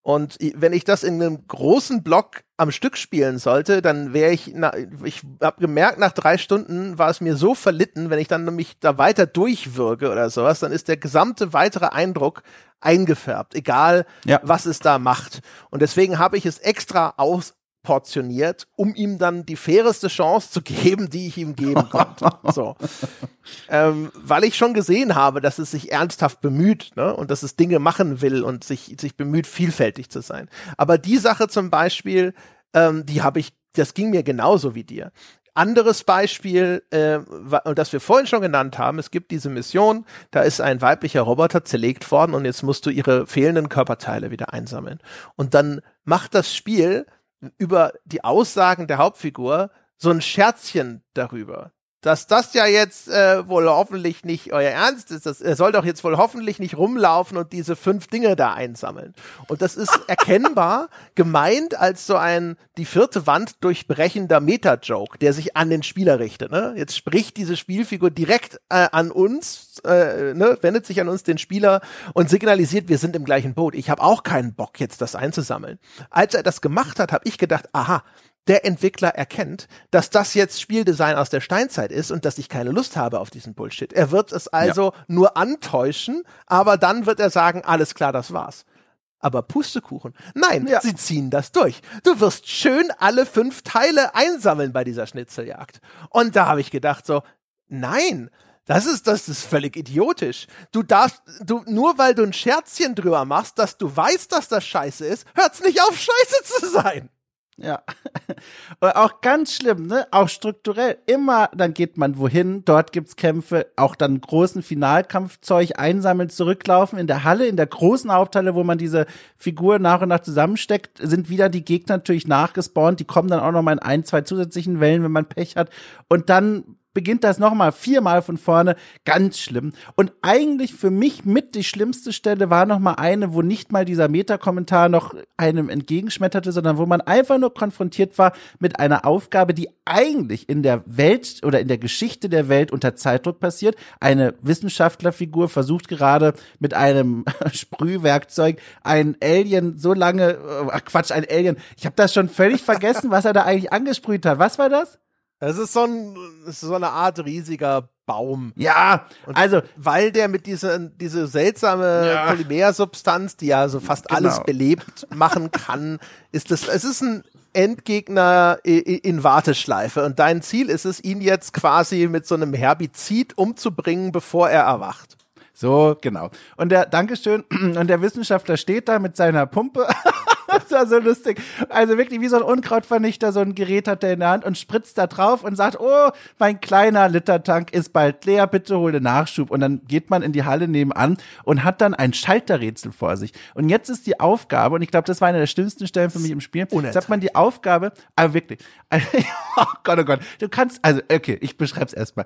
Und wenn ich das in einem großen Block am Stück spielen sollte, dann wäre ich, na, ich habe gemerkt, nach drei Stunden war es mir so verlitten, wenn ich dann mich da weiter durchwürge oder sowas, dann ist der gesamte weitere Eindruck eingefärbt, egal ja. was es da macht. Und deswegen habe ich es extra aus, portioniert, um ihm dann die faireste Chance zu geben, die ich ihm geben *laughs* konnte. so. Ähm, weil ich schon gesehen habe, dass es sich ernsthaft bemüht ne? und dass es Dinge machen will und sich, sich bemüht, vielfältig zu sein. Aber die Sache zum Beispiel, ähm, die habe ich, das ging mir genauso wie dir. Anderes Beispiel, äh, das wir vorhin schon genannt haben, es gibt diese Mission, da ist ein weiblicher Roboter zerlegt worden und jetzt musst du ihre fehlenden Körperteile wieder einsammeln. Und dann macht das Spiel über die Aussagen der Hauptfigur so ein Scherzchen darüber dass das ja jetzt äh, wohl hoffentlich nicht euer Ernst ist. Das, er soll doch jetzt wohl hoffentlich nicht rumlaufen und diese fünf Dinge da einsammeln. Und das ist *laughs* erkennbar gemeint als so ein die vierte Wand durchbrechender Meta-Joke, der sich an den Spieler richtet. Ne? Jetzt spricht diese Spielfigur direkt äh, an uns, äh, ne? wendet sich an uns, den Spieler, und signalisiert, wir sind im gleichen Boot. Ich habe auch keinen Bock, jetzt das einzusammeln. Als er das gemacht hat, habe ich gedacht, aha, der Entwickler erkennt, dass das jetzt Spieldesign aus der Steinzeit ist und dass ich keine Lust habe auf diesen Bullshit. Er wird es also ja. nur antäuschen, aber dann wird er sagen, alles klar, das war's. Aber Pustekuchen. Nein, ja. sie ziehen das durch. Du wirst schön alle fünf Teile einsammeln bei dieser Schnitzeljagd. Und da habe ich gedacht so, nein, das ist, das ist völlig idiotisch. Du darfst, du, nur weil du ein Scherzchen drüber machst, dass du weißt, dass das scheiße ist, hört's nicht auf, scheiße zu sein. Ja. *laughs* Auch ganz schlimm, ne? Auch strukturell. Immer, dann geht man wohin, dort gibt's Kämpfe, auch dann großen Finalkampfzeug einsammeln, zurücklaufen. In der Halle, in der großen Haupthalle, wo man diese Figur nach und nach zusammensteckt, sind wieder die Gegner natürlich nachgespawnt. Die kommen dann auch noch mal in ein, zwei zusätzlichen Wellen, wenn man Pech hat. Und dann beginnt das nochmal viermal von vorne. Ganz schlimm. Und eigentlich für mich mit die schlimmste Stelle war nochmal eine, wo nicht mal dieser Meta-Kommentar noch einem entgegenschmetterte, sondern wo man einfach nur konfrontiert war mit einer Aufgabe, die eigentlich in der Welt oder in der Geschichte der Welt unter Zeitdruck passiert. Eine Wissenschaftlerfigur versucht gerade mit einem *laughs* Sprühwerkzeug ein Alien so lange, ach Quatsch, ein Alien. Ich habe das schon völlig vergessen, was er da eigentlich angesprüht hat. Was war das? Es ist so, ein, ist so eine Art riesiger Baum. Ja, und also weil der mit dieser diese seltsame ja. Polymersubstanz, die ja so fast genau. alles belebt machen kann, ist das es ist ein Endgegner in Warteschleife und dein Ziel ist es ihn jetzt quasi mit so einem Herbizid umzubringen, bevor er erwacht. So, genau. Und der Dankeschön und der Wissenschaftler steht da mit seiner Pumpe *laughs* das war so lustig. Also wirklich wie so ein Unkrautvernichter, so ein Gerät hat er in der Hand und spritzt da drauf und sagt, oh, mein kleiner Litertank ist bald leer, bitte hole Nachschub. Und dann geht man in die Halle nebenan und hat dann ein Schalterrätsel vor sich. Und jetzt ist die Aufgabe, und ich glaube, das war eine der schlimmsten Stellen für mich im Spiel, jetzt hat man die Aufgabe, aber wirklich, *laughs* oh Gott, oh Gott, du kannst, also okay, ich beschreib's erstmal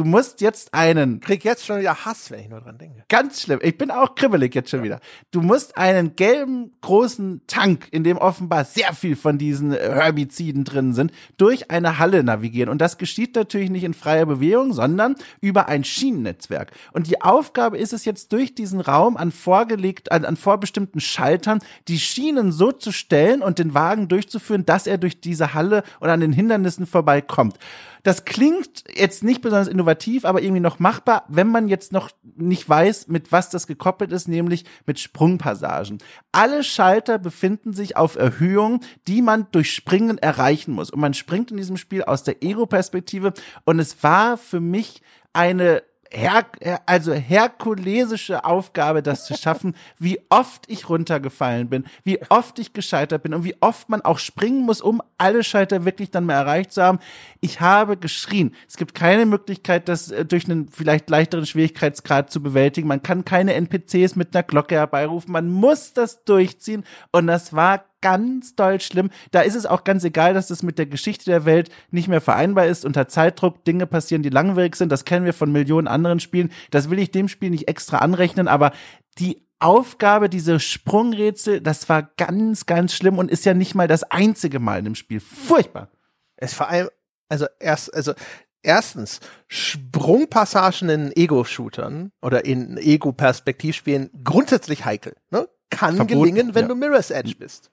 du musst jetzt einen. Krieg jetzt schon wieder Hass, wenn ich nur dran denke. Ganz schlimm. Ich bin auch kribbelig jetzt schon ja. wieder. Du musst einen gelben großen Tank, in dem offenbar sehr viel von diesen Herbiziden drin sind, durch eine Halle navigieren. Und das geschieht natürlich nicht in freier Bewegung, sondern über ein Schienennetzwerk. Und die Aufgabe ist es jetzt durch diesen Raum an vorgelegt, an, an vorbestimmten Schaltern, die Schienen so zu stellen und den Wagen durchzuführen, dass er durch diese Halle und an den Hindernissen vorbeikommt. Das klingt jetzt nicht besonders innovativ, aber irgendwie noch machbar, wenn man jetzt noch nicht weiß, mit was das gekoppelt ist, nämlich mit Sprungpassagen. Alle Schalter befinden sich auf Erhöhung, die man durch Springen erreichen muss. Und man springt in diesem Spiel aus der Ego-Perspektive. Und es war für mich eine her also herkulesische Aufgabe, das zu schaffen, wie oft ich runtergefallen bin, wie oft ich gescheitert bin und wie oft man auch springen muss, um alle Schalter wirklich dann mal erreicht zu haben. Ich habe geschrien. Es gibt keine Möglichkeit, das äh, durch einen vielleicht leichteren Schwierigkeitsgrad zu bewältigen. Man kann keine NPCs mit einer Glocke herbeirufen. Man muss das durchziehen und das war ganz doll schlimm. Da ist es auch ganz egal, dass das mit der Geschichte der Welt nicht mehr vereinbar ist. Unter Zeitdruck Dinge passieren, die langwierig sind. Das kennen wir von Millionen anderen Spielen. Das will ich dem Spiel nicht extra anrechnen, aber die Aufgabe, diese Sprungrätsel, das war ganz, ganz schlimm und ist ja nicht mal das einzige Mal in dem Spiel. Furchtbar. Es vor allem, also erst, also erstens, Sprungpassagen in Ego-Shootern oder in Ego-Perspektivspielen grundsätzlich heikel. Ne? Kann Verboten, gelingen, wenn ja. du Mirror's Edge bist.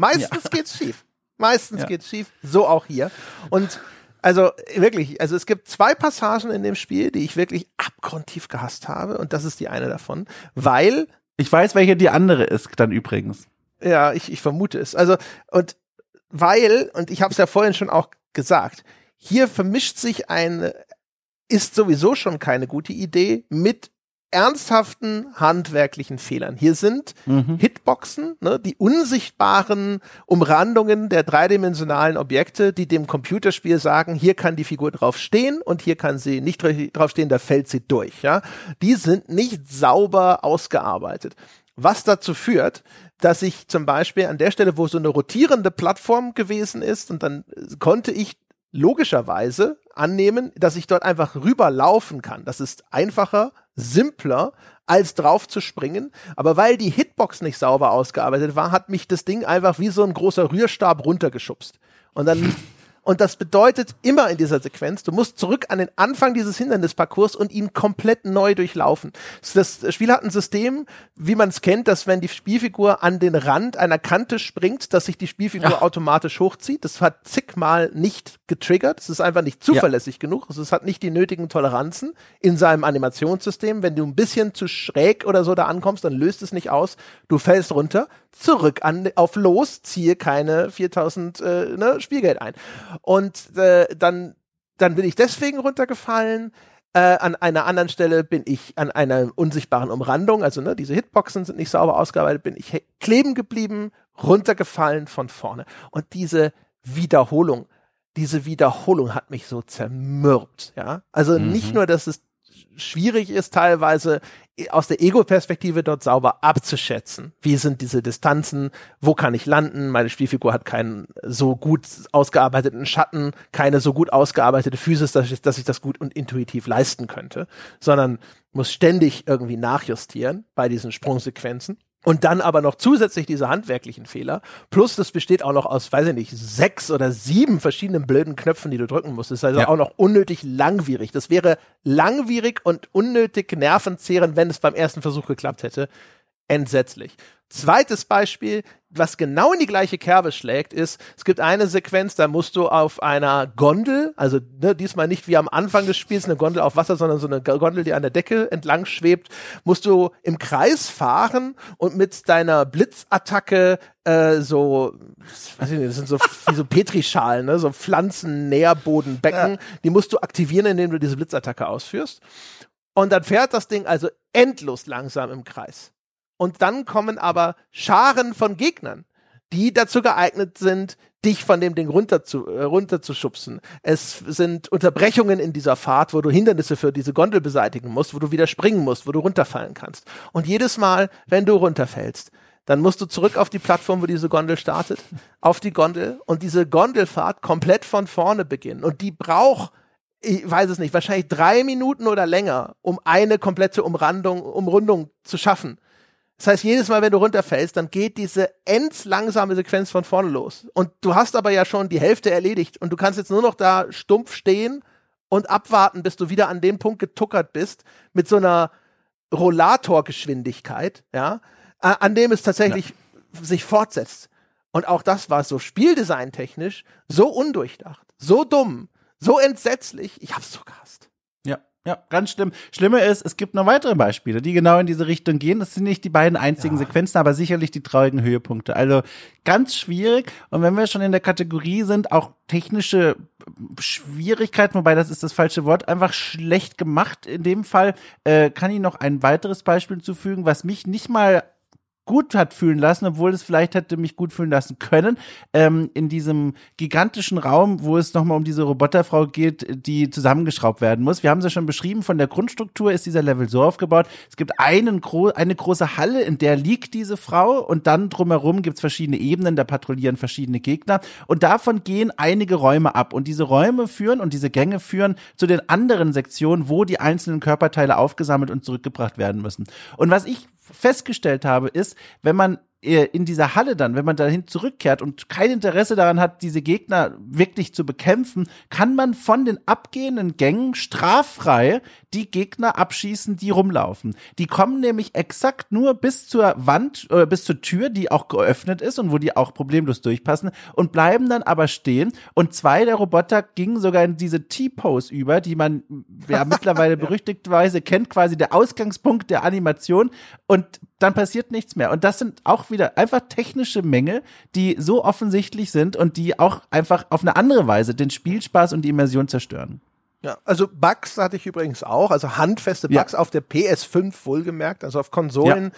Meistens ja. geht's schief. Meistens ja. geht's schief. So auch hier. Und also wirklich, also es gibt zwei Passagen in dem Spiel, die ich wirklich abgrundtief gehasst habe und das ist die eine davon, weil ich weiß, welche die andere ist dann übrigens. Ja, ich, ich vermute es. Also und weil und ich habe es ja vorhin schon auch gesagt, hier vermischt sich ein ist sowieso schon keine gute Idee mit ernsthaften handwerklichen Fehlern. Hier sind mhm. Hitboxen, ne, die unsichtbaren Umrandungen der dreidimensionalen Objekte, die dem Computerspiel sagen, hier kann die Figur drauf stehen und hier kann sie nicht drauf stehen, da fällt sie durch. Ja, die sind nicht sauber ausgearbeitet. Was dazu führt, dass ich zum Beispiel an der Stelle, wo so eine rotierende Plattform gewesen ist, und dann konnte ich logischerweise annehmen, dass ich dort einfach rüberlaufen kann. Das ist einfacher, simpler, als drauf zu springen. Aber weil die Hitbox nicht sauber ausgearbeitet war, hat mich das Ding einfach wie so ein großer Rührstab runtergeschubst. Und dann *laughs* Und das bedeutet immer in dieser Sequenz, du musst zurück an den Anfang dieses Hindernisparcours und ihn komplett neu durchlaufen. Das Spiel hat ein System, wie man es kennt, dass wenn die Spielfigur an den Rand einer Kante springt, dass sich die Spielfigur Ach. automatisch hochzieht. Das hat zigmal nicht getriggert. Es ist einfach nicht zuverlässig ja. genug. Also es hat nicht die nötigen Toleranzen in seinem Animationssystem. Wenn du ein bisschen zu schräg oder so da ankommst, dann löst es nicht aus. Du fällst runter zurück an, auf los, ziehe keine 4000 äh, ne, Spielgeld ein. Und äh, dann, dann bin ich deswegen runtergefallen. Äh, an einer anderen Stelle bin ich an einer unsichtbaren Umrandung, also ne, diese Hitboxen sind nicht sauber ausgearbeitet, bin ich kleben geblieben, runtergefallen von vorne. Und diese Wiederholung, diese Wiederholung hat mich so zermürbt, ja. Also mhm. nicht nur, dass es schwierig ist, teilweise aus der Ego-Perspektive dort sauber abzuschätzen. Wie sind diese Distanzen? Wo kann ich landen? Meine Spielfigur hat keinen so gut ausgearbeiteten Schatten, keine so gut ausgearbeitete Physis, dass ich, dass ich das gut und intuitiv leisten könnte, sondern muss ständig irgendwie nachjustieren bei diesen Sprungsequenzen. Und dann aber noch zusätzlich diese handwerklichen Fehler. Plus, das besteht auch noch aus, weiß ich nicht, sechs oder sieben verschiedenen blöden Knöpfen, die du drücken musst. Das ist also ja. auch noch unnötig langwierig. Das wäre langwierig und unnötig nervenzehrend, wenn es beim ersten Versuch geklappt hätte. Entsetzlich. Zweites Beispiel, was genau in die gleiche Kerbe schlägt, ist, es gibt eine Sequenz, da musst du auf einer Gondel, also ne, diesmal nicht wie am Anfang des Spiels eine Gondel auf Wasser, sondern so eine Gondel, die an der Decke entlang schwebt, musst du im Kreis fahren und mit deiner Blitzattacke äh, so, weiß ich nicht, das sind so *laughs* wie so Petrischalen, ne, so Pflanzen, Nährbodenbecken, ja. die musst du aktivieren, indem du diese Blitzattacke ausführst. Und dann fährt das Ding also endlos langsam im Kreis. Und dann kommen aber Scharen von Gegnern, die dazu geeignet sind, dich von dem Ding runter zu, äh, runter zu schubsen. Es sind Unterbrechungen in dieser Fahrt, wo du Hindernisse für diese Gondel beseitigen musst, wo du wieder springen musst, wo du runterfallen kannst. Und jedes Mal, wenn du runterfällst, dann musst du zurück auf die Plattform, wo diese Gondel startet, auf die Gondel und diese Gondelfahrt komplett von vorne beginnen. Und die braucht ich weiß es nicht, wahrscheinlich drei Minuten oder länger, um eine komplette Umrandung, Umrundung zu schaffen. Das heißt, jedes Mal, wenn du runterfällst, dann geht diese endlangsame Sequenz von vorne los. Und du hast aber ja schon die Hälfte erledigt und du kannst jetzt nur noch da stumpf stehen und abwarten, bis du wieder an dem Punkt getuckert bist, mit so einer Rollatorgeschwindigkeit, ja, an dem es tatsächlich ja. sich fortsetzt. Und auch das war so spieldesigntechnisch so undurchdacht, so dumm, so entsetzlich. Ich hab's so gehasst. Ja, ganz schlimm. Schlimmer ist, es gibt noch weitere Beispiele, die genau in diese Richtung gehen. Das sind nicht die beiden einzigen ja. Sequenzen, aber sicherlich die traurigen Höhepunkte. Also ganz schwierig. Und wenn wir schon in der Kategorie sind, auch technische Schwierigkeiten, wobei das ist das falsche Wort, einfach schlecht gemacht in dem Fall, äh, kann ich noch ein weiteres Beispiel zufügen, was mich nicht mal gut hat fühlen lassen, obwohl es vielleicht hätte mich gut fühlen lassen können. Ähm, in diesem gigantischen Raum, wo es nochmal um diese Roboterfrau geht, die zusammengeschraubt werden muss. Wir haben es ja schon beschrieben, von der Grundstruktur ist dieser Level so aufgebaut. Es gibt einen gro eine große Halle, in der liegt diese Frau und dann drumherum gibt es verschiedene Ebenen, da patrouillieren verschiedene Gegner und davon gehen einige Räume ab und diese Räume führen und diese Gänge führen zu den anderen Sektionen, wo die einzelnen Körperteile aufgesammelt und zurückgebracht werden müssen. Und was ich festgestellt habe, ist, wenn man in dieser Halle dann, wenn man dahin zurückkehrt und kein Interesse daran hat, diese Gegner wirklich zu bekämpfen, kann man von den abgehenden Gängen straffrei die Gegner abschießen, die rumlaufen. Die kommen nämlich exakt nur bis zur Wand oder äh, bis zur Tür, die auch geöffnet ist und wo die auch problemlos durchpassen und bleiben dann aber stehen. Und zwei der Roboter gingen sogar in diese T-Pose über, die man ja *laughs* mittlerweile berüchtigterweise kennt, quasi der Ausgangspunkt der Animation und dann passiert nichts mehr. Und das sind auch wieder einfach technische Mängel, die so offensichtlich sind und die auch einfach auf eine andere Weise den Spielspaß und die Immersion zerstören. Ja, also Bugs hatte ich übrigens auch, also handfeste Bugs ja. auf der PS5 wohlgemerkt, also auf Konsolen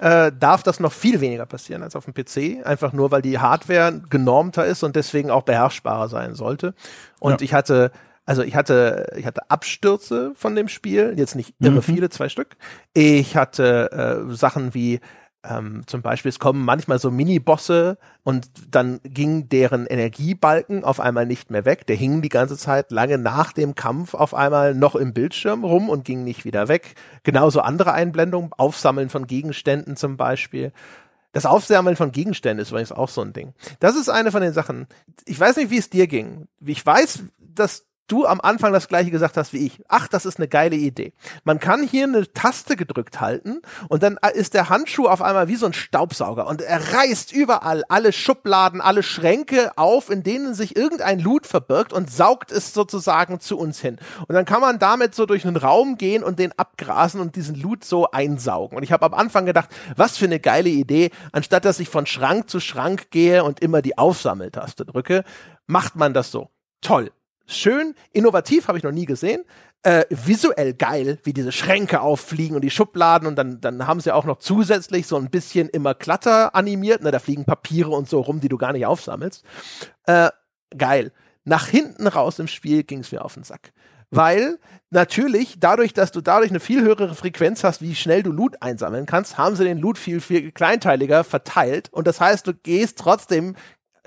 ja. äh, darf das noch viel weniger passieren als auf dem PC, einfach nur weil die Hardware genormter ist und deswegen auch beherrschbarer sein sollte. Und ja. ich hatte also ich hatte, ich hatte Abstürze von dem Spiel, jetzt nicht irre mhm. viele, zwei Stück. Ich hatte äh, Sachen wie ähm, zum Beispiel, es kommen manchmal so Mini-Bosse und dann ging deren Energiebalken auf einmal nicht mehr weg. Der hing die ganze Zeit lange nach dem Kampf auf einmal noch im Bildschirm rum und ging nicht wieder weg. Genauso andere Einblendungen, Aufsammeln von Gegenständen zum Beispiel. Das Aufsammeln von Gegenständen ist übrigens auch so ein Ding. Das ist eine von den Sachen. Ich weiß nicht, wie es dir ging. Ich weiß, dass du am Anfang das gleiche gesagt hast wie ich. Ach, das ist eine geile Idee. Man kann hier eine Taste gedrückt halten und dann ist der Handschuh auf einmal wie so ein Staubsauger und er reißt überall alle Schubladen, alle Schränke auf, in denen sich irgendein Loot verbirgt und saugt es sozusagen zu uns hin. Und dann kann man damit so durch einen Raum gehen und den abgrasen und diesen Loot so einsaugen. Und ich habe am Anfang gedacht, was für eine geile Idee, anstatt dass ich von Schrank zu Schrank gehe und immer die Aufsammeltaste drücke, macht man das so. Toll schön, innovativ, habe ich noch nie gesehen. Äh, visuell geil, wie diese Schränke auffliegen und die Schubladen und dann, dann haben sie auch noch zusätzlich so ein bisschen immer glatter animiert. Ne, da fliegen Papiere und so rum, die du gar nicht aufsammelst. Äh, geil. Nach hinten raus im Spiel ging es mir auf den Sack. Weil natürlich, dadurch, dass du dadurch eine viel höhere Frequenz hast, wie schnell du Loot einsammeln kannst, haben sie den Loot viel, viel kleinteiliger verteilt. Und das heißt, du gehst trotzdem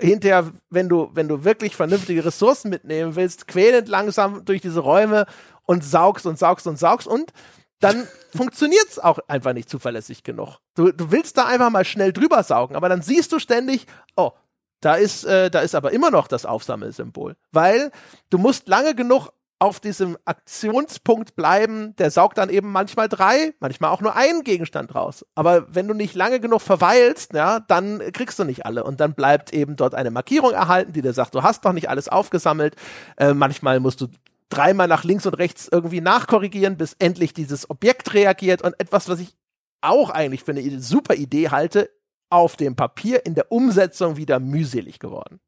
hinterher, wenn du, wenn du wirklich vernünftige Ressourcen mitnehmen willst, quälend langsam durch diese Räume und saugst und saugst und saugst und dann *laughs* funktioniert es auch einfach nicht zuverlässig genug. Du, du willst da einfach mal schnell drüber saugen, aber dann siehst du ständig, oh, da ist, äh, da ist aber immer noch das Aufsammelsymbol. Weil du musst lange genug auf diesem Aktionspunkt bleiben, der saugt dann eben manchmal drei, manchmal auch nur einen Gegenstand raus. Aber wenn du nicht lange genug verweilst, ja, dann kriegst du nicht alle. Und dann bleibt eben dort eine Markierung erhalten, die dir sagt, du hast doch nicht alles aufgesammelt. Äh, manchmal musst du dreimal nach links und rechts irgendwie nachkorrigieren, bis endlich dieses Objekt reagiert. Und etwas, was ich auch eigentlich für eine super Idee halte, auf dem Papier in der Umsetzung wieder mühselig geworden.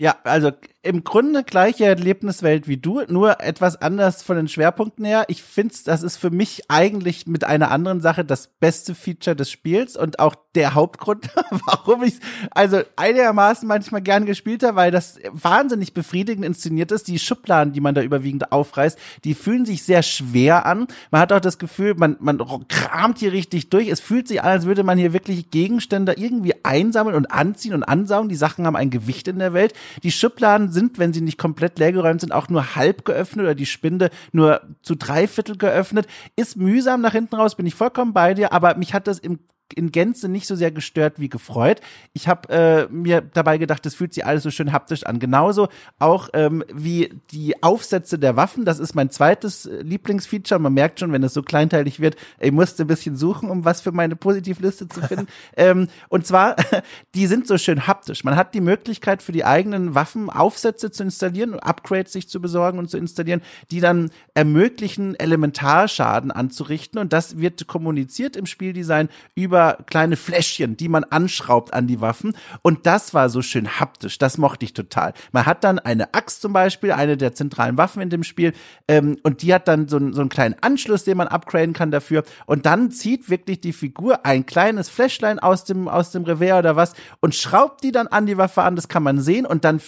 Ja, also im Grunde gleiche Erlebniswelt wie du, nur etwas anders von den Schwerpunkten her. Ich finde, das ist für mich eigentlich mit einer anderen Sache das beste Feature des Spiels und auch der Hauptgrund, *laughs* warum ich also einigermaßen manchmal gern gespielt habe, weil das wahnsinnig befriedigend inszeniert ist. Die Schubladen, die man da überwiegend aufreißt, die fühlen sich sehr schwer an. Man hat auch das Gefühl, man, man kramt hier richtig durch. Es fühlt sich an, als würde man hier wirklich Gegenstände irgendwie einsammeln und anziehen und ansaugen. Die Sachen haben ein Gewicht in der Welt. Die Schubladen sind, wenn sie nicht komplett leergeräumt sind, auch nur halb geöffnet oder die Spinde nur zu drei Viertel geöffnet. Ist mühsam nach hinten raus, bin ich vollkommen bei dir, aber mich hat das im in Gänze nicht so sehr gestört wie gefreut. Ich habe äh, mir dabei gedacht, das fühlt sich alles so schön haptisch an. Genauso auch ähm, wie die Aufsätze der Waffen. Das ist mein zweites äh, Lieblingsfeature. Man merkt schon, wenn es so kleinteilig wird, ich musste ein bisschen suchen, um was für meine Positivliste zu finden. *laughs* ähm, und zwar, *laughs* die sind so schön haptisch. Man hat die Möglichkeit für die eigenen Waffen Aufsätze zu installieren und Upgrades sich zu besorgen und zu installieren, die dann ermöglichen, Elementarschaden anzurichten. Und das wird kommuniziert im Spieldesign über über kleine Fläschchen, die man anschraubt an die Waffen. Und das war so schön haptisch. Das mochte ich total. Man hat dann eine Axt zum Beispiel, eine der zentralen Waffen in dem Spiel, ähm, und die hat dann so, so einen kleinen Anschluss, den man upgraden kann dafür. Und dann zieht wirklich die Figur ein kleines Fläschlein aus dem, aus dem Revers oder was und schraubt die dann an die Waffe an. Das kann man sehen und dann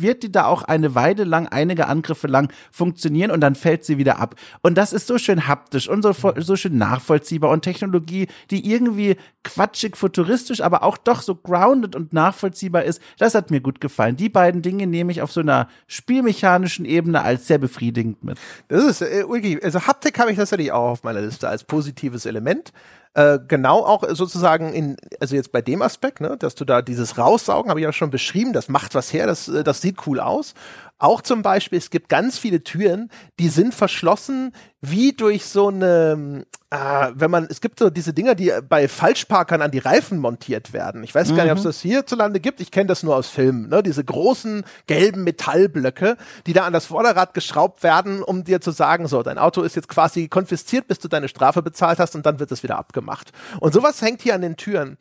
wird die da auch eine Weile lang, einige Angriffe lang funktionieren und dann fällt sie wieder ab. Und das ist so schön haptisch und so, so schön nachvollziehbar und Technologie, die irgendwie quatschig, futuristisch, aber auch doch so grounded und nachvollziehbar ist. Das hat mir gut gefallen. Die beiden Dinge nehme ich auf so einer spielmechanischen Ebene als sehr befriedigend mit. Das ist, äh, also Haptik habe ich tatsächlich auch auf meiner Liste als positives Element. Äh, genau auch sozusagen in, also jetzt bei dem Aspekt, ne, dass du da dieses Raussaugen, habe ich ja schon beschrieben, das macht was her, das, äh, das sieht cool aus. Auch zum Beispiel, es gibt ganz viele Türen, die sind verschlossen wie durch so eine, äh, wenn man, es gibt so diese Dinger, die bei Falschparkern an die Reifen montiert werden. Ich weiß gar nicht, ob es mhm. das hierzulande gibt. Ich kenne das nur aus Filmen. Ne? Diese großen gelben Metallblöcke, die da an das Vorderrad geschraubt werden, um dir zu sagen, so, dein Auto ist jetzt quasi konfisziert, bis du deine Strafe bezahlt hast und dann wird es wieder abgemacht. Und sowas hängt hier an den Türen.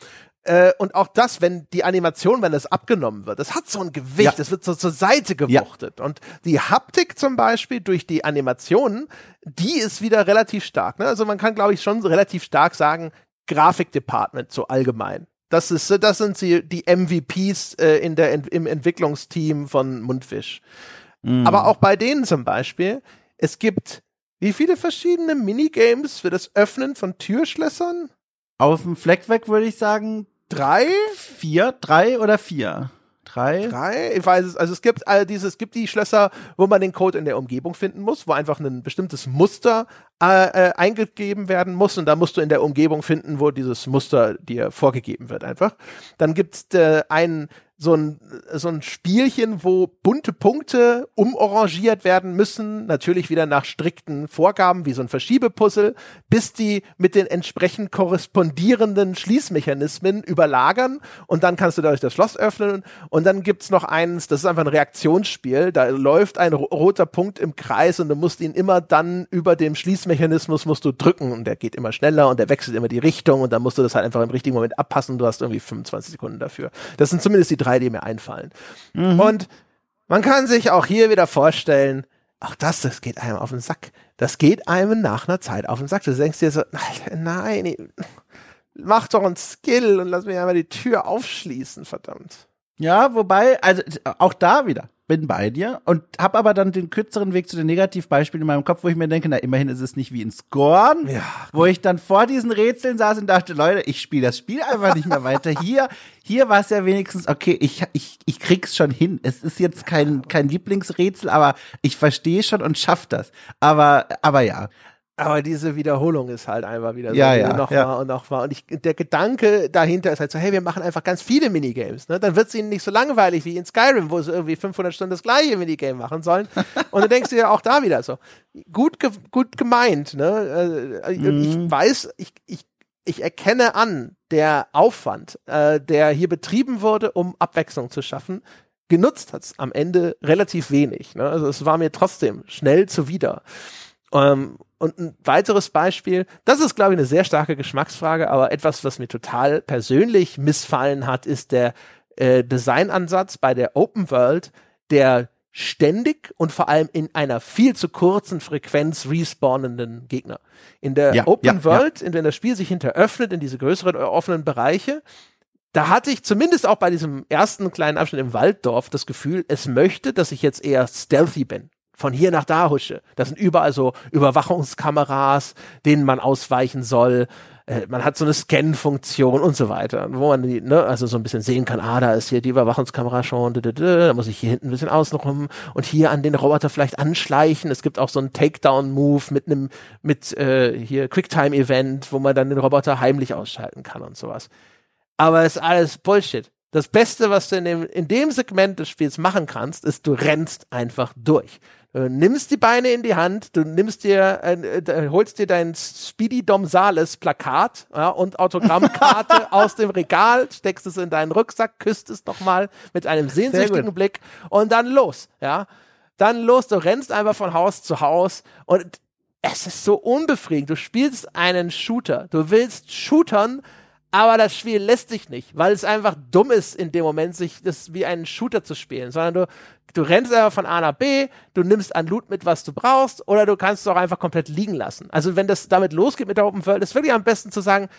Äh, und auch das, wenn die Animation, wenn es abgenommen wird, das hat so ein Gewicht, es ja. wird so zur Seite gewuchtet. Ja. Und die Haptik zum Beispiel durch die Animationen, die ist wieder relativ stark. Ne? Also man kann, glaube ich, schon relativ stark sagen, Grafikdepartment so allgemein. Das ist, das sind sie, die MVPs äh, in der, im Entwicklungsteam von Mundfisch. Mm. Aber auch bei denen zum Beispiel, es gibt wie viele verschiedene Minigames für das Öffnen von Türschlössern? Auf dem Fleck weg würde ich sagen drei, vier, drei oder vier. Drei? Drei? Ich weiß es. Also es gibt all dieses, es gibt die Schlösser, wo man den Code in der Umgebung finden muss, wo einfach ein bestimmtes Muster äh, äh, eingegeben werden muss und da musst du in der Umgebung finden, wo dieses Muster dir vorgegeben wird einfach. Dann gibt es äh, einen so ein, so ein Spielchen, wo bunte Punkte umorangiert werden müssen, natürlich wieder nach strikten Vorgaben, wie so ein Verschiebepuzzle, bis die mit den entsprechend korrespondierenden Schließmechanismen überlagern und dann kannst du dadurch das Schloss öffnen und dann gibt's noch eins, das ist einfach ein Reaktionsspiel, da läuft ein roter Punkt im Kreis und du musst ihn immer dann über dem Schließmechanismus musst du drücken und der geht immer schneller und der wechselt immer die Richtung und dann musst du das halt einfach im richtigen Moment abpassen, du hast irgendwie 25 Sekunden dafür. Das sind zumindest die drei, die mir einfallen. Mhm. Und man kann sich auch hier wieder vorstellen, ach das, das geht einem auf den Sack. Das geht einem nach einer Zeit auf den Sack. Du denkst dir so, nein, mach doch einen Skill und lass mich einmal die Tür aufschließen, verdammt. Ja, wobei, also auch da wieder bin bei dir und habe aber dann den kürzeren Weg zu den Negativbeispielen in meinem Kopf, wo ich mir denke, na immerhin ist es nicht wie in Scorn, ja. wo ich dann vor diesen Rätseln saß und dachte, Leute, ich spiele das Spiel einfach nicht mehr weiter. Hier, hier war es ja wenigstens okay, ich ich ich krieg's schon hin. Es ist jetzt kein kein Lieblingsrätsel, aber ich verstehe schon und schaff das. Aber aber ja, aber diese Wiederholung ist halt einfach wieder so ja, ja, nochmal ja. und nochmal. Und ich, der Gedanke dahinter ist halt so, hey, wir machen einfach ganz viele Minigames. Ne? Dann wird es ihnen nicht so langweilig wie in Skyrim, wo sie irgendwie 500 Stunden das gleiche Minigame machen sollen. *laughs* und du denkst dir ja auch da wieder so, gut, ge gut gemeint. Ne? Äh, mhm. Ich weiß, ich, ich, ich erkenne an, der Aufwand, äh, der hier betrieben wurde, um Abwechslung zu schaffen, genutzt hat es am Ende relativ wenig. Ne? Also es war mir trotzdem schnell zuwider. Ähm, und ein weiteres Beispiel, das ist, glaube ich, eine sehr starke Geschmacksfrage, aber etwas, was mir total persönlich missfallen hat, ist der äh, Designansatz bei der Open World, der ständig und vor allem in einer viel zu kurzen Frequenz respawnenden Gegner. In der ja, Open ja, World, ja. in der das Spiel sich hinter öffnet, in diese größeren offenen Bereiche, da hatte ich zumindest auch bei diesem ersten kleinen Abschnitt im Walddorf das Gefühl, es möchte, dass ich jetzt eher stealthy bin von hier nach da husche. Das sind überall so Überwachungskameras, denen man ausweichen soll. Äh, man hat so eine Scan-Funktion und so weiter, wo man die, ne, also so ein bisschen sehen kann, ah, da ist hier die Überwachungskamera schon, da muss ich hier hinten ein bisschen außenrum und hier an den Roboter vielleicht anschleichen. Es gibt auch so einen Takedown-Move mit einem, mit äh, hier Quicktime-Event, wo man dann den Roboter heimlich ausschalten kann und sowas. Aber es ist alles Bullshit. Das Beste, was du in dem, in dem Segment des Spiels machen kannst, ist, du rennst einfach durch. Du nimmst die Beine in die Hand, du nimmst dir, äh, holst dir dein Speedy Domsales Plakat ja, und Autogrammkarte *laughs* aus dem Regal, steckst es in deinen Rucksack, küsst es nochmal mit einem sehnsüchtigen Blick und dann los, ja. Dann los, du rennst einfach von Haus zu Haus und es ist so unbefriedigend. Du spielst einen Shooter. Du willst shootern, aber das Spiel lässt sich nicht, weil es einfach dumm ist, in dem Moment sich das wie einen Shooter zu spielen, sondern du, du rennst einfach von A nach B, du nimmst an Loot mit, was du brauchst, oder du kannst es auch einfach komplett liegen lassen. Also wenn das damit losgeht mit der Open World, ist wirklich am besten zu sagen,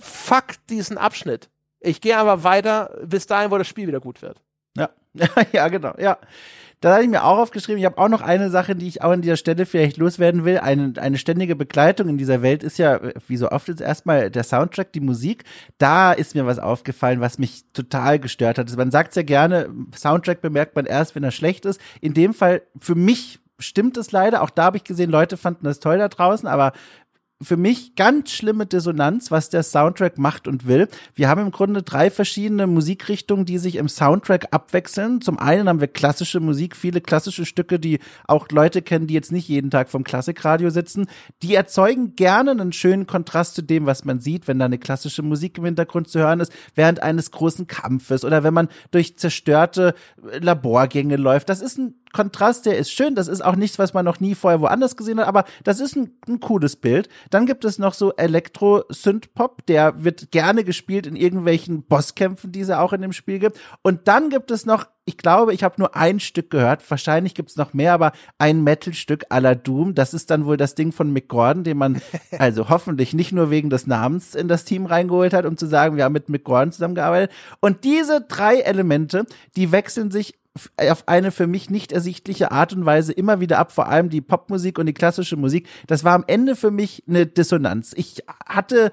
fuck diesen Abschnitt. Ich gehe aber weiter bis dahin, wo das Spiel wieder gut wird. Ja, *laughs* ja, genau, ja. Da habe ich mir auch aufgeschrieben, ich habe auch noch eine Sache, die ich auch an dieser Stelle vielleicht loswerden will. Eine, eine ständige Begleitung in dieser Welt ist ja, wie so oft jetzt erstmal der Soundtrack, die Musik. Da ist mir was aufgefallen, was mich total gestört hat. Man sagt ja gerne, Soundtrack bemerkt man erst, wenn er schlecht ist. In dem Fall, für mich stimmt es leider. Auch da habe ich gesehen, Leute fanden das toll da draußen, aber für mich ganz schlimme Dissonanz, was der Soundtrack macht und will. Wir haben im Grunde drei verschiedene Musikrichtungen, die sich im Soundtrack abwechseln. Zum einen haben wir klassische Musik, viele klassische Stücke, die auch Leute kennen, die jetzt nicht jeden Tag vom Klassikradio sitzen. Die erzeugen gerne einen schönen Kontrast zu dem, was man sieht, wenn da eine klassische Musik im Hintergrund zu hören ist, während eines großen Kampfes oder wenn man durch zerstörte Laborgänge läuft. Das ist ein Kontrast, der ist schön. Das ist auch nichts, was man noch nie vorher woanders gesehen hat, aber das ist ein, ein cooles Bild. Dann gibt es noch so Elektro-Synth-Pop, der wird gerne gespielt in irgendwelchen Bosskämpfen, die es auch in dem Spiel gibt. Und dann gibt es noch ich glaube, ich habe nur ein Stück gehört. Wahrscheinlich gibt's noch mehr, aber ein Metal-Stück à la Doom. Das ist dann wohl das Ding von Mick Gordon, den man *laughs* also hoffentlich nicht nur wegen des Namens in das Team reingeholt hat, um zu sagen, wir haben mit Mick Gordon zusammengearbeitet. Und diese drei Elemente, die wechseln sich auf eine für mich nicht ersichtliche Art und Weise immer wieder ab, vor allem die Popmusik und die klassische Musik. Das war am Ende für mich eine Dissonanz. Ich hatte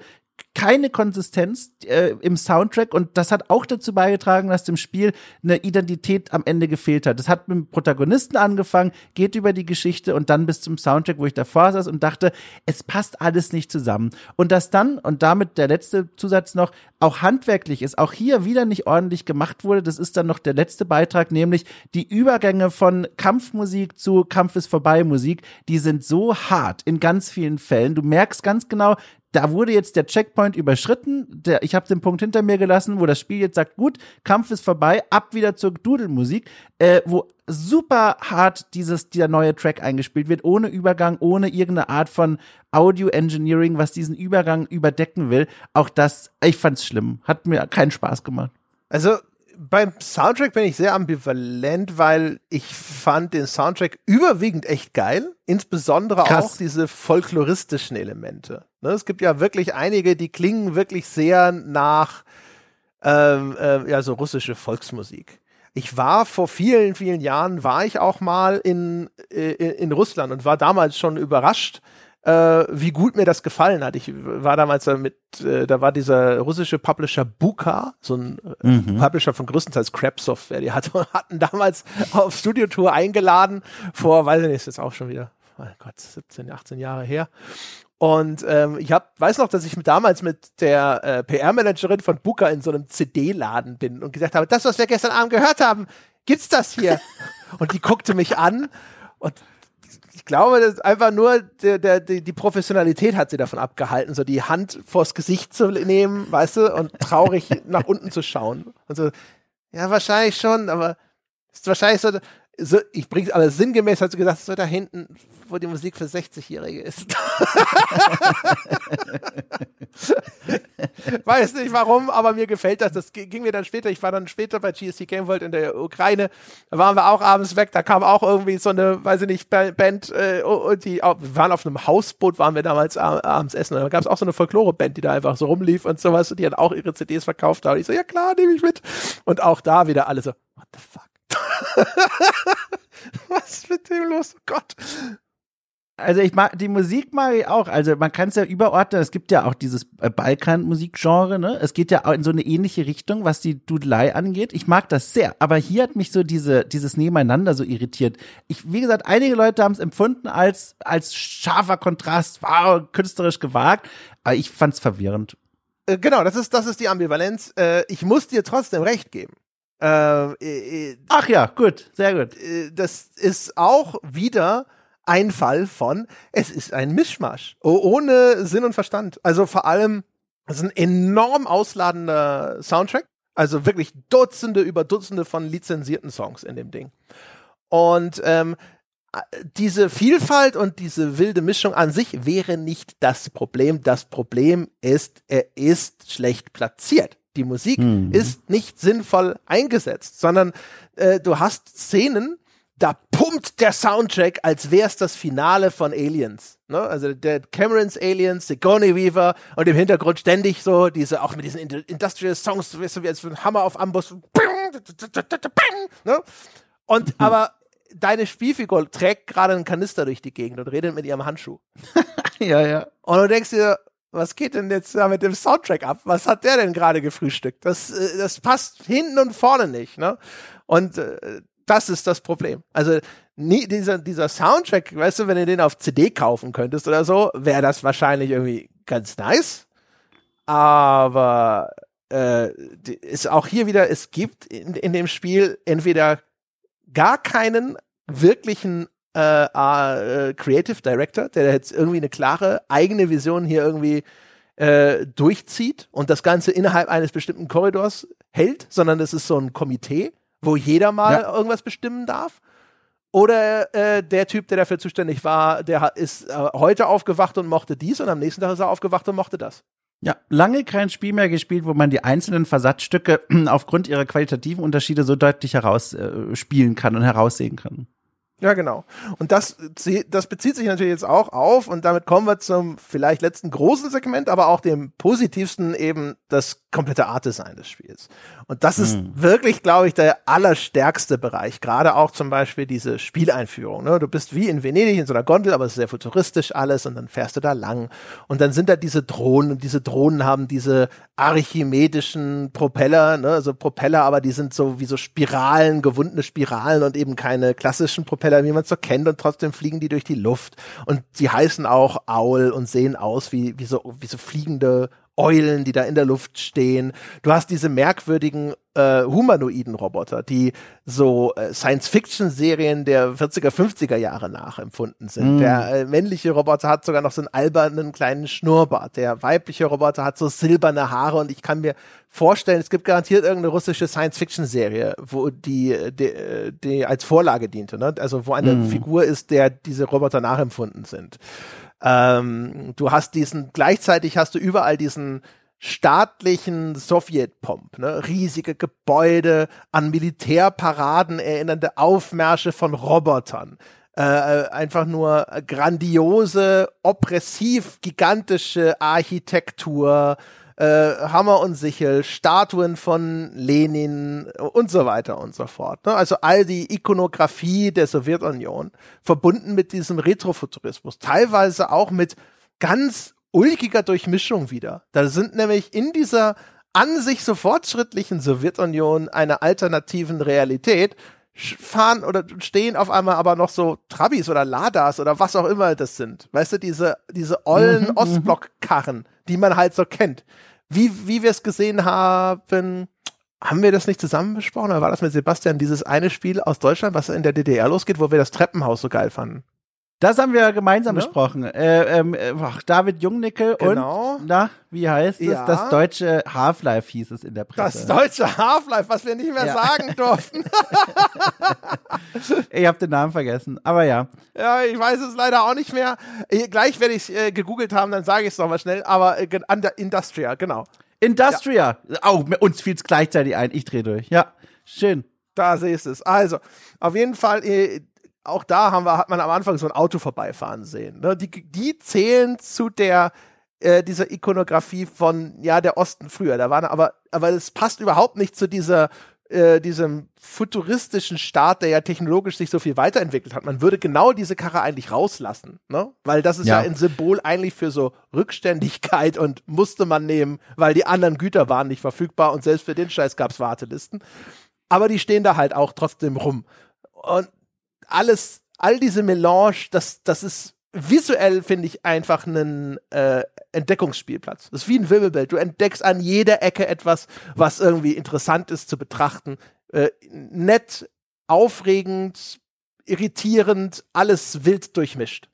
keine Konsistenz äh, im Soundtrack und das hat auch dazu beigetragen, dass dem Spiel eine Identität am Ende gefehlt hat. Es hat mit dem Protagonisten angefangen, geht über die Geschichte und dann bis zum Soundtrack, wo ich davor saß und dachte, es passt alles nicht zusammen. Und das dann, und damit der letzte Zusatz noch, auch handwerklich ist, auch hier wieder nicht ordentlich gemacht wurde, das ist dann noch der letzte Beitrag, nämlich die Übergänge von Kampfmusik zu Kampf ist vorbei Musik, die sind so hart in ganz vielen Fällen. Du merkst ganz genau, da wurde jetzt der Checkpoint überschritten. Der, ich habe den Punkt hinter mir gelassen, wo das Spiel jetzt sagt, gut, Kampf ist vorbei, ab wieder zur Dudelmusik, äh, wo super hart dieses dieser neue Track eingespielt wird, ohne Übergang, ohne irgendeine Art von Audio Engineering, was diesen Übergang überdecken will. Auch das, ich fand's schlimm, hat mir keinen Spaß gemacht. Also beim Soundtrack bin ich sehr ambivalent, weil ich fand den Soundtrack überwiegend echt geil. Insbesondere Krass. auch diese folkloristischen Elemente. Ne, es gibt ja wirklich einige, die klingen wirklich sehr nach ähm, äh, ja so russische Volksmusik. Ich war vor vielen, vielen Jahren, war ich auch mal in, äh, in Russland und war damals schon überrascht, äh, wie gut mir das gefallen hat. Ich war damals mit, äh, da war dieser russische Publisher Buka, so ein äh, mhm. Publisher von größtenteils Crap Software, die hat, *laughs* hatten damals auf Studiotour eingeladen, vor, weiß ich nicht, ist jetzt auch schon wieder, oh Gott, 17, 18 Jahre her. Und ähm, ich hab, weiß noch, dass ich damals mit der äh, PR-Managerin von Buka in so einem CD-Laden bin und gesagt habe, das, was wir gestern Abend gehört haben, gibt's das hier? *laughs* und die guckte mich an und ich glaube, das ist einfach nur der, der, die, Professionalität hat sie davon abgehalten, so die Hand vors Gesicht zu nehmen, weißt du, und traurig *laughs* nach unten zu schauen. Und so, ja, wahrscheinlich schon, aber ist wahrscheinlich so, so ich bring's aber sinngemäß hat sie gesagt, so da hinten wo die Musik für 60-Jährige ist. *laughs* Weiß nicht warum, aber mir gefällt das. Das ging mir dann später. Ich war dann später bei GSC Game World in der Ukraine. Da waren wir auch abends weg. Da kam auch irgendwie so eine, weiß ich nicht, Band, äh, die wir waren auf einem Hausboot, waren wir damals abends essen. Und da gab es auch so eine Folklore-Band, die da einfach so rumlief und sowas. Und die hat auch ihre CDs verkauft. Da und ich so, ja klar, nehme ich mit. Und auch da wieder alle so, what the fuck? *laughs* Was ist mit dem los? Oh Gott. Also ich mag die Musik mag ich auch. Also man kann es ja überordnen. Es gibt ja auch dieses äh, Balkan-Musikgenre. Ne? Es geht ja auch in so eine ähnliche Richtung, was die Dudelei angeht. Ich mag das sehr. Aber hier hat mich so diese dieses Nebeneinander so irritiert. Ich, wie gesagt, einige Leute haben es empfunden als als scharfer Kontrast, war künstlerisch gewagt. Aber ich fand's verwirrend. Äh, genau, das ist das ist die Ambivalenz. Äh, ich muss dir trotzdem recht geben. Äh, Ach ja, gut, sehr gut. das ist auch wieder ein Fall von, es ist ein Mischmasch. Ohne Sinn und Verstand. Also vor allem, es ist ein enorm ausladender Soundtrack. Also wirklich Dutzende über Dutzende von lizenzierten Songs in dem Ding. Und ähm, diese Vielfalt und diese wilde Mischung an sich wäre nicht das Problem. Das Problem ist, er ist schlecht platziert. Die Musik mhm. ist nicht sinnvoll eingesetzt, sondern äh, du hast Szenen, da pumpt der Soundtrack, als wäre es das Finale von Aliens. Ne? Also der Camerons Aliens, Sigourney Weaver und im Hintergrund ständig so diese, auch mit diesen Industrial Songs, weißt du, wie als ein Hammer auf Amboss. Ne? Und mhm. aber deine Spielfigur trägt gerade einen Kanister durch die Gegend und redet mit ihrem Handschuh. *laughs* ja, ja. Und du denkst dir, was geht denn jetzt da mit dem Soundtrack ab? Was hat der denn gerade gefrühstückt? Das, äh, das passt hinten und vorne nicht, ne? Und äh, das ist das Problem. Also nie, dieser, dieser Soundtrack, weißt du, wenn du den auf CD kaufen könntest oder so, wäre das wahrscheinlich irgendwie ganz nice. Aber äh, ist auch hier wieder, es gibt in, in dem Spiel entweder gar keinen wirklichen äh, äh, Creative Director, der jetzt irgendwie eine klare eigene Vision hier irgendwie äh, durchzieht und das Ganze innerhalb eines bestimmten Korridors hält, sondern es ist so ein Komitee, wo jeder mal ja. irgendwas bestimmen darf. Oder äh, der Typ, der dafür zuständig war, der ist äh, heute aufgewacht und mochte dies und am nächsten Tag ist er aufgewacht und mochte das. Ja, lange kein Spiel mehr gespielt, wo man die einzelnen Versatzstücke *clears throat* aufgrund ihrer qualitativen Unterschiede so deutlich herausspielen äh, kann und heraussehen kann. Ja, genau. Und das, das bezieht sich natürlich jetzt auch auf, und damit kommen wir zum vielleicht letzten großen Segment, aber auch dem positivsten eben das komplette Art-Design des Spiels. Und das ist mhm. wirklich, glaube ich, der allerstärkste Bereich. Gerade auch zum Beispiel diese Spieleinführung. Ne? Du bist wie in Venedig in so einer Gondel, aber es ist sehr futuristisch alles und dann fährst du da lang. Und dann sind da diese Drohnen und diese Drohnen haben diese archimedischen Propeller, ne? also Propeller, aber die sind so wie so Spiralen, gewundene Spiralen und eben keine klassischen Propeller, wie man es so kennt und trotzdem fliegen die durch die Luft. Und sie heißen auch Owl und sehen aus wie, wie so, wie so fliegende Eulen, die da in der Luft stehen. Du hast diese merkwürdigen äh, humanoiden Roboter, die so äh, Science-Fiction-Serien der 40er, 50er Jahre nachempfunden sind. Mm. Der äh, männliche Roboter hat sogar noch so einen albernen kleinen Schnurrbart. Der weibliche Roboter hat so silberne Haare und ich kann mir vorstellen, es gibt garantiert irgendeine russische Science-Fiction-Serie, wo die, die, die als Vorlage diente, ne? Also wo eine mm. Figur ist, der diese Roboter nachempfunden sind. Ähm, du hast diesen, gleichzeitig hast du überall diesen staatlichen Sowjetpomp, ne? riesige Gebäude, an Militärparaden erinnernde Aufmärsche von Robotern. Äh, äh einfach nur grandiose, oppressiv, gigantische Architektur, äh, Hammer und Sichel, Statuen von Lenin und so weiter und so fort. Ne? Also all die Ikonografie der Sowjetunion verbunden mit diesem Retrofuturismus, teilweise auch mit ganz ulkiger Durchmischung wieder. Da sind nämlich in dieser an sich so fortschrittlichen Sowjetunion einer alternativen Realität fahren oder stehen auf einmal aber noch so Trabis oder Ladas oder was auch immer das sind. Weißt du, diese, diese ollen mhm, mhm. Ostblock-Karren, die man halt so kennt. Wie, wie wir es gesehen haben, haben wir das nicht zusammen besprochen? Oder war das mit Sebastian dieses eine Spiel aus Deutschland, was in der DDR losgeht, wo wir das Treppenhaus so geil fanden? Das haben wir gemeinsam ja? besprochen. Äh, ach, David Jungnickel genau. und, na, wie heißt es? Ja. Das deutsche Half-Life hieß es in der Presse. Das deutsche Half-Life, was wir nicht mehr ja. sagen *laughs* durften. *laughs* ich habe den Namen vergessen, aber ja. Ja, ich weiß es leider auch nicht mehr. Gleich werde ich äh, gegoogelt haben, dann sage ich es nochmal schnell. Aber äh, Industria, genau. Industria. Ja. Oh, uns fiel es gleichzeitig ein. Ich drehe durch. Ja, schön. Da siehst du es. Also, auf jeden Fall, äh, auch da haben wir, hat man am Anfang so ein Auto vorbeifahren sehen. Ne? Die, die zählen zu der äh, dieser Ikonografie von ja der Osten früher. Da waren aber aber es passt überhaupt nicht zu dieser äh, diesem futuristischen Staat, der ja technologisch sich so viel weiterentwickelt hat. Man würde genau diese Karre eigentlich rauslassen, ne? Weil das ist ja. ja ein Symbol eigentlich für so Rückständigkeit und musste man nehmen, weil die anderen Güter waren nicht verfügbar und selbst für den Scheiß gab's Wartelisten. Aber die stehen da halt auch trotzdem rum. Und alles, all diese Melange, das, das ist visuell, finde ich, einfach ein äh, Entdeckungsspielplatz. Das ist wie ein Wirbelbild. Du entdeckst an jeder Ecke etwas, was irgendwie interessant ist zu betrachten. Äh, nett, aufregend, irritierend, alles wild durchmischt.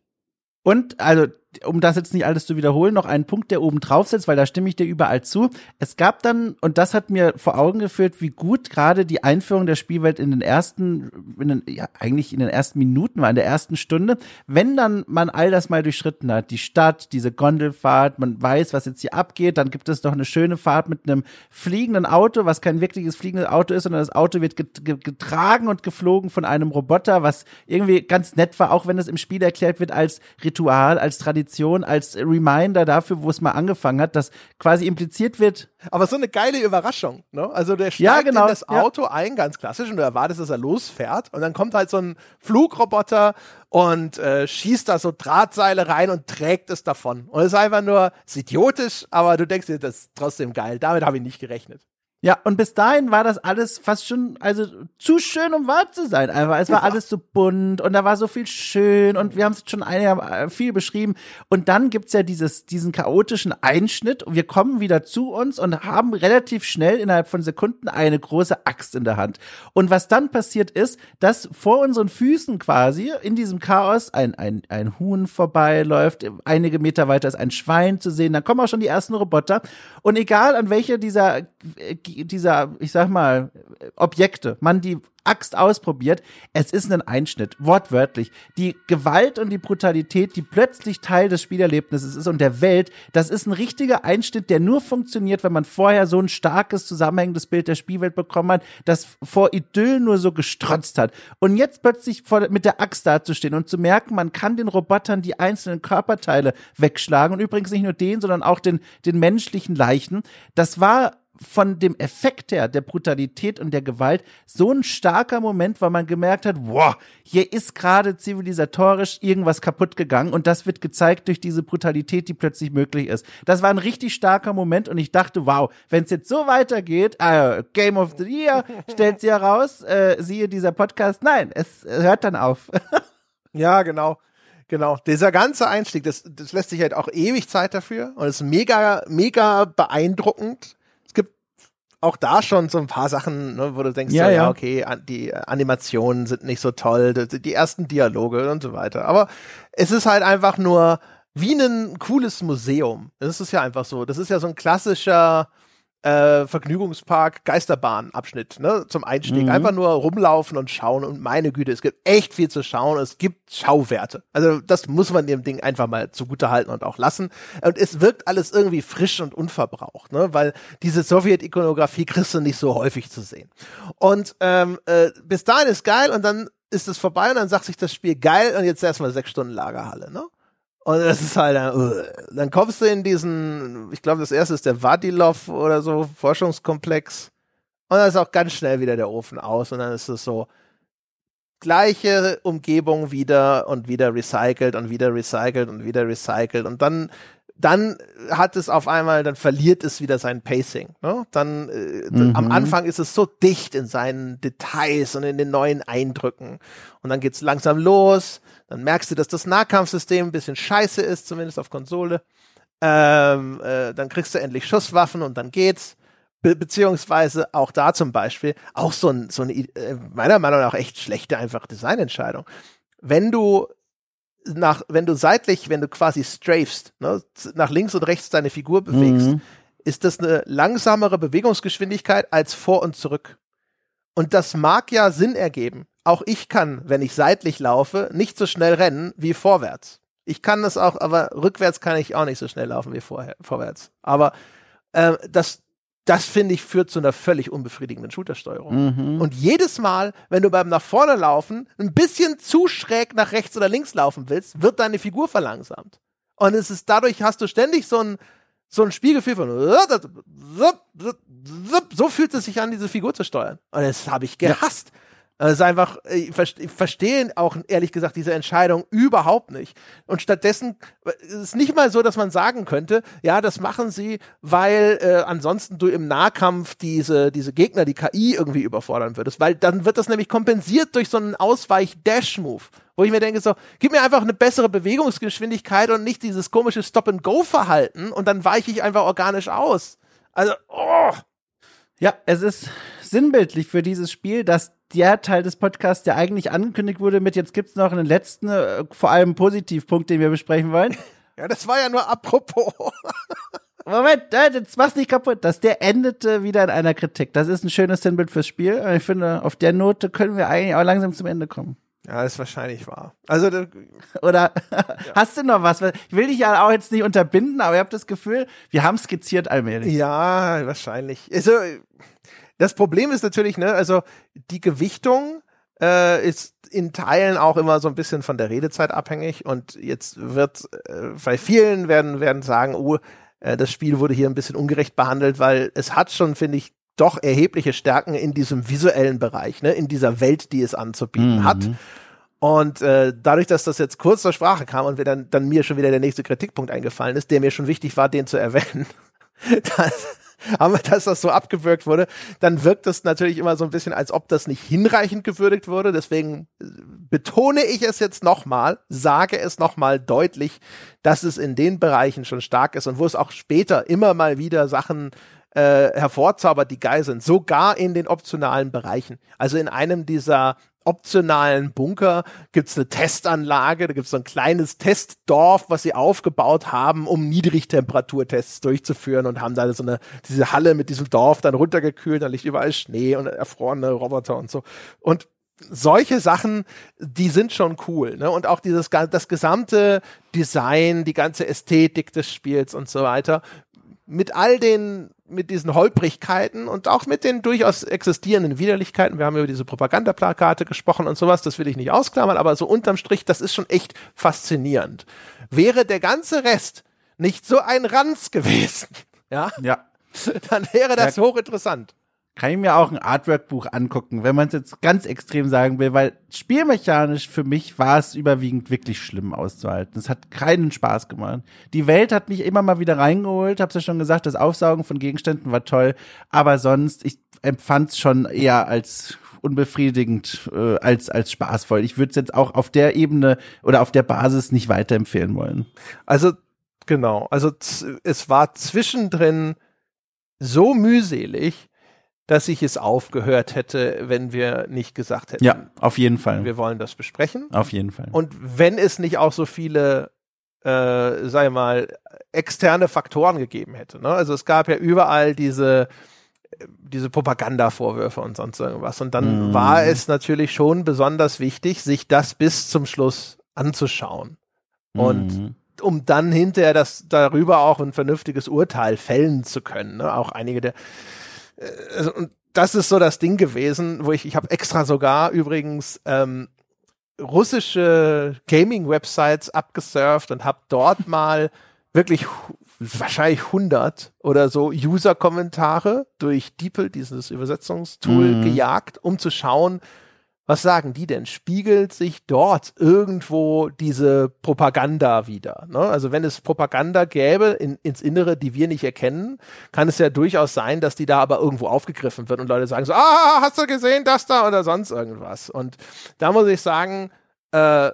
Und also um das jetzt nicht alles zu wiederholen, noch einen Punkt, der oben drauf sitzt, weil da stimme ich dir überall zu. Es gab dann, und das hat mir vor Augen geführt, wie gut gerade die Einführung der Spielwelt in den ersten, in den, ja, eigentlich in den ersten Minuten war, in der ersten Stunde, wenn dann man all das mal durchschritten hat, die Stadt, diese Gondelfahrt, man weiß, was jetzt hier abgeht, dann gibt es noch eine schöne Fahrt mit einem fliegenden Auto, was kein wirkliches fliegendes Auto ist, sondern das Auto wird getragen und geflogen von einem Roboter, was irgendwie ganz nett war, auch wenn es im Spiel erklärt wird als Ritual, als Tradition, als Reminder dafür, wo es mal angefangen hat, dass quasi impliziert wird. Aber so eine geile Überraschung, ne? Also der steigt ja, genau, in das Auto ja. ein, ganz klassisch, und du erwartest, dass er losfährt. Und dann kommt halt so ein Flugroboter und äh, schießt da so Drahtseile rein und trägt es davon. Und es ist einfach nur, ist idiotisch, aber du denkst dir, das ist trotzdem geil. Damit habe ich nicht gerechnet. Ja, und bis dahin war das alles fast schon, also zu schön, um wahr zu sein. Einfach, es war alles so bunt und da war so viel schön und wir haben es schon einiger, äh, viel beschrieben. Und dann gibt's ja dieses, diesen chaotischen Einschnitt und wir kommen wieder zu uns und haben relativ schnell innerhalb von Sekunden eine große Axt in der Hand. Und was dann passiert ist, dass vor unseren Füßen quasi in diesem Chaos ein, ein, ein Huhn vorbeiläuft, einige Meter weiter ist ein Schwein zu sehen, dann kommen auch schon die ersten Roboter. Und egal an welcher dieser dieser, ich sag mal, Objekte, man die Axt ausprobiert, es ist ein Einschnitt, wortwörtlich. Die Gewalt und die Brutalität, die plötzlich Teil des Spielerlebnisses ist und der Welt, das ist ein richtiger Einschnitt, der nur funktioniert, wenn man vorher so ein starkes, zusammenhängendes Bild der Spielwelt bekommen hat, das vor Idyll nur so gestrotzt hat. Und jetzt plötzlich vor, mit der Axt dazustehen und zu merken, man kann den Robotern die einzelnen Körperteile wegschlagen und übrigens nicht nur den, sondern auch den, den menschlichen Leichen, das war von dem Effekt her, der Brutalität und der Gewalt, so ein starker Moment, weil man gemerkt hat, wow, hier ist gerade zivilisatorisch irgendwas kaputt gegangen und das wird gezeigt durch diese Brutalität, die plötzlich möglich ist. Das war ein richtig starker Moment und ich dachte, wow, wenn es jetzt so weitergeht, äh, Game of the Year *laughs* stellt sie heraus, äh, siehe dieser Podcast, nein, es hört dann auf. *laughs* ja, genau. Genau, dieser ganze Einstieg, das, das lässt sich halt auch ewig Zeit dafür und ist mega, mega beeindruckend auch da schon so ein paar Sachen, ne, wo du denkst, ja, so, ja, okay, die Animationen sind nicht so toll, die ersten Dialoge und so weiter. Aber es ist halt einfach nur wie ein cooles Museum. Das ist ja einfach so. Das ist ja so ein klassischer äh, Vergnügungspark Geisterbahn-Abschnitt ne, zum Einstieg. Mhm. Einfach nur rumlaufen und schauen und meine Güte, es gibt echt viel zu schauen. Es gibt Schauwerte. Also das muss man dem Ding einfach mal zugute halten und auch lassen. Und es wirkt alles irgendwie frisch und unverbraucht, ne, weil diese Sowjet-Ikonografie kriegst du nicht so häufig zu sehen. Und ähm, äh, bis dahin ist geil und dann ist es vorbei und dann sagt sich das Spiel geil und jetzt erstmal sechs Stunden Lagerhalle, ne? Und das ist halt, uh, dann kommst du in diesen, ich glaube, das erste ist der Vadilov oder so, Forschungskomplex. Und dann ist auch ganz schnell wieder der Ofen aus und dann ist es so, gleiche Umgebung wieder und wieder recycelt und wieder recycelt und wieder recycelt und dann dann hat es auf einmal, dann verliert es wieder sein Pacing. Ne? Dann äh, mhm. am Anfang ist es so dicht in seinen Details und in den neuen Eindrücken. Und dann geht's langsam los. Dann merkst du, dass das Nahkampfsystem ein bisschen scheiße ist, zumindest auf Konsole. Ähm, äh, dann kriegst du endlich Schusswaffen und dann geht's. Be beziehungsweise auch da zum Beispiel auch so, ein, so eine äh, meiner Meinung nach echt schlechte einfach Designentscheidung. Wenn du nach, wenn du seitlich, wenn du quasi strafst, ne, nach links und rechts deine Figur bewegst, mhm. ist das eine langsamere Bewegungsgeschwindigkeit als vor und zurück. Und das mag ja Sinn ergeben. Auch ich kann, wenn ich seitlich laufe, nicht so schnell rennen wie vorwärts. Ich kann das auch, aber rückwärts kann ich auch nicht so schnell laufen wie vorher, vorwärts. Aber äh, das, das finde ich führt zu einer völlig unbefriedigenden Shootersteuerung. Mhm. Und jedes Mal, wenn du beim nach vorne laufen ein bisschen zu schräg nach rechts oder links laufen willst, wird deine Figur verlangsamt. Und es ist dadurch hast du ständig so ein so ein Spielgefühl von so fühlt es sich an, diese Figur zu steuern. Und das habe ich gehasst. Ja. Es ist einfach, ich verstehe auch ehrlich gesagt diese Entscheidung überhaupt nicht. Und stattdessen ist es nicht mal so, dass man sagen könnte, ja, das machen sie, weil äh, ansonsten du im Nahkampf diese, diese Gegner, die KI irgendwie überfordern würdest. Weil dann wird das nämlich kompensiert durch so einen Ausweich-Dash-Move. Wo ich mir denke, so, gib mir einfach eine bessere Bewegungsgeschwindigkeit und nicht dieses komische Stop-and-Go-Verhalten und dann weiche ich einfach organisch aus. Also, oh. Ja, es ist sinnbildlich für dieses Spiel, dass der Teil des Podcasts, der eigentlich angekündigt wurde mit, jetzt gibt's noch einen letzten, äh, vor allem Positivpunkt, den wir besprechen wollen. *laughs* Ja, das war ja nur apropos. *laughs* Moment, jetzt mach's nicht kaputt. Das der endete wieder in einer Kritik. Das ist ein schönes Sinnbild fürs Spiel. Ich finde, auf der Note können wir eigentlich auch langsam zum Ende kommen. Ja, ist wahrscheinlich wahr. Also, *laughs* oder ja. hast du noch was? Ich will dich ja auch jetzt nicht unterbinden, aber ich habe das Gefühl, wir haben skizziert allmählich. Ja, wahrscheinlich. Also, das Problem ist natürlich, ne, also die Gewichtung äh, ist in Teilen auch immer so ein bisschen von der Redezeit abhängig und jetzt wird äh, bei vielen werden werden sagen, oh, äh, das Spiel wurde hier ein bisschen ungerecht behandelt, weil es hat schon, finde ich, doch erhebliche Stärken in diesem visuellen Bereich, ne, in dieser Welt, die es anzubieten mhm. hat. Und äh, dadurch, dass das jetzt kurz zur Sprache kam und wir dann, dann mir schon wieder der nächste Kritikpunkt eingefallen ist, der mir schon wichtig war, den zu erwähnen, *laughs* das, aber dass das so abgewürgt wurde, dann wirkt es natürlich immer so ein bisschen, als ob das nicht hinreichend gewürdigt wurde. Deswegen äh, betone ich es jetzt nochmal, sage es nochmal deutlich, dass es in den Bereichen schon stark ist und wo es auch später immer mal wieder Sachen äh, hervorzaubert, die geil sind, sogar in den optionalen Bereichen. Also in einem dieser optionalen Bunker gibt es eine Testanlage, da gibt es so ein kleines Testdorf, was sie aufgebaut haben, um Niedrigtemperaturtests durchzuführen und haben da so eine, diese Halle mit diesem Dorf dann runtergekühlt, da liegt überall Schnee und erfrorene Roboter und so. Und solche Sachen, die sind schon cool, ne? Und auch dieses das gesamte Design, die ganze Ästhetik des Spiels und so weiter, mit all den mit diesen Holprigkeiten und auch mit den durchaus existierenden Widerlichkeiten. Wir haben über diese Propagandaplakate gesprochen und sowas, das will ich nicht ausklammern, aber so unterm Strich, das ist schon echt faszinierend. Wäre der ganze Rest nicht so ein Ranz gewesen, *laughs* ja, ja. dann wäre das ja. hochinteressant kann ich mir auch ein Artwork-Buch angucken, wenn man es jetzt ganz extrem sagen will, weil spielmechanisch für mich war es überwiegend wirklich schlimm auszuhalten. Es hat keinen Spaß gemacht. Die Welt hat mich immer mal wieder reingeholt, hab's ja schon gesagt, das Aufsaugen von Gegenständen war toll, aber sonst, ich empfand es schon eher als unbefriedigend äh, als als spaßvoll. Ich würde es jetzt auch auf der Ebene oder auf der Basis nicht weiterempfehlen wollen. Also genau, also es war zwischendrin so mühselig, dass ich es aufgehört hätte, wenn wir nicht gesagt hätten. Ja, auf jeden Fall. Wir wollen das besprechen. Auf jeden Fall. Und wenn es nicht auch so viele, äh, sei mal, externe Faktoren gegeben hätte. Ne? Also es gab ja überall diese diese Propagandavorwürfe und sonst irgendwas. Und dann mm. war es natürlich schon besonders wichtig, sich das bis zum Schluss anzuschauen. Und mm. um dann hinterher das darüber auch ein vernünftiges Urteil fällen zu können. Ne? Auch einige der also, und das ist so das Ding gewesen, wo ich, ich habe extra sogar übrigens ähm, russische Gaming-Websites abgesurft und habe dort mal *laughs* wirklich wahrscheinlich 100 oder so User-Kommentare durch DeepL, dieses Übersetzungstool, mhm. gejagt, um zu schauen, was sagen die denn? Spiegelt sich dort irgendwo diese Propaganda wieder? Ne? Also wenn es Propaganda gäbe in, ins Innere, die wir nicht erkennen, kann es ja durchaus sein, dass die da aber irgendwo aufgegriffen wird und Leute sagen so, ah, hast du gesehen das da oder sonst irgendwas? Und da muss ich sagen, äh,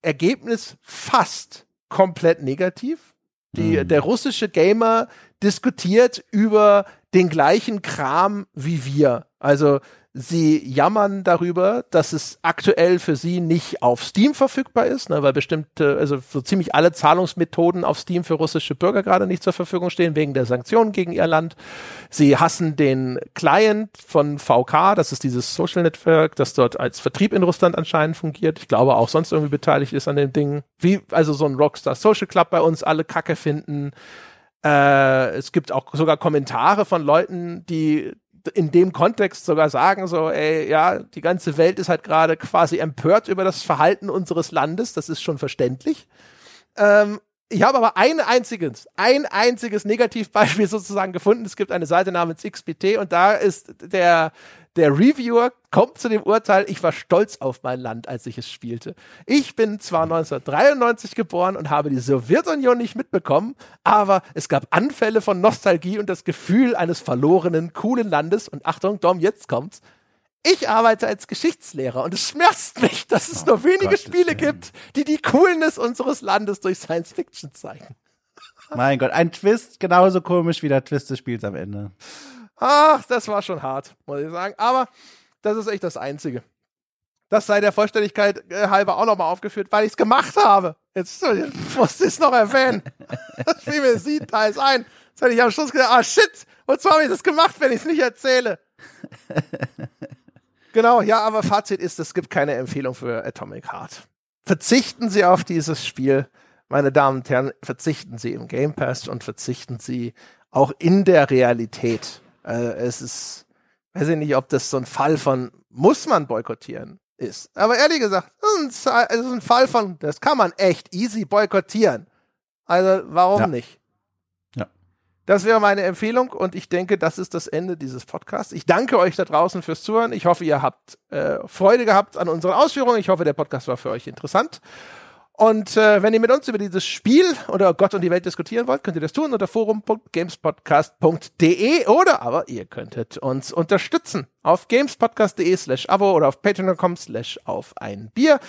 Ergebnis fast komplett negativ. Die, mhm. Der russische Gamer diskutiert über den gleichen Kram wie wir. Also Sie jammern darüber, dass es aktuell für sie nicht auf Steam verfügbar ist, ne, weil bestimmte, also so ziemlich alle Zahlungsmethoden auf Steam für russische Bürger gerade nicht zur Verfügung stehen, wegen der Sanktionen gegen ihr Land. Sie hassen den Client von VK, das ist dieses Social Network, das dort als Vertrieb in Russland anscheinend fungiert. Ich glaube auch sonst irgendwie beteiligt ist an dem Ding. Wie also so ein Rockstar Social Club bei uns alle Kacke finden. Äh, es gibt auch sogar Kommentare von Leuten, die in dem Kontext sogar sagen, so, ey, ja, die ganze Welt ist halt gerade quasi empört über das Verhalten unseres Landes, das ist schon verständlich. Ähm, ich habe aber ein einziges, ein einziges Negativbeispiel *laughs* sozusagen gefunden. Es gibt eine Seite namens XPT und da ist der, der Reviewer kommt zu dem Urteil, ich war stolz auf mein Land, als ich es spielte. Ich bin zwar 1993 geboren und habe die Sowjetunion nicht mitbekommen, aber es gab Anfälle von Nostalgie und das Gefühl eines verlorenen, coolen Landes. Und Achtung, Dom, jetzt kommt's. Ich arbeite als Geschichtslehrer und es schmerzt mich, dass es oh, nur wenige Gottes Spiele gibt, die die Coolness unseres Landes durch Science Fiction zeigen. Mein Gott, ein Twist genauso komisch wie der Twist des Spiels am Ende. Ach, das war schon hart, muss ich sagen. Aber das ist echt das Einzige. Das sei der Vollständigkeit äh, halber auch nochmal aufgeführt, weil ich es gemacht habe. Jetzt, jetzt musste ich es noch erwähnen. Das fiel mir sie teils ein. Jetzt hätte ich am Schluss gedacht, ah shit, wozu habe ich das gemacht, wenn ich es nicht erzähle? *laughs* genau, ja, aber Fazit ist, es gibt keine Empfehlung für Atomic Heart. Verzichten Sie auf dieses Spiel, meine Damen und Herren, verzichten Sie im Game Pass und verzichten Sie auch in der Realität. Äh, es ist, weiß ich nicht, ob das so ein Fall von muss man boykottieren ist. Aber ehrlich gesagt, es ist ein Fall von, das kann man echt easy boykottieren. Also warum Ja. nicht? Ja. Das wäre meine Empfehlung und ich denke, das ist das Ende dieses Podcasts. Ich danke euch da draußen fürs Zuhören. Ich hoffe, ihr habt äh, Freude gehabt an unseren Ausführungen. Ich hoffe, der Podcast war für euch interessant. Und äh, wenn ihr mit uns über dieses Spiel oder Gott und die Welt diskutieren wollt, könnt ihr das tun unter forum.gamespodcast.de oder aber ihr könntet uns unterstützen auf gamespodcast.de slash abo oder auf patreon.com slash auf ein Bier.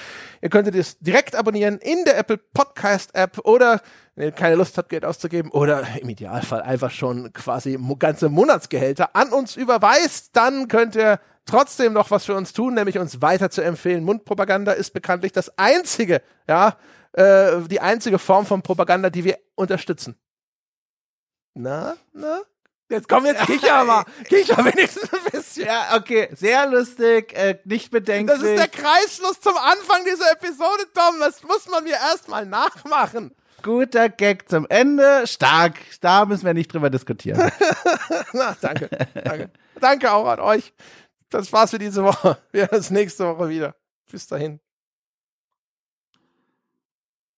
Ihr könntet es direkt abonnieren in der Apple Podcast App oder wenn ihr keine Lust habt, Geld auszugeben oder im Idealfall einfach schon quasi ganze Monatsgehälter an uns überweist, dann könnt ihr trotzdem noch was für uns tun, nämlich uns weiter zu empfehlen. Mundpropaganda ist bekanntlich das einzige, ja, äh, die einzige Form von Propaganda, die wir unterstützen. Na, na? Jetzt komm, jetzt kicher *laughs* mal. Kicher wenigstens ein bisschen. Ja, okay, sehr lustig, äh, nicht bedenklich. Das ist der Kreisschluss zum Anfang dieser Episode, Tom. Das muss man mir erstmal nachmachen. Guter Gag zum Ende, stark. Da müssen wir nicht drüber diskutieren. *laughs* Na, danke. Danke. danke auch an euch. Das war's für diese Woche. Wir hören uns nächste Woche wieder. Bis dahin.